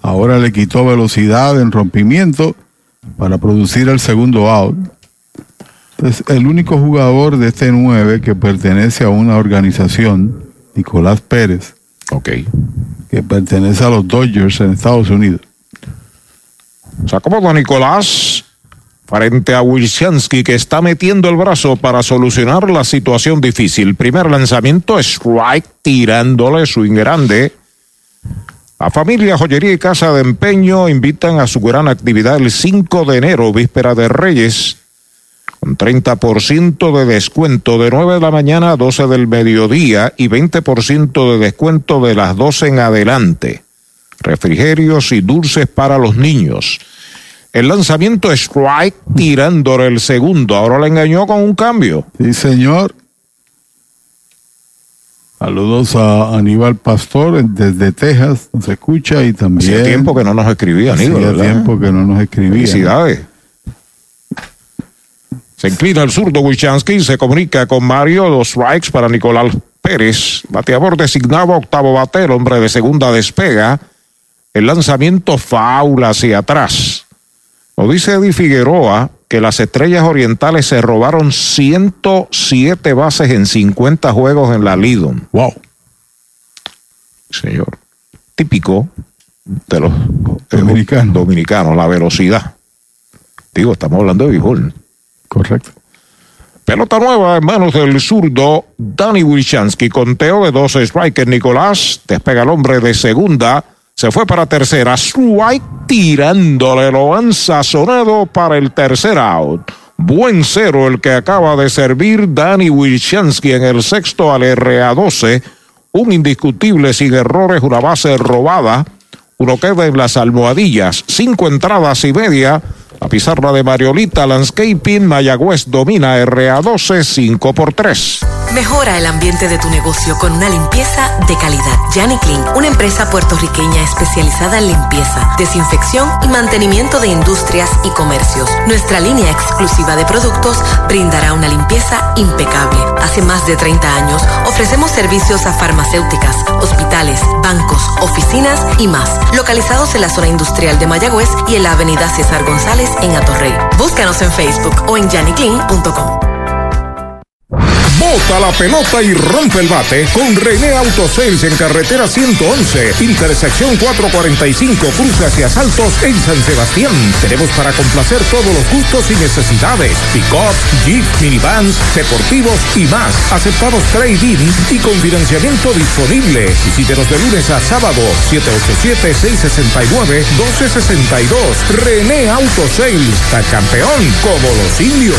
Ahora le quitó velocidad en rompimiento para producir el segundo out. Entonces, el único jugador de este 9 que pertenece a una organización, Nicolás Pérez, okay. que pertenece a los Dodgers en Estados Unidos. O sea, como Don Nicolás frente a Wilsiansky que está metiendo el brazo para solucionar la situación difícil. Primer lanzamiento, strike, tirándole swing grande. La familia Joyería y Casa de Empeño invitan a su gran actividad el 5 de enero, víspera de Reyes, con 30% de descuento de 9 de la mañana a 12 del mediodía y 20% de descuento de las 12 en adelante. Refrigerios y dulces para los niños. El lanzamiento strike tirándole el segundo. Ahora le engañó con un cambio. Sí, señor. Saludos a Aníbal Pastor desde Texas, nos escucha y también. Hacía tiempo que no nos escribía, Aníbal. Hacía tiempo que no nos escribía. Felicidades. Se inclina el zurdo Wichansky y se comunica con Mario. Dos strikes para Nicolás Pérez. Bateador designado octavo bate. El hombre de segunda despega. El lanzamiento faula hacia atrás. Lo dice Eddie Figueroa que las estrellas orientales se robaron 107 bases en 50 juegos en la Lidon. Wow. Señor. Típico de los dominicanos. dominicanos, la velocidad. Digo, estamos hablando de béisbol. Correcto. Pelota nueva en manos del zurdo Danny Wilchansky. Conteo de 12 strikers. Nicolás despega el hombre de segunda. Se fue para tercera. Strike tirándole. Lo han sazonado para el tercer out. Buen cero el que acaba de servir Danny Wilchansky en el sexto al RA12. Un indiscutible sin errores, una base robada. Uno queda en las almohadillas. Cinco entradas y media. La pizarra de Mariolita Landscaping, Mayagüez domina RA12 5 por 3. Mejora el ambiente de tu negocio con una limpieza de calidad. Yanni Clean, una empresa puertorriqueña especializada en limpieza, desinfección y mantenimiento de industrias y comercios. Nuestra línea exclusiva de productos brindará una limpieza impecable. Hace más de 30 años ofrecemos servicios a farmacéuticas, hospitales, bancos, oficinas y más, localizados en la zona industrial de Mayagüez y en la avenida César González en Atorrey. Búscanos en Facebook o en janiclean.com. Bota la pelota y rompe el bate con René Autosales en carretera 111, intersección 445, cruce hacia Saltos en San Sebastián. Tenemos para complacer todos los gustos y necesidades: pick-up, jeep, minivans, deportivos y más. Aceptamos trading y con financiamiento disponible. Visítenos de lunes a sábado, 787-669-1262. René Autosales, está campeón como los indios.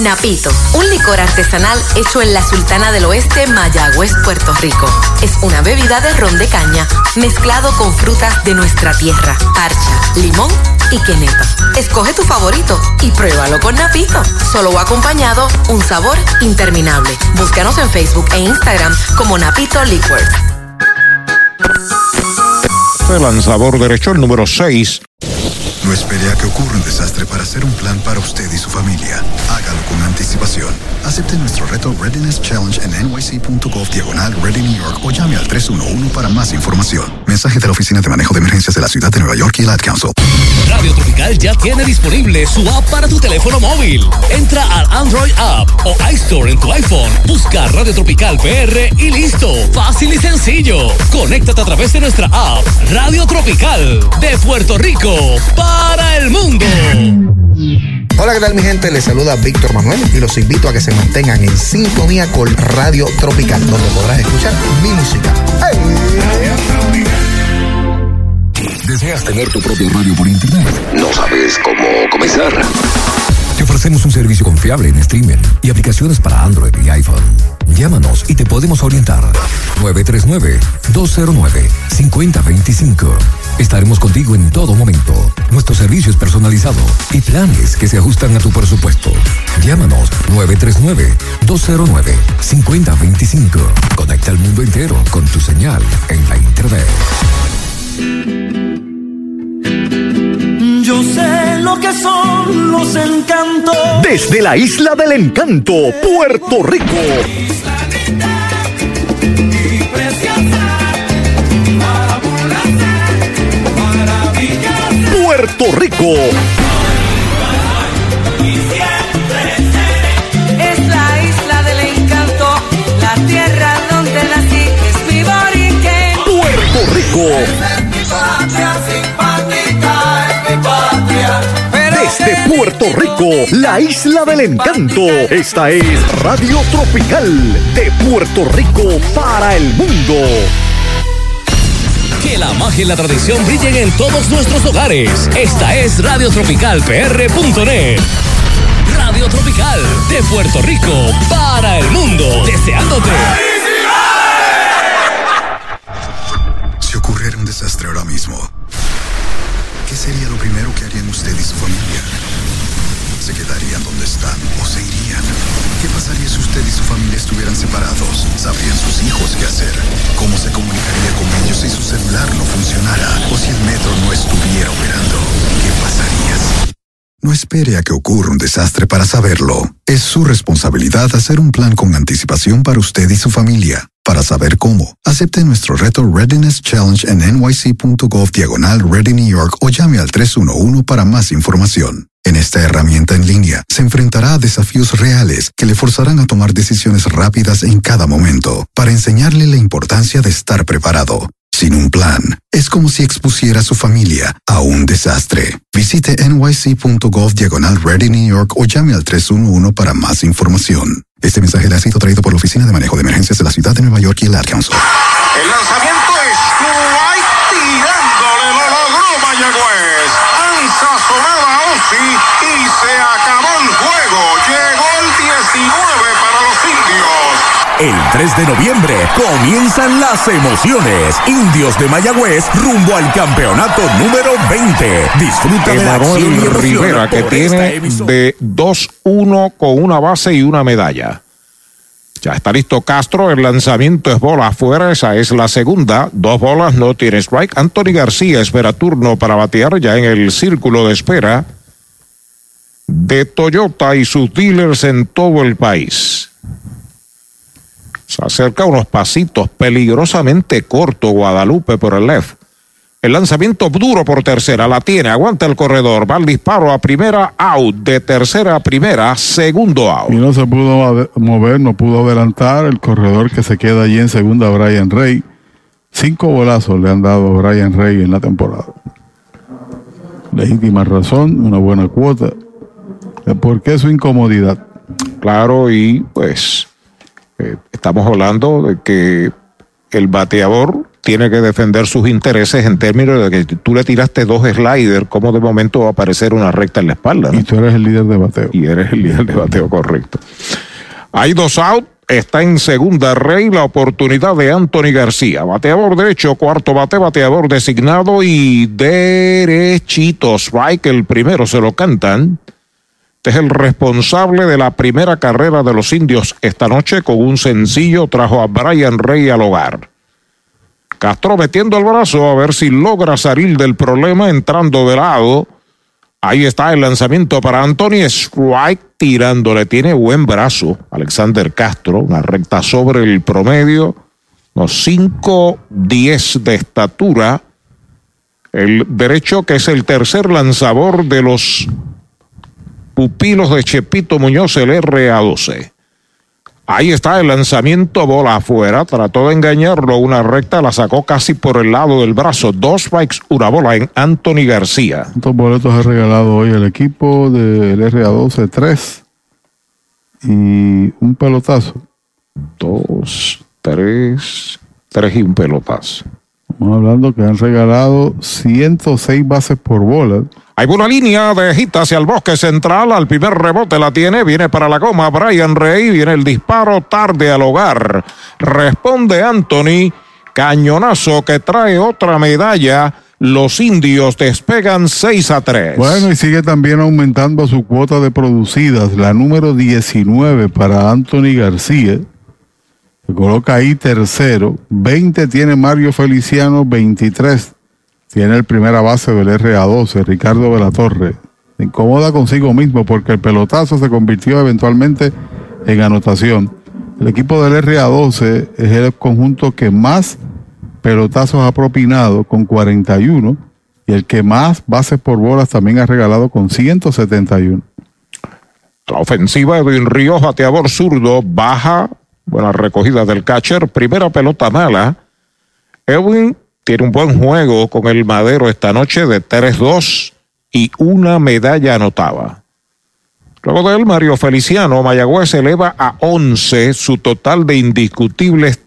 Napito, un licor artesanal hecho en la Sultana del Oeste, Mayagüez, Puerto Rico. Es una bebida de ron de caña mezclado con frutas de nuestra tierra, parcha, limón y quenepa. Escoge tu favorito y pruébalo con Napito. Solo o acompañado, un sabor interminable. Búscanos en Facebook e Instagram como Napito Liquor. El lanzador derecho, el número 6. No espere a que ocurra un desastre para hacer un plan para usted y su familia. Hágalo con anticipación. Acepte nuestro reto Readiness Challenge en nyc.gov diagonal Ready New York o llame al 311 para más información. Mensaje de la Oficina de Manejo de Emergencias de la Ciudad de Nueva York y el Ad Council. Radio Tropical ya tiene disponible su app para tu teléfono móvil. Entra al Android App o iStore en tu iPhone. Busca Radio Tropical PR y listo. Fácil y sencillo. Conéctate a través de nuestra app Radio Tropical de Puerto Rico para el mundo. Hola, ¿qué tal mi gente? Les saluda Víctor Manuel y los invito a que se mantengan en sintonía con Radio Tropical, donde podrás escuchar mi música. ¿Deseas tener tu propio radio por internet? ¿No sabes cómo comenzar? Te ofrecemos un servicio confiable en streaming y aplicaciones para Android y iPhone. Llámanos y te podemos orientar. 939-209-5025. Estaremos contigo en todo momento. Nuestro servicio es personalizado y planes que se ajustan a tu presupuesto. Llámanos 939-209-5025. Conecta al mundo entero con tu señal en la internet. Yo sé lo que son los encantos. Desde la isla del encanto, Puerto Rico. Puerto Rico. Es la isla del encanto, la tierra donde nací, es mi borique. Puerto Rico. Puerto Rico, la isla del encanto. Esta es Radio Tropical de Puerto Rico para el mundo. Que la magia y la tradición brillen en todos nuestros hogares. Esta es Radio Tropical PR.net. Radio Tropical de Puerto Rico para el mundo. Deseándote. No espere a que ocurra un desastre para saberlo. Es su responsabilidad hacer un plan con anticipación para usted y su familia. Para saber cómo, acepte nuestro reto Readiness Challenge en nyc.gov diagonal Ready New York o llame al 311 para más información. En esta herramienta en línea se enfrentará a desafíos reales que le forzarán a tomar decisiones rápidas en cada momento para enseñarle la importancia de estar preparado. Sin un plan, es como si expusiera a su familia a un desastre. Visite nyc.gov diagonal Ready New York o llame al 311 para más información. Este mensaje le ha sido traído por la Oficina de Manejo de Emergencias de la Ciudad de Nueva York y el Ad Council. El El 3 de noviembre comienzan las emociones. Indios de Mayagüez rumbo al campeonato número 20. Disfruta de la acción y Rivera, que tiene de 2-1 con una base y una medalla. Ya está listo Castro, el lanzamiento es bola afuera, esa es la segunda. Dos bolas, no tiene strike. Anthony García espera turno para batear ya en el círculo de espera de Toyota y sus dealers en todo el país. Se acerca unos pasitos peligrosamente corto Guadalupe por el left. El lanzamiento duro por tercera, la tiene, aguanta el corredor, va el disparo a primera, out, de tercera a primera, segundo out. Y no se pudo mover, no pudo adelantar. El corredor que se queda allí en segunda, Brian Rey. Cinco bolazos le han dado Brian Rey en la temporada. Legítima razón, una buena cuota. ¿Por qué su incomodidad? Claro, y pues eh, estamos hablando de que el bateador tiene que defender sus intereses en términos de que tú le tiraste dos sliders, como de momento va a aparecer una recta en la espalda. ¿no? Y tú eres el líder de bateo. Y eres el líder de bateo correcto. Hay dos out. está en segunda rey la oportunidad de Anthony García. Bateador derecho, cuarto bate, bateador designado y derechito. Strike, el primero se lo cantan. Es el responsable de la primera carrera de los indios esta noche con un sencillo trajo a Brian Rey al hogar. Castro metiendo el brazo a ver si logra salir del problema entrando de lado. Ahí está el lanzamiento para Anthony Strike tirándole. Tiene buen brazo Alexander Castro, una recta sobre el promedio, unos 5-10 de estatura. El derecho que es el tercer lanzador de los pupilos de Chepito Muñoz, el RA12. Ahí está el lanzamiento, bola afuera, trató de engañarlo, una recta la sacó casi por el lado del brazo, dos strikes, una bola en Anthony García. ¿Cuántos boletos ha regalado hoy el equipo del RA12? Tres. Y un pelotazo. Dos, tres, tres y un pelotazo. Estamos hablando que han regalado 106 bases por bola. Hay una línea de gita hacia el bosque central. Al primer rebote la tiene. Viene para la goma Brian Rey. Viene el disparo tarde al hogar. Responde Anthony. Cañonazo que trae otra medalla. Los indios despegan 6 a 3. Bueno, y sigue también aumentando su cuota de producidas. La número 19 para Anthony García. Se coloca ahí tercero. 20 tiene Mario Feliciano, 23 tiene el primera base del RA12, Ricardo Velatorre. Se incomoda consigo mismo porque el pelotazo se convirtió eventualmente en anotación. El equipo del RA12 es el conjunto que más pelotazos ha propinado con 41 y el que más bases por bolas también ha regalado con 171. La ofensiva Edwin Ríos, bateador zurdo, baja, buena recogida del catcher, primera pelota mala. Edwin tiene un buen juego con el Madero esta noche de 3-2 y una medalla anotaba. Luego de él, Mario Feliciano, Mayagüez eleva a 11 su total de indiscutibles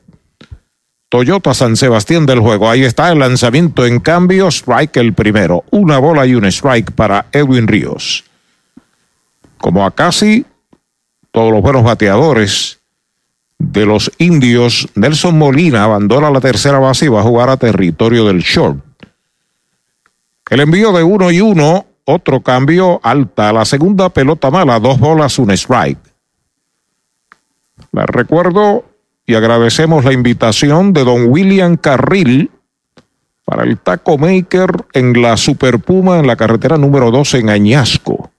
Toyota San Sebastián del juego. Ahí está el lanzamiento en cambio, strike el primero. Una bola y un strike para Edwin Ríos. Como a casi todos los buenos bateadores de los indios, Nelson Molina abandona la tercera base y va a jugar a territorio del short. El envío de uno y uno, otro cambio alta, la segunda pelota mala, dos bolas, un strike. La recuerdo y agradecemos la invitación de don William Carril para el Taco Maker en la Super Puma en la carretera número 12 en Añasco.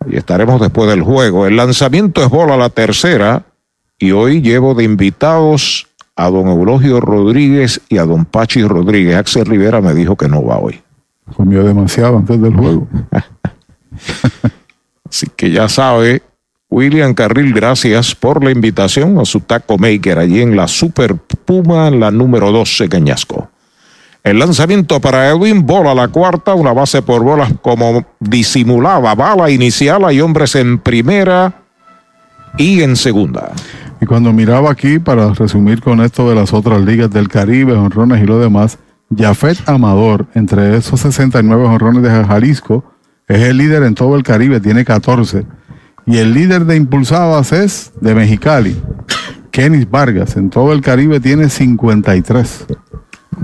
Ahí estaremos después del juego. El lanzamiento es bola la tercera y hoy llevo de invitados a don Eulogio Rodríguez y a don Pachi Rodríguez. Axel Rivera me dijo que no va hoy. Comió demasiado antes del juego. Así que ya sabe, William Carril, gracias por la invitación a su Taco Maker allí en la Super Puma, la número 12 Cañasco. El lanzamiento para Edwin, bola la cuarta, una base por bolas como disimulaba, bala inicial, hay hombres en primera y en segunda. Y cuando miraba aquí, para resumir con esto de las otras ligas del Caribe, honrones y lo demás, Jafet Amador, entre esos 69 honrones de Jalisco, es el líder en todo el Caribe, tiene 14. Y el líder de impulsadas es de Mexicali. Kenis Vargas, en todo el Caribe tiene 53.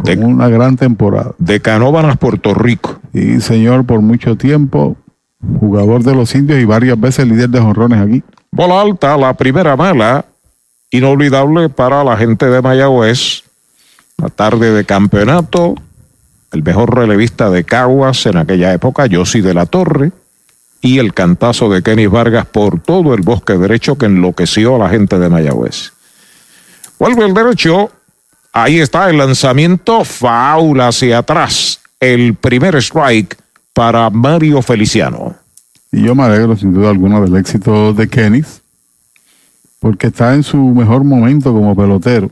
De, una gran temporada. De Canóvanas, Puerto Rico. Y señor, por mucho tiempo, jugador de los indios y varias veces líder de jonrones aquí. Bola alta, la primera mala, inolvidable para la gente de Mayagüez. La tarde de campeonato, el mejor relevista de Caguas en aquella época, Yossi de la Torre y el cantazo de Kenny Vargas por todo el bosque derecho que enloqueció a la gente de Mayagüez. Vuelve el derecho, ahí está el lanzamiento, faula hacia atrás, el primer strike para Mario Feliciano. Y yo me alegro sin duda alguna del éxito de Kenny, porque está en su mejor momento como pelotero.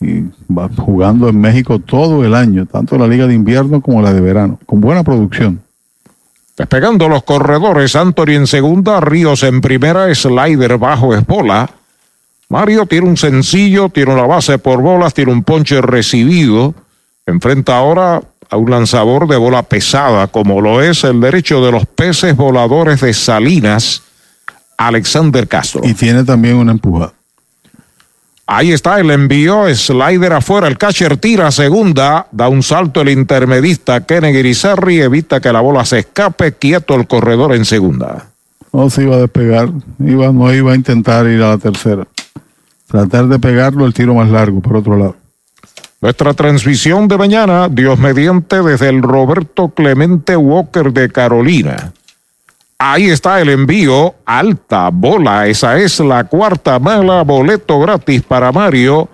Y va jugando en México todo el año, tanto la liga de invierno como la de verano, con buena producción. Despegando los corredores, Anthony en segunda, Ríos en primera, slider bajo es bola. Mario tiene un sencillo, tiene una base por bolas, tiene un ponche recibido. Enfrenta ahora a un lanzador de bola pesada, como lo es el derecho de los peces voladores de Salinas, Alexander Castro. Y tiene también una empujada. Ahí está el envío, slider afuera, el catcher tira a segunda, da un salto el intermedista Kennedy Irizarry, evita que la bola se escape, quieto el corredor en segunda. No se iba a despegar, iba, no iba a intentar ir a la tercera. Tratar de pegarlo el tiro más largo, por otro lado. Nuestra transmisión de mañana, Dios mediante, desde el Roberto Clemente Walker de Carolina. Ahí está el envío, alta bola, esa es la cuarta mala, boleto gratis para Mario.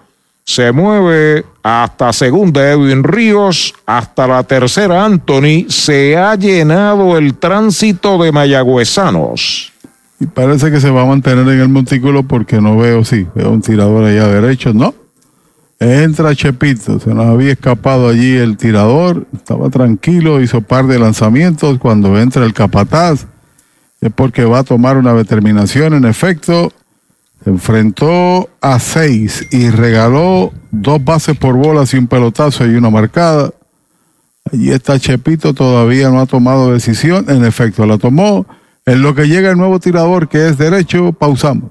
Se mueve hasta segunda Edwin Ríos, hasta la tercera Anthony. Se ha llenado el tránsito de mayagüezanos. Y parece que se va a mantener en el montículo porque no veo, sí, veo un tirador allá derecho, no. Entra Chepito, se nos había escapado allí el tirador, estaba tranquilo, hizo par de lanzamientos. Cuando entra el capataz, es porque va a tomar una determinación. En efecto, se enfrentó a seis y regaló dos bases por bolas y un pelotazo y una marcada. Allí está Chepito, todavía no ha tomado decisión. En efecto, la tomó. En lo que llega el nuevo tirador, que es derecho, pausamos.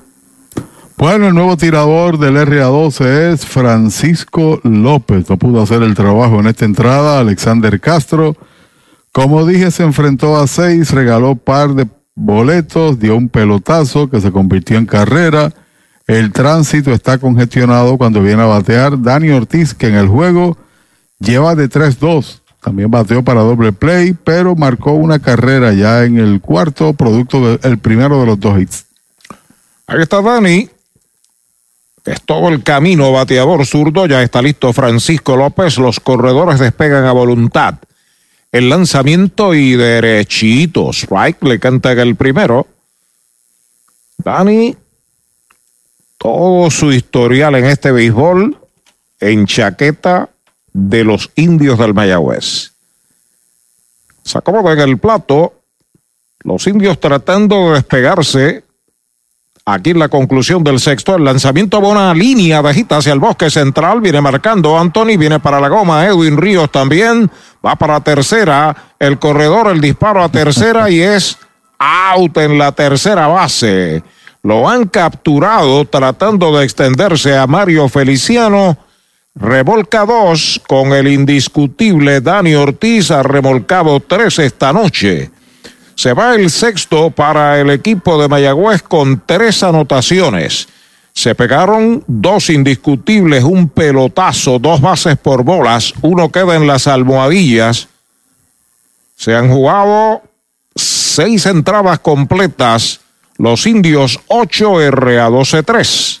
Bueno, el nuevo tirador del RA12 es Francisco López. No pudo hacer el trabajo en esta entrada. Alexander Castro, como dije, se enfrentó a seis, regaló par de boletos, dio un pelotazo que se convirtió en carrera. El tránsito está congestionado cuando viene a batear Dani Ortiz, que en el juego lleva de 3-2. También bateó para doble play, pero marcó una carrera ya en el cuarto, producto del primero de los dos hits. Ahí está Dani. Es todo el camino bateador zurdo. Ya está listo Francisco López. Los corredores despegan a voluntad. El lanzamiento y derechito. Strike le canta el primero. Dani, todo su historial en este béisbol en chaqueta de los indios del Mayagüez. Se acomoda en el plato. Los indios tratando de despegarse Aquí en la conclusión del sexto, el lanzamiento va una línea bajita hacia el bosque central, viene marcando Anthony, viene para la goma, Edwin Ríos también, va para tercera, el corredor, el disparo a tercera y es out en la tercera base. Lo han capturado tratando de extenderse a Mario Feliciano. Revolca dos con el indiscutible Dani Ortiz, ha remolcado tres esta noche. Se va el sexto para el equipo de Mayagüez con tres anotaciones. Se pegaron dos indiscutibles, un pelotazo, dos bases por bolas, uno queda en las almohadillas. Se han jugado seis entradas completas, los indios 8 RA 12-3.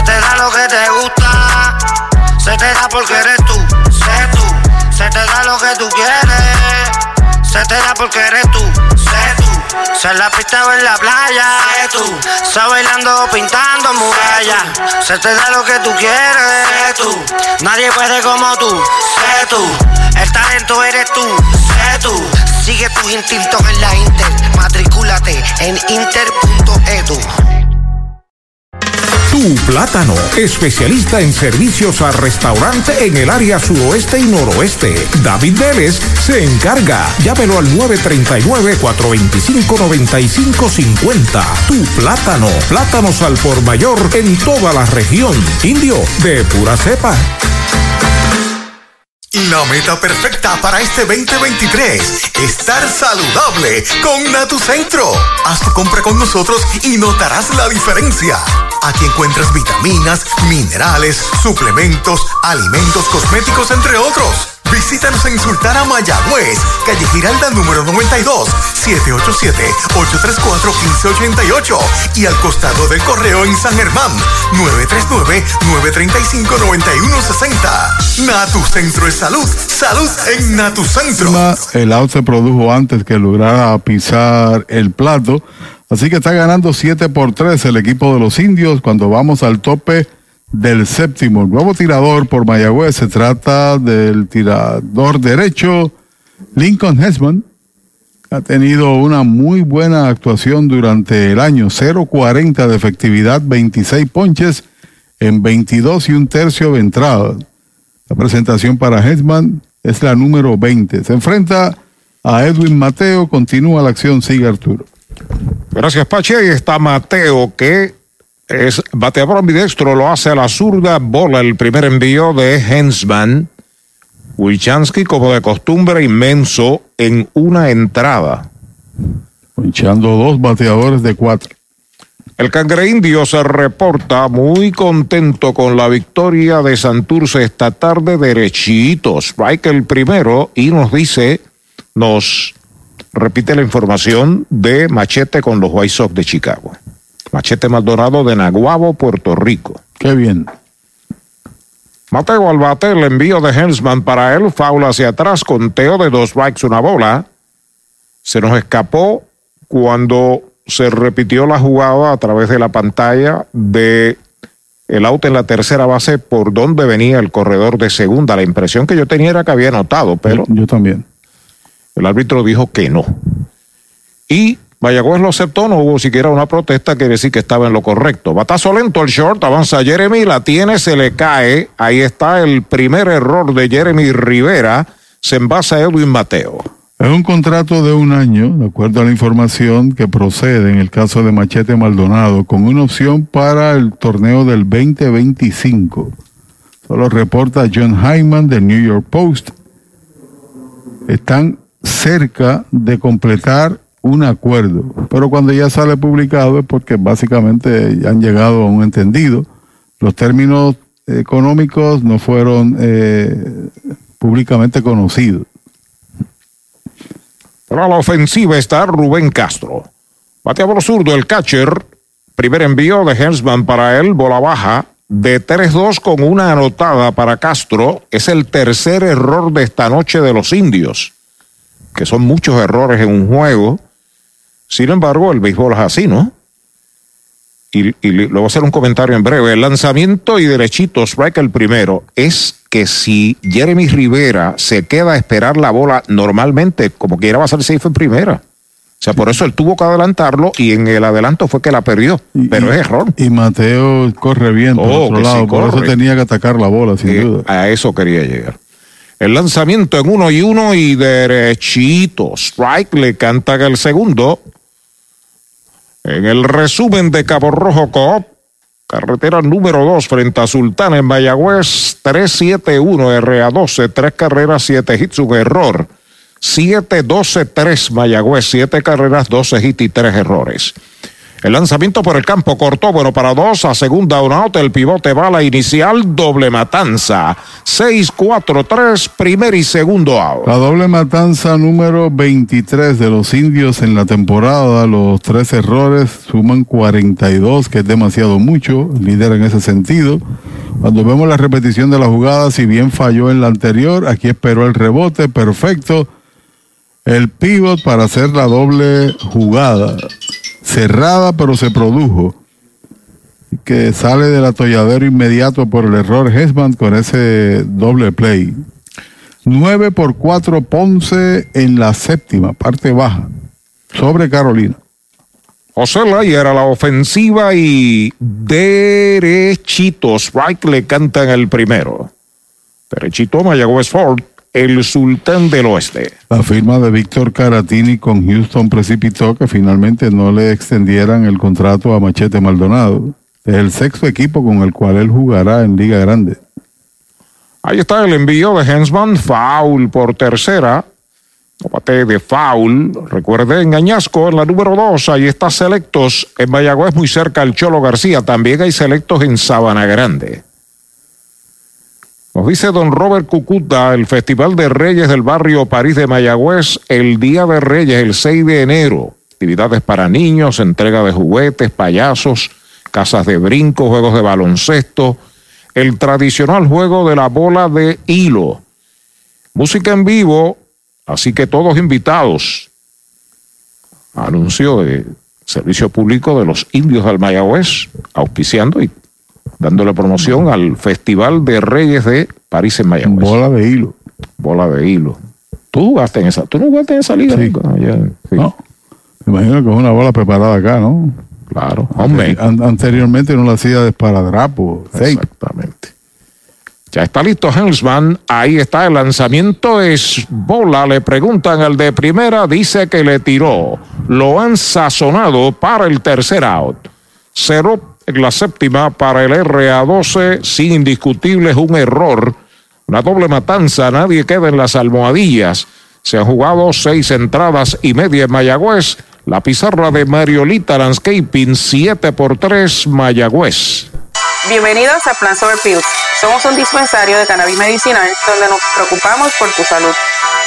Se te da lo que te gusta, se te da porque eres tú, sé tú. Se te da lo que tú quieres, se te da porque eres tú, sé tú. Se la pista o en la playa, sé tú. Se bailando pintando murallas, se te da lo que tú quieres, sé tú. Nadie puede como tú, sé tú. El talento eres tú, sé tú. Sigue tus instintos en la Inter, matricúlate en inter.edu. Tu Plátano, especialista en servicios a restaurante en el área suroeste y noroeste. David Vélez se encarga. Llámelo al 939-425-9550. Tu Plátano, plátanos al por mayor en toda la región. Indio, de pura cepa. La meta perfecta para este 2023, estar saludable con Natucentro. Haz tu compra con nosotros y notarás la diferencia. Aquí encuentras vitaminas, minerales, suplementos, alimentos, cosméticos, entre otros. Visítanos en Sultana Mayagüez, calle Giralda número 92, 787-834-1588 y al costado del correo en San Germán, 939-935-9160. Natu Centro de Salud, salud en Natu Centro. El out se produjo antes que lograra pisar el plato. Así que está ganando 7 por 3 el equipo de los indios cuando vamos al tope del séptimo. El nuevo tirador por Mayagüez se trata del tirador derecho Lincoln Hesman. Ha tenido una muy buena actuación durante el año. 0.40 de efectividad, 26 ponches en 22 y un tercio de entrada. La presentación para Hesman es la número 20. Se enfrenta a Edwin Mateo. Continúa la acción. Sigue Arturo. Gracias, Pache. Ahí está Mateo, que es bateador ambidextro, lo hace a la zurda, bola el primer envío de Hensman. Wilchansky, como de costumbre, inmenso en una entrada. Ponchando dos bateadores de cuatro. El cangre indio se reporta muy contento con la victoria de Santurce esta tarde, derechito. Strike el primero y nos dice, nos repite la información de Machete con los White Sox de Chicago. Machete Maldonado de Naguabo, Puerto Rico. Qué bien. Mateo al bate, el envío de Hensman para él, faula hacia atrás, conteo de dos strikes, una bola. Se nos escapó cuando se repitió la jugada a través de la pantalla de el auto en la tercera base por donde venía el corredor de segunda. La impresión que yo tenía era que había notado, pero... Yo, yo también. El árbitro dijo que no. Y Mayagüez lo aceptó, no hubo siquiera una protesta, quiere decir que estaba en lo correcto. Batazo lento el short, avanza Jeremy, la tiene, se le cae. Ahí está el primer error de Jeremy Rivera, se envasa Edwin Mateo. Es un contrato de un año, de acuerdo a la información que procede en el caso de Machete Maldonado, con una opción para el torneo del 2025. Solo reporta John Hyman del New York Post. Están cerca de completar un acuerdo, pero cuando ya sale publicado es porque básicamente ya han llegado a un entendido. Los términos económicos no fueron eh, públicamente conocidos. Para la ofensiva está Rubén Castro. Bateador zurdo, el catcher. Primer envío de Hensman para él, bola baja. De 3-2 con una anotada para Castro. Es el tercer error de esta noche de los indios, que son muchos errores en un juego. Sin embargo, el béisbol es así, ¿no? Y, y le voy a hacer un comentario en breve. El lanzamiento y derechito, strike el primero, es que si Jeremy Rivera se queda a esperar la bola normalmente, como quiera va a ser safe en primera. O sea, por eso él tuvo que adelantarlo y en el adelanto fue que la perdió. Pero es error. Y Mateo corre bien por Oh, otro sí lado, por eso tenía que atacar la bola, sin Eh, duda. A eso quería llegar. El lanzamiento en uno y uno y derechito. Strike le canta el segundo. En el resumen de Cabo Rojo Coop, Carretera número 2 frente a Sultana en Mayagüez, 371 RA12, tres carreras, siete hits, un error. 7-12-3 Mayagüez, siete carreras, 12 hits y tres errores. El lanzamiento por el campo cortó, bueno, para dos, a segunda un out, el pivote bala inicial, doble matanza. 6-4-3, primer y segundo out. La doble matanza número 23 de los indios en la temporada, los tres errores suman 42, que es demasiado mucho, líder en ese sentido. Cuando vemos la repetición de la jugada, si bien falló en la anterior, aquí esperó el rebote, perfecto. El pivot para hacer la doble jugada cerrada, pero se produjo. Que sale del atolladero inmediato por el error Hesman con ese doble play. 9 por 4 Ponce en la séptima, parte baja, sobre Carolina. José Layer a la ofensiva y derechito. Strike le cantan el primero. Derechito Mayagüez Ford el sultán del oeste. La firma de Víctor Caratini con Houston precipitó que finalmente no le extendieran el contrato a Machete Maldonado. Es el sexto equipo con el cual él jugará en Liga Grande. Ahí está el envío de Hensman, foul por tercera. Bate de foul. Recuerde, en Añasco, en la número dos, ahí está Selectos. En Mayagüez, muy cerca al Cholo García. También hay Selectos en Sabana Grande. Nos dice don Robert Cucuta, el Festival de Reyes del barrio París de Mayagüez, el Día de Reyes, el 6 de enero. Actividades para niños, entrega de juguetes, payasos, casas de brinco, juegos de baloncesto, el tradicional juego de la bola de hilo. Música en vivo, así que todos invitados. Anuncio de servicio público de los indios del Mayagüez, auspiciando y dándole promoción al Festival de Reyes de París en Mayagüez. Bola de hilo. Bola de hilo. ¿Tú jugaste en esa? ¿Tú no jugaste en esa liga? Sí. No. Me imagino que es una bola preparada acá, ¿no? Claro, hombre. An anteriormente no la hacía de esparadrapo. Exactamente. Ya está listo Hensman. Ahí está el lanzamiento. Es bola. Le preguntan al de primera. Dice que le tiró. Lo han sazonado para el tercer out. Cero en la séptima para el RA12, sin indiscutibles, un error. Una doble matanza, nadie queda en las almohadillas. Se han jugado seis entradas y media en Mayagüez. La pizarra de Mariolita Landscaping, 7 por 3 Mayagüez. Bienvenidos a Plan Sober Pills. Somos un dispensario de cannabis medicinal donde nos preocupamos por tu salud.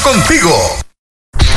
contigo.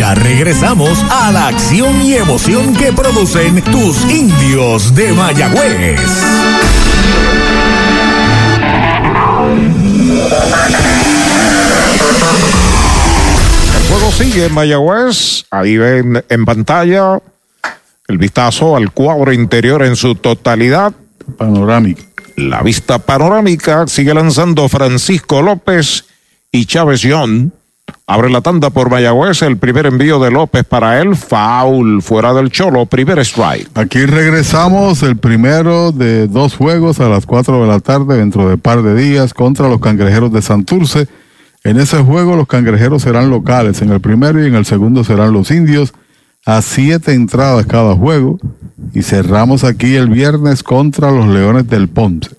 ya regresamos a la acción y emoción que producen tus indios de Mayagüez. El juego sigue en Mayagüez. Ahí ven en pantalla el vistazo al cuadro interior en su totalidad. Panorámica. La vista panorámica sigue lanzando Francisco López y Chávez John. Abre la tanda por Mayagüez, el primer envío de López para él, foul, fuera del cholo, primer strike. Aquí regresamos, el primero de dos juegos a las 4 de la tarde dentro de par de días contra los cangrejeros de Santurce En ese juego los cangrejeros serán locales, en el primero y en el segundo serán los indios, a siete entradas cada juego. Y cerramos aquí el viernes contra los Leones del Ponce.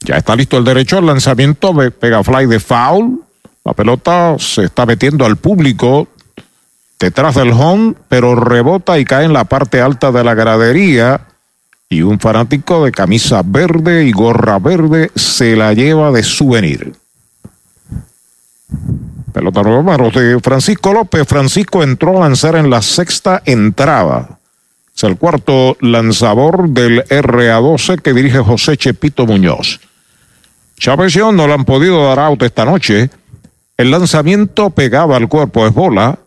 Ya está listo el derecho al lanzamiento de Pegafly de foul. La pelota se está metiendo al público detrás del home, pero rebota y cae en la parte alta de la gradería. Y un fanático de camisa verde y gorra verde se la lleva de souvenir. Pelota nueva de Francisco López. Francisco entró a lanzar en la sexta entrada. Es el cuarto lanzador del RA12 que dirige José Chepito Muñoz. Chávez no le han podido dar out esta noche. El lanzamiento pegaba al cuerpo es bola.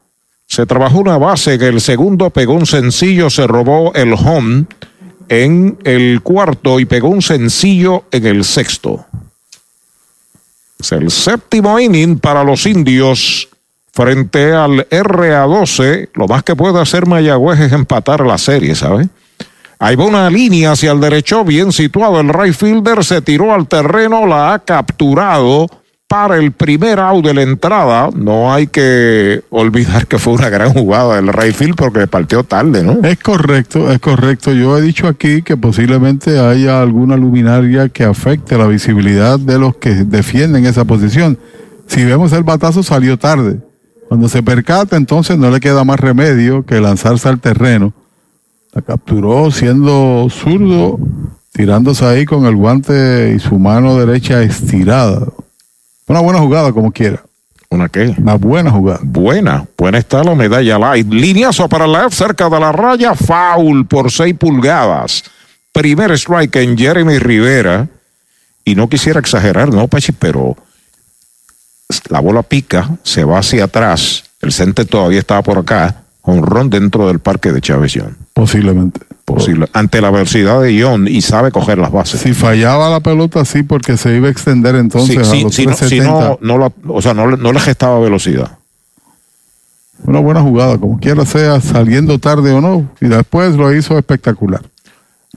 Se trabajó una base en el segundo, pegó un sencillo, se robó el home en el cuarto y pegó un sencillo en el sexto. Es el séptimo inning para los indios frente al RA12. Lo más que puede hacer Mayagüez es empatar la serie, ¿sabe? Ahí va una línea hacia el derecho, bien situado. El right fielder se tiró al terreno, la ha capturado para el primer out de la entrada. No hay que olvidar que fue una gran jugada del right field porque partió tarde, ¿no? Es correcto, es correcto. Yo he dicho aquí que posiblemente haya alguna luminaria que afecte la visibilidad de los que defienden esa posición. Si vemos el batazo salió tarde. Cuando se percata, entonces no le queda más remedio que lanzarse al terreno. La capturó siendo zurdo, tirándose ahí con el guante y su mano derecha estirada. Una buena jugada como quiera. ¿Una qué? Una buena jugada. Buena. Buena está la medalla light. Lineazo para la F cerca de la raya. Foul por 6 pulgadas. Primer strike en Jeremy Rivera. Y no quisiera exagerar, ¿no, Pachi? Pero la bola pica, se va hacia atrás. El center todavía estaba por acá. Honrón dentro del parque de Chávez Young. Posiblemente. Posible. Ante la velocidad de Young y sabe coger las bases. Si fallaba la pelota, sí, porque se iba a extender entonces Sí, a los sí, si no, si 370. no, no la- o sea, no, le- no le gestaba velocidad. Una buena jugada, como quiera sea, saliendo tarde o no. Y después lo hizo espectacular.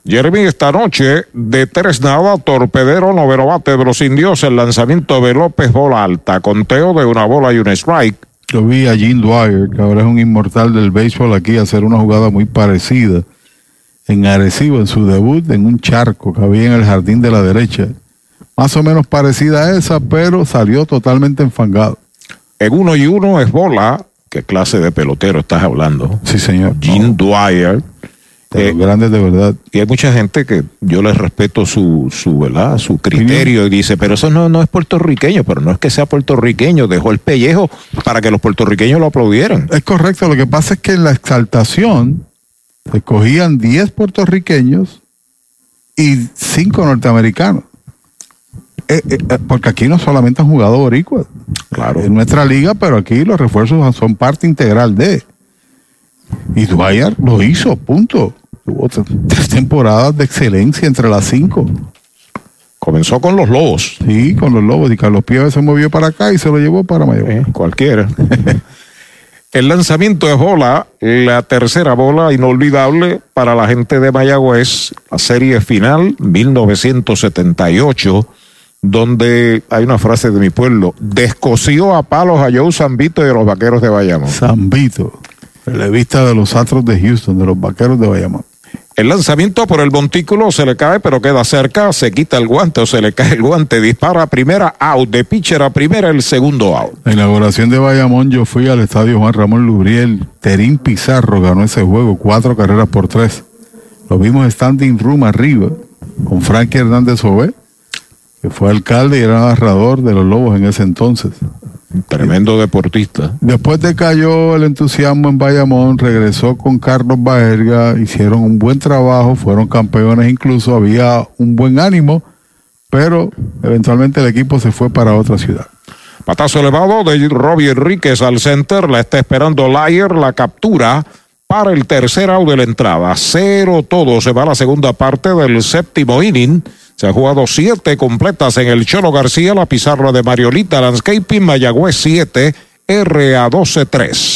Jeremy esta noche de tres nada, torpedero, noveno bate de los indios, el lanzamiento de López bola alta, conteo de una bola y un strike. Yo vi a Jim Dwyer, que ahora es un inmortal del béisbol aquí, hacer una jugada muy parecida en Arecibo, en su debut, en un charco que había en el jardín de la derecha. Más o menos parecida a esa, pero salió totalmente enfangado. En uno y uno es bola. ¿Qué clase de pelotero estás hablando? Sí, señor. Jim Dwyer. Los grandes de verdad. Y hay mucha gente que yo les respeto su, su, ¿verdad? su criterio y dice, pero eso no, no es puertorriqueño, pero no es que sea puertorriqueño, dejó el pellejo para que los puertorriqueños lo aplaudieran. Es correcto, lo que pasa es que en la exaltación se cogían 10 puertorriqueños y 5 norteamericanos. Eh, eh, eh, porque aquí no solamente han jugado boricuas. Claro. En nuestra liga, pero aquí los refuerzos son parte integral de. Y Dwyer lo hizo, punto. Tuvo tres temporadas de excelencia entre las cinco. Comenzó con los Lobos. Sí, con los Lobos. Y Carlos Pieves se movió para acá y se lo llevó para Mayagüez. cualquiera. El lanzamiento de bola, la tercera bola inolvidable para la gente de Mayagüez, la serie final 1978, donde hay una frase de mi pueblo, descosió a palos a Joe Zambito y a los vaqueros de Bayamón. Zambito, relevista de los Astros de Houston, de los Vaqueros de Bayamón. El lanzamiento por el montículo se le cae, pero queda cerca, se quita el guante o se le cae el guante, dispara primera, out, de pitcher a primera, el segundo out. La inauguración de Bayamón, yo fui al estadio Juan Ramón Lubriel. Terín Pizarro ganó ese juego, cuatro carreras por tres. Lo vimos standing room arriba con Frankie Hernández Ové, que fue alcalde y era narrador de los Lobos en ese entonces. Tremendo deportista. Después de cayó el entusiasmo en Bayamón, regresó con Carlos Baerga, hicieron un buen trabajo, fueron campeones incluso, había un buen ánimo, pero eventualmente el equipo se fue para otra ciudad. Patazo elevado de Robbie Enríquez al center. La está esperando Lyer. La captura para el tercer out de la entrada. Cero todo. Se va a la segunda parte del séptimo inning. Se ha jugado siete completas en el Cholo García. La pizarra de Mariolita Landscaping. Mayagüez 7. RA 12 3.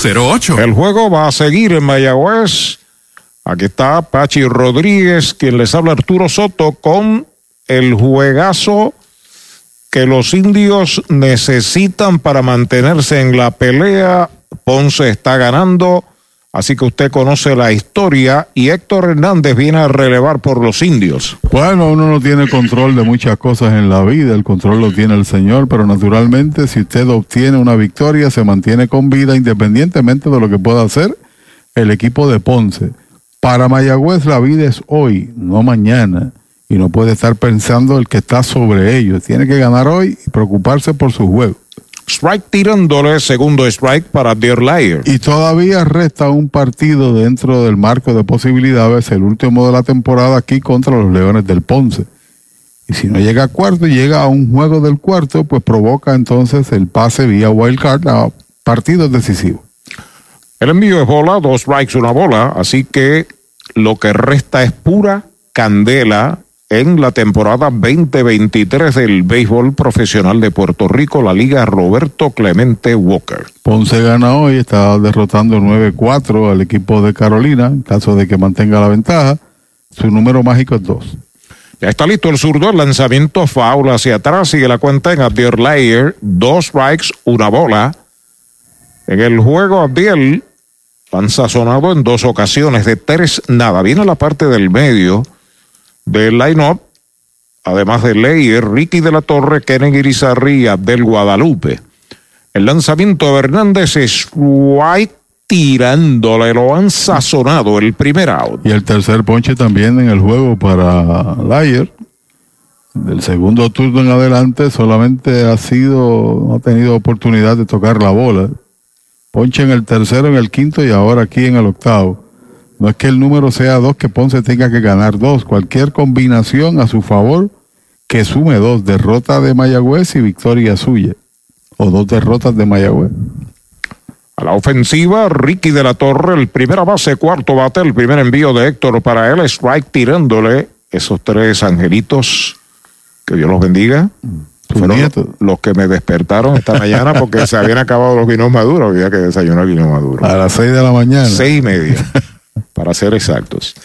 408-8808 el juego va a seguir en Mayagüez. Aquí está Pachi Rodríguez, quien les habla Arturo Soto con el juegazo que los indios necesitan para mantenerse en la pelea. Ponce está ganando, así que usted conoce la historia y Héctor Hernández viene a relevar por los indios. Bueno, uno no tiene control de muchas cosas en la vida, el control lo tiene el Señor, pero naturalmente si usted obtiene una victoria, se mantiene con vida independientemente de lo que pueda hacer el equipo de Ponce. Para Mayagüez la vida es hoy, no mañana, y no puede estar pensando el que está sobre ellos. Tiene que ganar hoy y preocuparse por su juego. Strike tirándole segundo strike para Deer Liar. Y todavía resta un partido dentro del marco de posibilidades, el último de la temporada aquí contra los Leones del Ponce. Y si no llega a cuarto y llega a un juego del cuarto, pues provoca entonces el pase vía wild card a partidos decisivos. El envío es bola, dos strikes, una bola, así que lo que resta es pura candela en la temporada 2023 del béisbol profesional de Puerto Rico, la Liga Roberto Clemente Walker. Ponce gana hoy, está derrotando 9-4 al equipo de Carolina, en caso de que mantenga la ventaja. Su número mágico es 2. Ya está listo el zurdo, el lanzamiento foul hacia atrás, sigue la cuenta en Abdiel Layer, dos strikes, una bola. En el juego Abdiel han sazonado en dos ocasiones de tres nada. Viene la parte del medio del line-up, además de Leyer, Ricky de la Torre, Kennedy Irizarría del Guadalupe. El lanzamiento de Hernández es White tirándole, lo han sazonado el primer out. Y el tercer ponche también en el juego para Layer. Del segundo turno en adelante solamente ha sido, no ha tenido oportunidad de tocar la bola. Ponche en el tercero, en el quinto y ahora aquí en el octavo. No es que el número sea dos, que Ponce tenga que ganar dos. Cualquier combinación a su favor que sume dos. Derrota de Mayagüez y victoria suya. O dos derrotas de Mayagüez. A la ofensiva, Ricky de la Torre, el primera base, cuarto bate, el primer envío de Héctor para él, strike tirándole esos tres angelitos. Que Dios los bendiga. Fueron los que me despertaron esta mañana porque se habían acabado los vinos maduros, había que desayunar vino maduro. A las seis de la mañana. Seis y media, para ser exactos.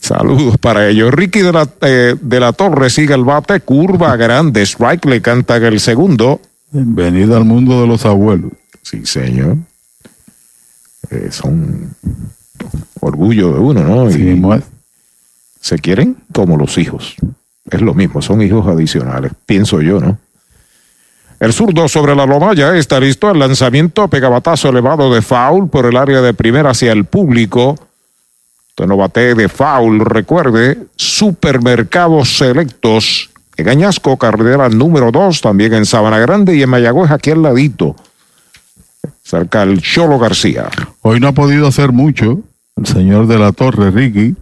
Saludos para ellos. Ricky de la, eh, de la Torre sigue el bate, curva grande, strike le canta el segundo. Bienvenido al mundo de los abuelos. Sí, señor. Eh, son orgullo de uno, ¿no? Sí, y se quieren como los hijos. Es lo mismo, son hijos adicionales, pienso yo, ¿no? El zurdo sobre la loma ya está listo. El lanzamiento pegabatazo elevado de foul por el área de primera hacia el público. Usted no bate de foul. Recuerde, supermercados selectos en Añasco, carretera número 2, también en Sabana Grande y en Mayagüez, aquí al ladito, cerca del Cholo García. Hoy no ha podido hacer mucho el señor de la Torre, Ricky.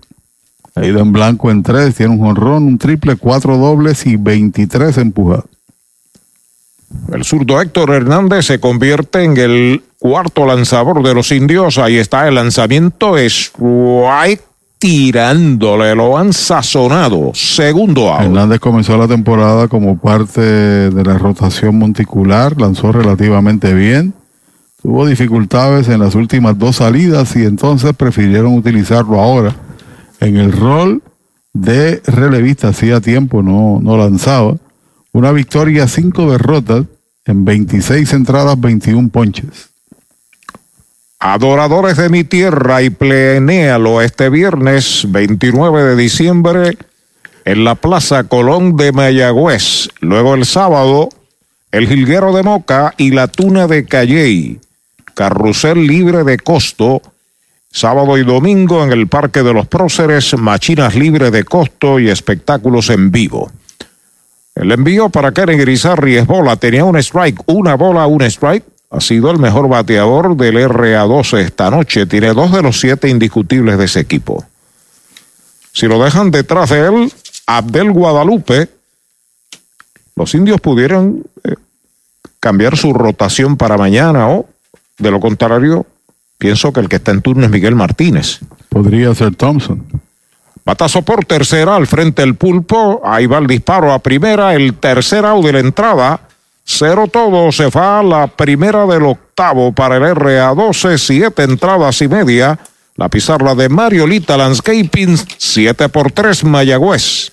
Ha ido en blanco en tres, tiene un jonrón, un triple, cuatro dobles y 23 empujados. El zurdo Héctor Hernández se convierte en el cuarto lanzador de los indios. Ahí está el lanzamiento. White tirándole, lo han sazonado. Segundo out. Hernández comenzó la temporada como parte de la rotación monticular, lanzó relativamente bien. Tuvo dificultades en las últimas dos salidas y entonces prefirieron utilizarlo ahora en el rol de relevista. Hacía tiempo no, no lanzaba. Una victoria, cinco derrotas en 26 entradas, 21 ponches. Adoradores de mi tierra y plenéalo este viernes 29 de diciembre en la Plaza Colón de Mayagüez. Luego el sábado, el Jilguero de Moca y la Tuna de Calley. Carrusel libre de costo. Sábado y domingo en el Parque de los Próceres, machinas libre de costo y espectáculos en vivo. El envío para Karen Grisarri es bola. Tenía un strike, una bola, un strike. Ha sido el mejor bateador del RA12 esta noche. Tiene dos de los siete indiscutibles de ese equipo. Si lo dejan detrás de él, Abdel Guadalupe, los indios pudieran eh, cambiar su rotación para mañana o, de lo contrario, pienso que el que está en turno es Miguel Martínez. Podría ser Thompson. Batazo por tercera al frente del pulpo. Ahí va el disparo a primera. El tercer out de la entrada. Cero todo. Se va a la primera del octavo para el RA12. Siete entradas y media. La pizarra de Mariolita Landscaping. Siete por tres Mayagüez.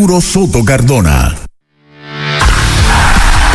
Soto Cardona.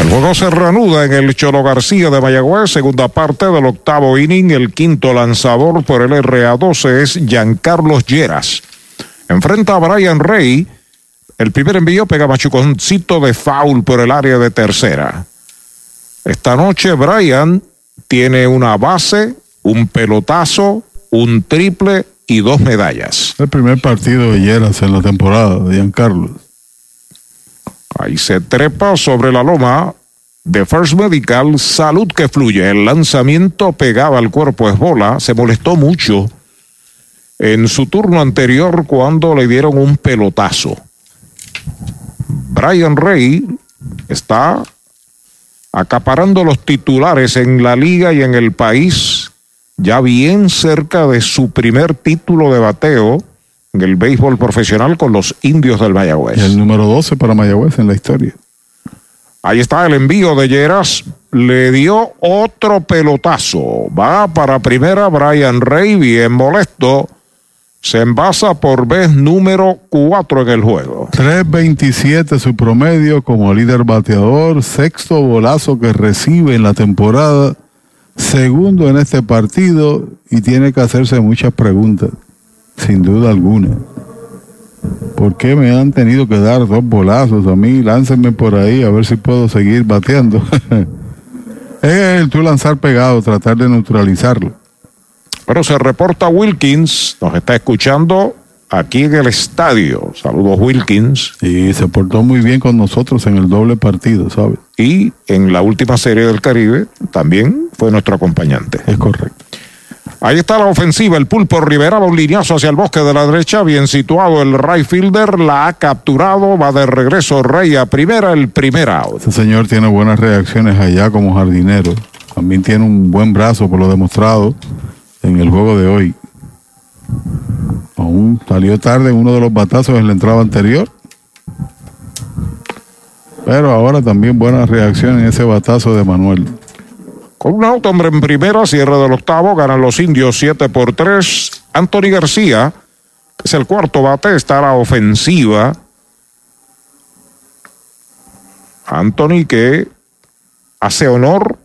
El juego se reanuda en el Cholo García de Mayagüez, segunda parte del octavo inning. El quinto lanzador por el RA12 es Giancarlos Lleras. Enfrenta a Brian Rey. El primer envío pega machuconcito de foul por el área de tercera. Esta noche Brian tiene una base, un pelotazo, un triple y dos medallas. El primer partido de Lleras en la temporada de Giancarlo. Ahí se trepa sobre la loma de First Medical, salud que fluye. El lanzamiento pegaba al cuerpo es bola, se molestó mucho en su turno anterior cuando le dieron un pelotazo. Brian Rey está acaparando los titulares en la liga y en el país, ya bien cerca de su primer título de bateo en el béisbol profesional con los indios del Mayagüez. El número 12 para Mayagüez en la historia. Ahí está el envío de Lleras. Le dio otro pelotazo. Va para primera Brian Rey, bien molesto. Se envasa por vez número 4 en el juego. 3.27 su promedio como líder bateador, sexto bolazo que recibe en la temporada, segundo en este partido y tiene que hacerse muchas preguntas, sin duda alguna. ¿Por qué me han tenido que dar dos bolazos a mí? Láncenme por ahí a ver si puedo seguir bateando. es el tú lanzar pegado, tratar de neutralizarlo. Pero se reporta Wilkins, nos está escuchando aquí en el estadio. Saludos Wilkins. Y se portó muy bien con nosotros en el doble partido, ¿sabes? Y en la última serie del Caribe también fue nuestro acompañante. Es correcto. Ahí está la ofensiva, el pulpo Rivera va un lineazo hacia el bosque de la derecha, bien situado el right fielder, la ha capturado, va de regreso Rey a primera, el primer out. Este señor tiene buenas reacciones allá como jardinero, también tiene un buen brazo por lo demostrado en el juego de hoy. Aún salió tarde en uno de los batazos en la entrada anterior. Pero ahora también buena reacción en ese batazo de Manuel. Con un auto, hombre, en primera, cierre del octavo, ganan los indios 7 por 3. Anthony García, es el cuarto bate, está la ofensiva. Anthony que hace honor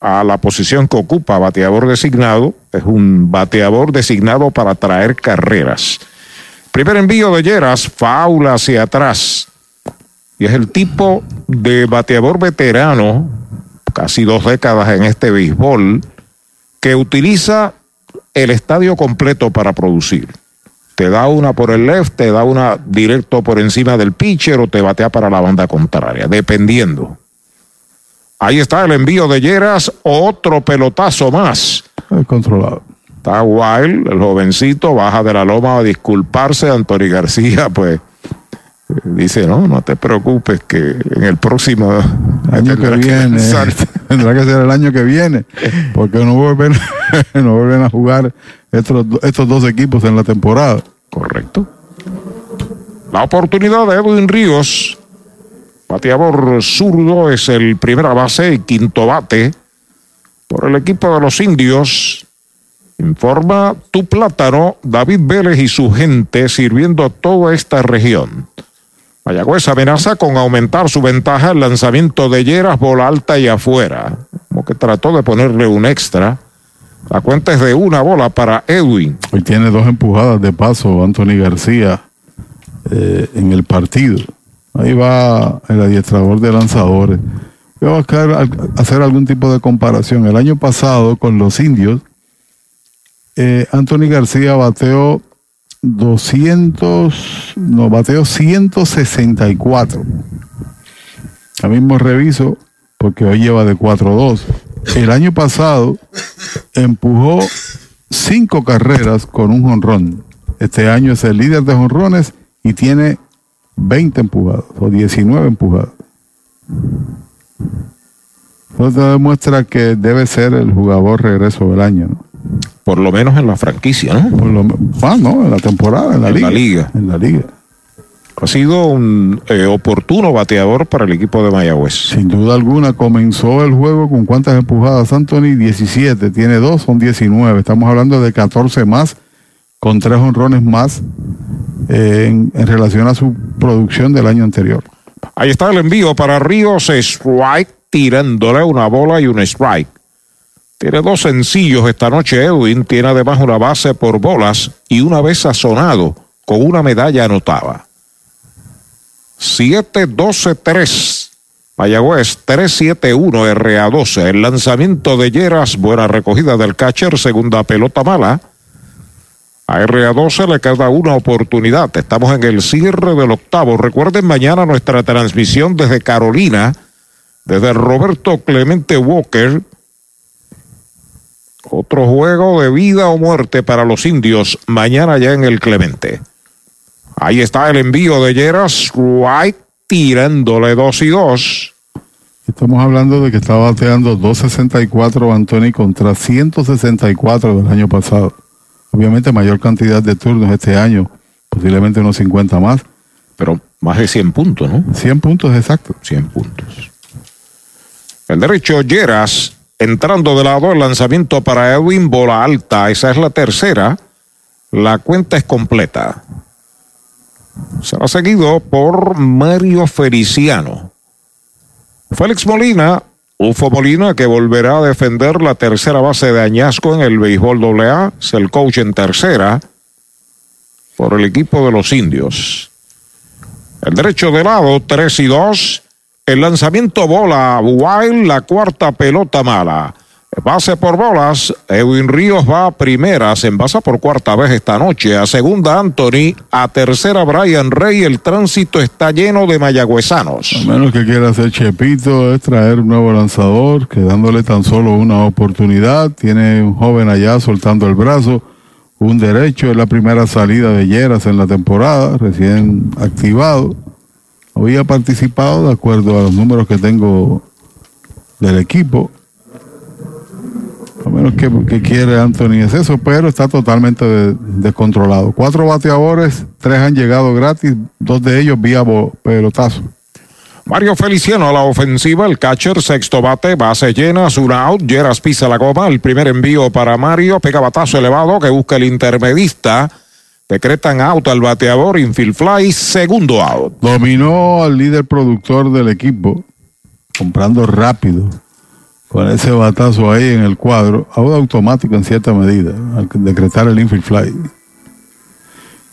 a la posición que ocupa bateador designado. Es un bateador designado para traer carreras. Primer envío de Lleras, faula hacia atrás. Y es el tipo de bateador veterano, casi dos décadas en este béisbol, que utiliza el estadio completo para producir. Te da una por el left, te da una directo por encima del pitcher o te batea para la banda contraria, dependiendo. Ahí está el envío de Lleras, otro pelotazo más. controlado. Está Wild, el jovencito, baja de la loma a disculparse. Anthony García, pues, dice, no, no te preocupes, que en el próximo año que viene, tendrá que ser el año que viene, porque no vuelven, no vuelven a jugar estos, estos dos equipos en la temporada. Correcto. La oportunidad de Edwin Ríos Bateador zurdo es el primera base y quinto bate por el equipo de los indios. Informa tu plátano, David Vélez y su gente sirviendo a toda esta región. Mayagüez amenaza con aumentar su ventaja el lanzamiento de Lleras, bola alta y afuera. Como que trató de ponerle un extra. La cuenta es de una bola para Edwin. Y tiene dos empujadas de paso Anthony García eh, en el partido. Ahí va el adiestrador de lanzadores. Voy a hacer algún tipo de comparación. El año pasado con los indios, eh, Anthony García bateó 200, no, bateó 164. Ya mismo reviso, porque hoy lleva de 4-2. El año pasado empujó cinco carreras con un jonrón. Este año es el líder de jonrones y tiene 20 empujados o 19 empujados. Eso demuestra que debe ser el jugador regreso del año, ¿no? Por lo menos en la franquicia, ¿no? Por lo ah, no, en la temporada, en la liga. La liga. En la liga. Ha sido un eh, oportuno bateador para el equipo de Mayagüez. Sin duda alguna, comenzó el juego con cuántas empujadas, Anthony, 17, tiene dos, son 19. Estamos hablando de 14 más, con tres honrones más eh, en, relación a su producción del año anterior. Ahí está el envío para Ríos, strike, tirándole una bola y un strike. Tiene dos sencillos esta noche Edwin, tiene además una base por bolas y una vez sazonado con una medalla anotada. 7-12-3. Mayagüez 3-7-1 RA12. El lanzamiento de Lleras, buena recogida del catcher, segunda pelota mala. A RA12 le queda una oportunidad. Estamos en el cierre del octavo. Recuerden mañana nuestra transmisión desde Carolina, desde Roberto Clemente Walker. Otro juego de vida o muerte para los indios mañana ya en el Clemente. Ahí está el envío de Lleras. White tirándole 2 y 2. Estamos hablando de que está bateando 264 Anthony contra 164 del año pasado. Obviamente mayor cantidad de turnos este año, posiblemente unos 50 más. Pero más de 100 puntos, ¿no? 100 puntos exacto. 100 puntos. El derecho Lleras entrando de lado el lanzamiento para Edwin, bola alta, esa es la tercera. La cuenta es completa. Será seguido por Mario Feliciano. Félix Molina, Ufo Molina, que volverá a defender la tercera base de Añasco en el béisbol AA, es el coach en tercera por el equipo de los indios. El derecho de lado, 3 y 2. El lanzamiento bola, Wild, la cuarta pelota mala. Base por bolas, Edwin Ríos va a primera, se envasa por cuarta vez esta noche, a segunda Anthony, a tercera Brian Rey, el tránsito está lleno de mayagüezanos. A menos que quiera hacer Chepito, es traer un nuevo lanzador, quedándole tan solo una oportunidad, tiene un joven allá soltando el brazo, un derecho, es la primera salida de Lleras en la temporada, recién activado, había participado de acuerdo a los números que tengo del equipo, a menos que, que quiere Anthony es eso, pero está totalmente de- descontrolado. Cuatro bateadores, tres han llegado gratis, dos de ellos vía pelotazo. Mario Feliciano a la ofensiva, el catcher, sexto bate, base llena, un out, Lleras pisa la goma, el primer envío para Mario, pega batazo elevado que busca el intermedista, decretan out al bateador, infield fly, segundo out. Dominó al líder productor del equipo, comprando rápido, con ese batazo ahí en el cuadro, auto automático en cierta medida, al decretar el infield fly.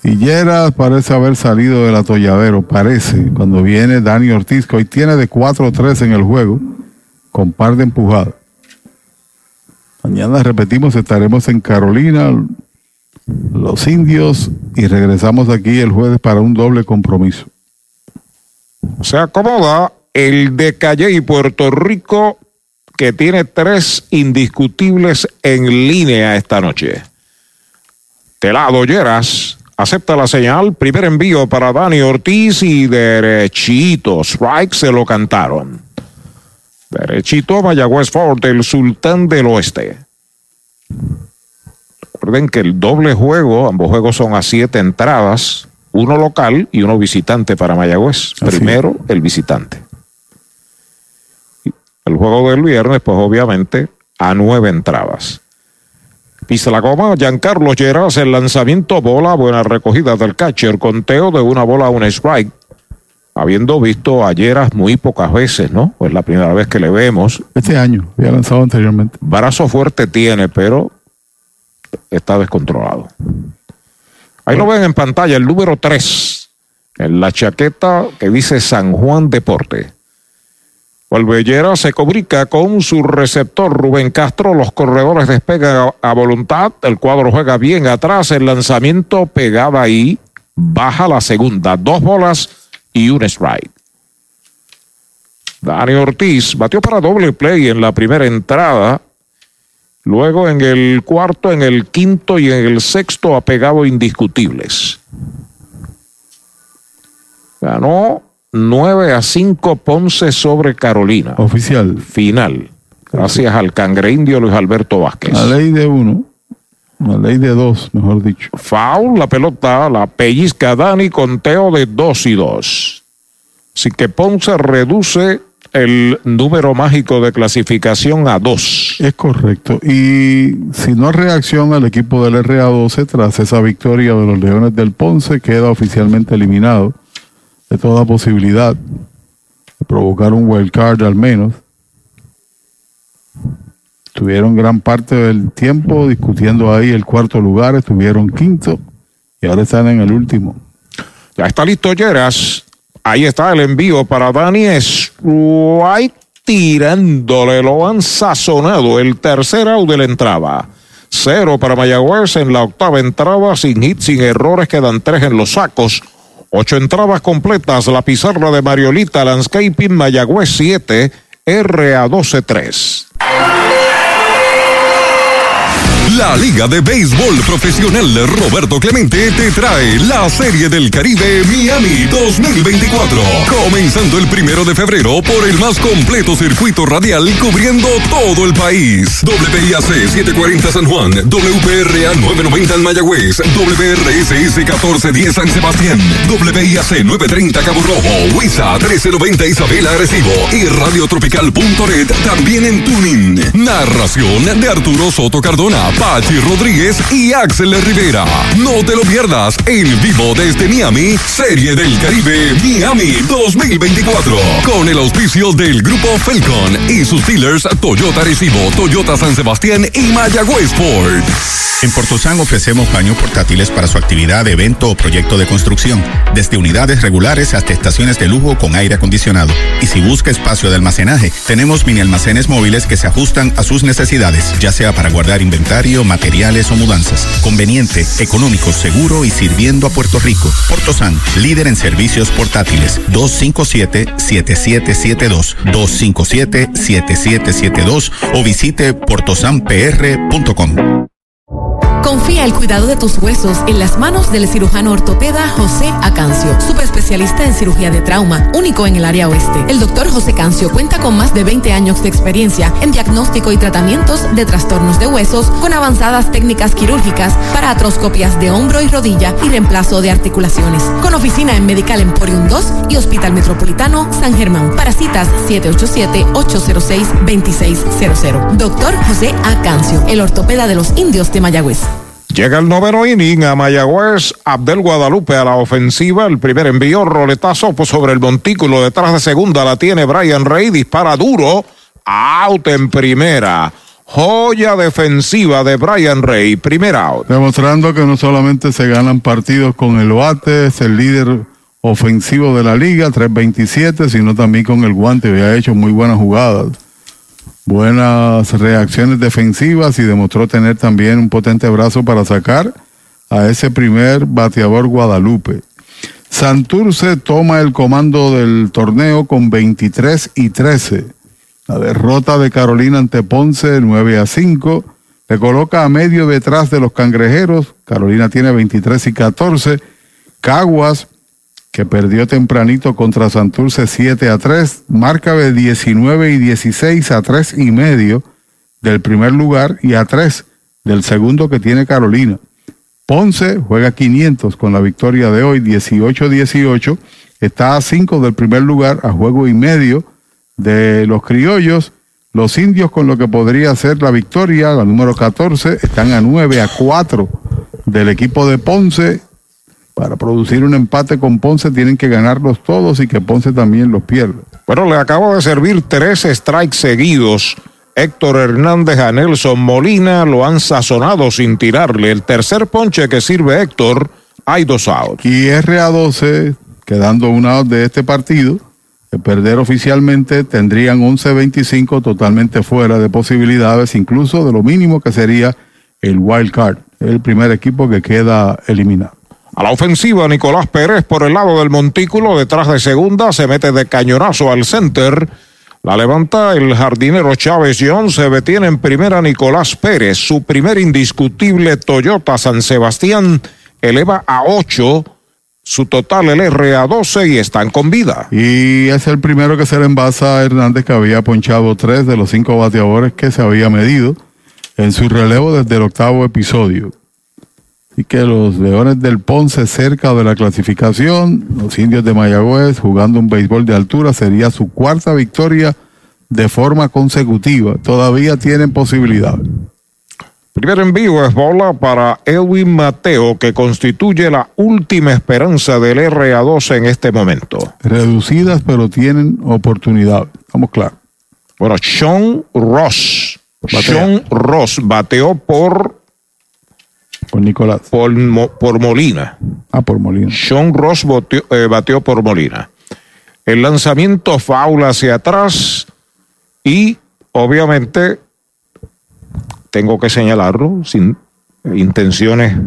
Y Lleras parece haber salido del atolladero, parece, cuando viene Dani Ortiz, hoy tiene de 4-3 en el juego, con par de empujadas. Mañana repetimos, estaremos en Carolina, los indios, y regresamos aquí el jueves para un doble compromiso. Se acomoda el de Calle y Puerto Rico, que tiene tres indiscutibles en línea esta noche. Telado Lleras acepta la señal, primer envío para Dani Ortiz y derechito, strike se lo cantaron. Derechito Mayagüez Ford, el sultán del oeste. Recuerden que el doble juego, ambos juegos son a siete entradas, uno local y uno visitante para Mayagüez. Primero el visitante. El juego del viernes, pues obviamente a nueve entradas. Pisa la goma, Giancarlo Lleras, el lanzamiento bola, buena recogida del catcher, conteo de una bola a un strike. Habiendo visto a Lleras muy pocas veces, ¿no? Pues la primera vez que le vemos. Este año, había lanzado anteriormente. Brazo fuerte tiene, pero está descontrolado. Ahí lo ven en pantalla, el número 3, en la chaqueta que dice San Juan Deporte. Valvellera se comunica con su receptor Rubén Castro, los corredores despegan a, voluntad, el cuadro juega bien atrás, el lanzamiento pegada ahí, baja la segunda, dos bolas y un strike. Dani Ortiz batió para doble play en la primera entrada, Luego en el cuarto, en el quinto y en el sexto ha pegado indiscutibles. Ganó 9 a 5 Ponce sobre Carolina. Oficial. Final. Gracias al cangre indio Luis Alberto Vázquez. La ley de uno, la ley de dos, mejor dicho. Foul, la pelota, la pellizca Dani, conteo de 2 y 2. Así que Ponce reduce el número mágico de clasificación a 2. Es correcto. Y si no reacciona el equipo del RA12 tras esa victoria de los Leones del Ponce, queda oficialmente eliminado de toda posibilidad de provocar un wild card al menos. Tuvieron gran parte del tiempo discutiendo ahí el cuarto lugar, estuvieron quinto y ahora están en el último. Ya está listo Lleras. Ahí está el envío para Dani Strike tirándole, lo han sazonado. El tercer out de la entrada. Cero para Mayagüez en la octava entrada, sin hits, sin errores, quedan tres en los sacos. Ocho entradas completas, la pizarra de Mariolita Landscaping, Mayagüez 7, RA 12-3. La Liga de Béisbol Profesional Roberto Clemente te trae la Serie del Caribe Miami 2024. Comenzando el primero de febrero por el más completo circuito radial cubriendo todo el país. WIAC 740 San Juan, WPRA 990 en Mayagüez, WRSS 1410 San Sebastián, WIAC 930 Cabo Rojo, WISA 1390 Isabela Arecibo y radiotropical.net también en Tuning. Narración de Arturo Soto Cardona, Pachi Rodríguez y Axel Rivera. No te lo pierdas en vivo desde Miami, Serie del Caribe Miami 2024. Con el auspicio del Grupo Falcon y sus dealers Toyota Recibo, Toyota San Sebastián y Mayagüez Ford. En Portosan ofrecemos baños portátiles para su actividad, evento o proyecto de construcción, desde unidades regulares hasta estaciones de lujo con aire acondicionado. Y si busca espacio de almacenaje, tenemos mini almacenes móviles que se ajustan a sus necesidades, ya sea para guardar inventario, materiales o mudanzas. Conveniente, económico, seguro y sirviendo a Puerto Rico. Portosan, líder en servicios portátiles. 257-7772. 257-7772 o visite portosanpr.com. Confía el cuidado de tus huesos en las manos del cirujano ortopeda José Acancio, subespecialista en cirugía de trauma, único en el área oeste. El doctor José Cancio cuenta con más de 20 años de experiencia en diagnóstico y tratamientos de trastornos de huesos con avanzadas técnicas quirúrgicas para atroscopias de hombro y rodilla y reemplazo de articulaciones. Con oficina en Medical Emporium 2 y Hospital Metropolitano San Germán. Para citas 787-806-2600. Doctor José Acancio, el ortopeda de los indios de Mayagüez. Llega el noveno inning a Mayagüez, Abdel Guadalupe a la ofensiva, el primer envío, roletazo pues, sobre el montículo, detrás de segunda la tiene Brian Rey, dispara duro, out en primera. Joya defensiva de Brian Rey, primer out. Demostrando que no solamente se ganan partidos con el bate, es el líder ofensivo de la liga, 327, sino también con el guante, había hecho muy buenas jugadas buenas reacciones defensivas y demostró tener también un potente brazo para sacar a ese primer bateador Guadalupe. Santurce toma el comando del torneo con 23 y 13. La derrota de Carolina ante Ponce 9 a 5 le coloca a medio detrás de los cangrejeros. Carolina tiene 23 y 14. Caguas que perdió tempranito contra Santurce 7 a 3, marca de 19 y 16 a 3 y medio del primer lugar y a 3 del segundo que tiene Carolina. Ponce juega 500 con la victoria de hoy, 18-18, está a 5 del primer lugar, a juego y medio de los criollos. Los indios con lo que podría ser la victoria, la número 14, están a 9 a 4 del equipo de Ponce para producir un empate con Ponce tienen que ganarlos todos y que Ponce también los pierda. Bueno, le acabo de servir tres strikes seguidos. Héctor Hernández a Nelson Molina lo han sazonado sin tirarle. El tercer ponche que sirve Héctor, hay dos outs. Y RA12, quedando un out de este partido, de perder oficialmente, tendrían 11-25 totalmente fuera de posibilidades, incluso de lo mínimo que sería el wild card, el primer equipo que queda eliminado. A la ofensiva, Nicolás Pérez por el lado del montículo, detrás de segunda, se mete de cañonazo al center. La levanta el jardinero Chávez John, se detiene en primera Nicolás Pérez. Su primer indiscutible Toyota San Sebastián eleva a 8 su total el R a 12 y están con vida. Y es el primero que se le envasa a Hernández que había ponchado tres de los cinco bateadores que se había medido en su relevo desde el octavo episodio y que los Leones del Ponce cerca de la clasificación, los indios de Mayagüez jugando un béisbol de altura, sería su cuarta victoria de forma consecutiva. Todavía tienen posibilidad. Primer envío es bola para Edwin Mateo, que constituye la última esperanza del RA12 en este momento. Reducidas, pero tienen oportunidad. Vamos claro. Bueno, Sean Ross. Sean Ross bateó por por Nicolás. Por, por Molina. Ah, por Molina. Sean Ross eh, bateó por Molina. El lanzamiento faula hacia atrás y obviamente tengo que señalarlo sin intenciones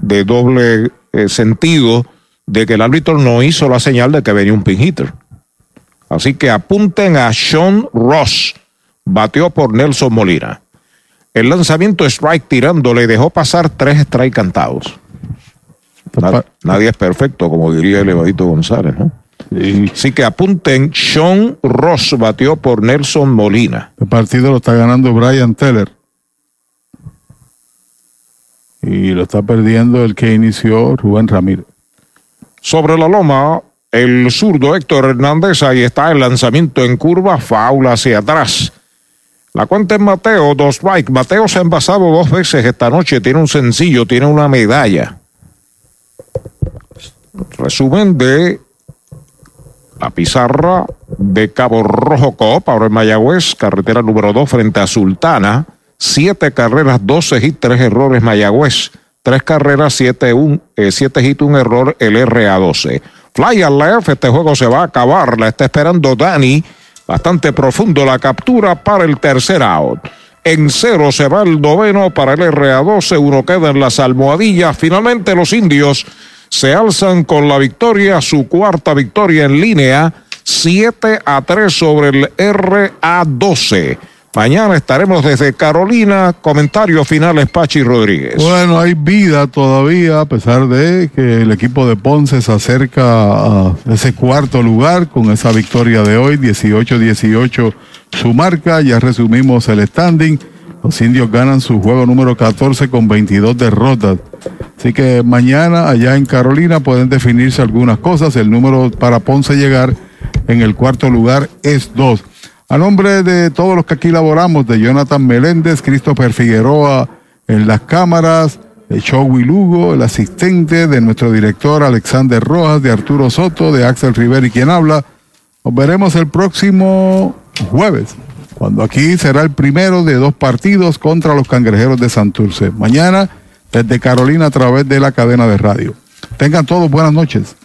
de doble eh, sentido de que el árbitro no hizo la señal de que venía un pin hitter. Así que apunten a Sean Ross, bateó por Nelson Molina. El lanzamiento strike tirándole dejó pasar tres strike cantados. Na- nadie es perfecto, como diría el Evadito González, ¿no? Así que apunten, Sean Ross batió por Nelson Molina. El partido lo está ganando Brian Teller. Y lo está perdiendo el que inició Rubén Ramírez. Sobre la loma, el zurdo Héctor Hernández, ahí está el lanzamiento en curva, faula hacia atrás. La cuenta es Mateo, dos strike. Mateo se ha envasado dos veces esta noche, tiene un sencillo, tiene una medalla. Resumen de la pizarra de Cabo Rojo Coop, ahora en Mayagüez, carretera número 2 frente a Sultana. Siete carreras, 12 hits, tres errores Mayagüez. Tres carreras, siete, un, eh, siete hits, un error el RA12. Fly al left, este juego se va a acabar, la está esperando Dani. Bastante profundo la captura para el tercer out. En cero se va el noveno para el RA12, uno queda en las almohadillas. Finalmente los indios se alzan con la victoria, su cuarta victoria en línea, 7 a 3 sobre el RA12. Mañana estaremos desde Carolina. Comentarios finales, Pachi Rodríguez. Bueno, hay vida todavía, a pesar de que el equipo de Ponce se acerca a ese cuarto lugar con esa victoria de hoy, 18-18 su marca. Ya resumimos el standing. Los indios ganan su juego número 14 con 22 derrotas. Así que mañana allá en Carolina pueden definirse algunas cosas. El número para Ponce llegar en el cuarto lugar es 2. A nombre de todos los que aquí laboramos, de Jonathan Meléndez, Christopher Figueroa en las cámaras, de Chowi Lugo, el asistente de nuestro director Alexander Rojas, de Arturo Soto, de Axel Rivera y quien habla. Nos veremos el próximo jueves, cuando aquí será el primero de dos partidos contra los cangrejeros de Santurce. Mañana desde Carolina a través de la cadena de radio. Tengan todos buenas noches.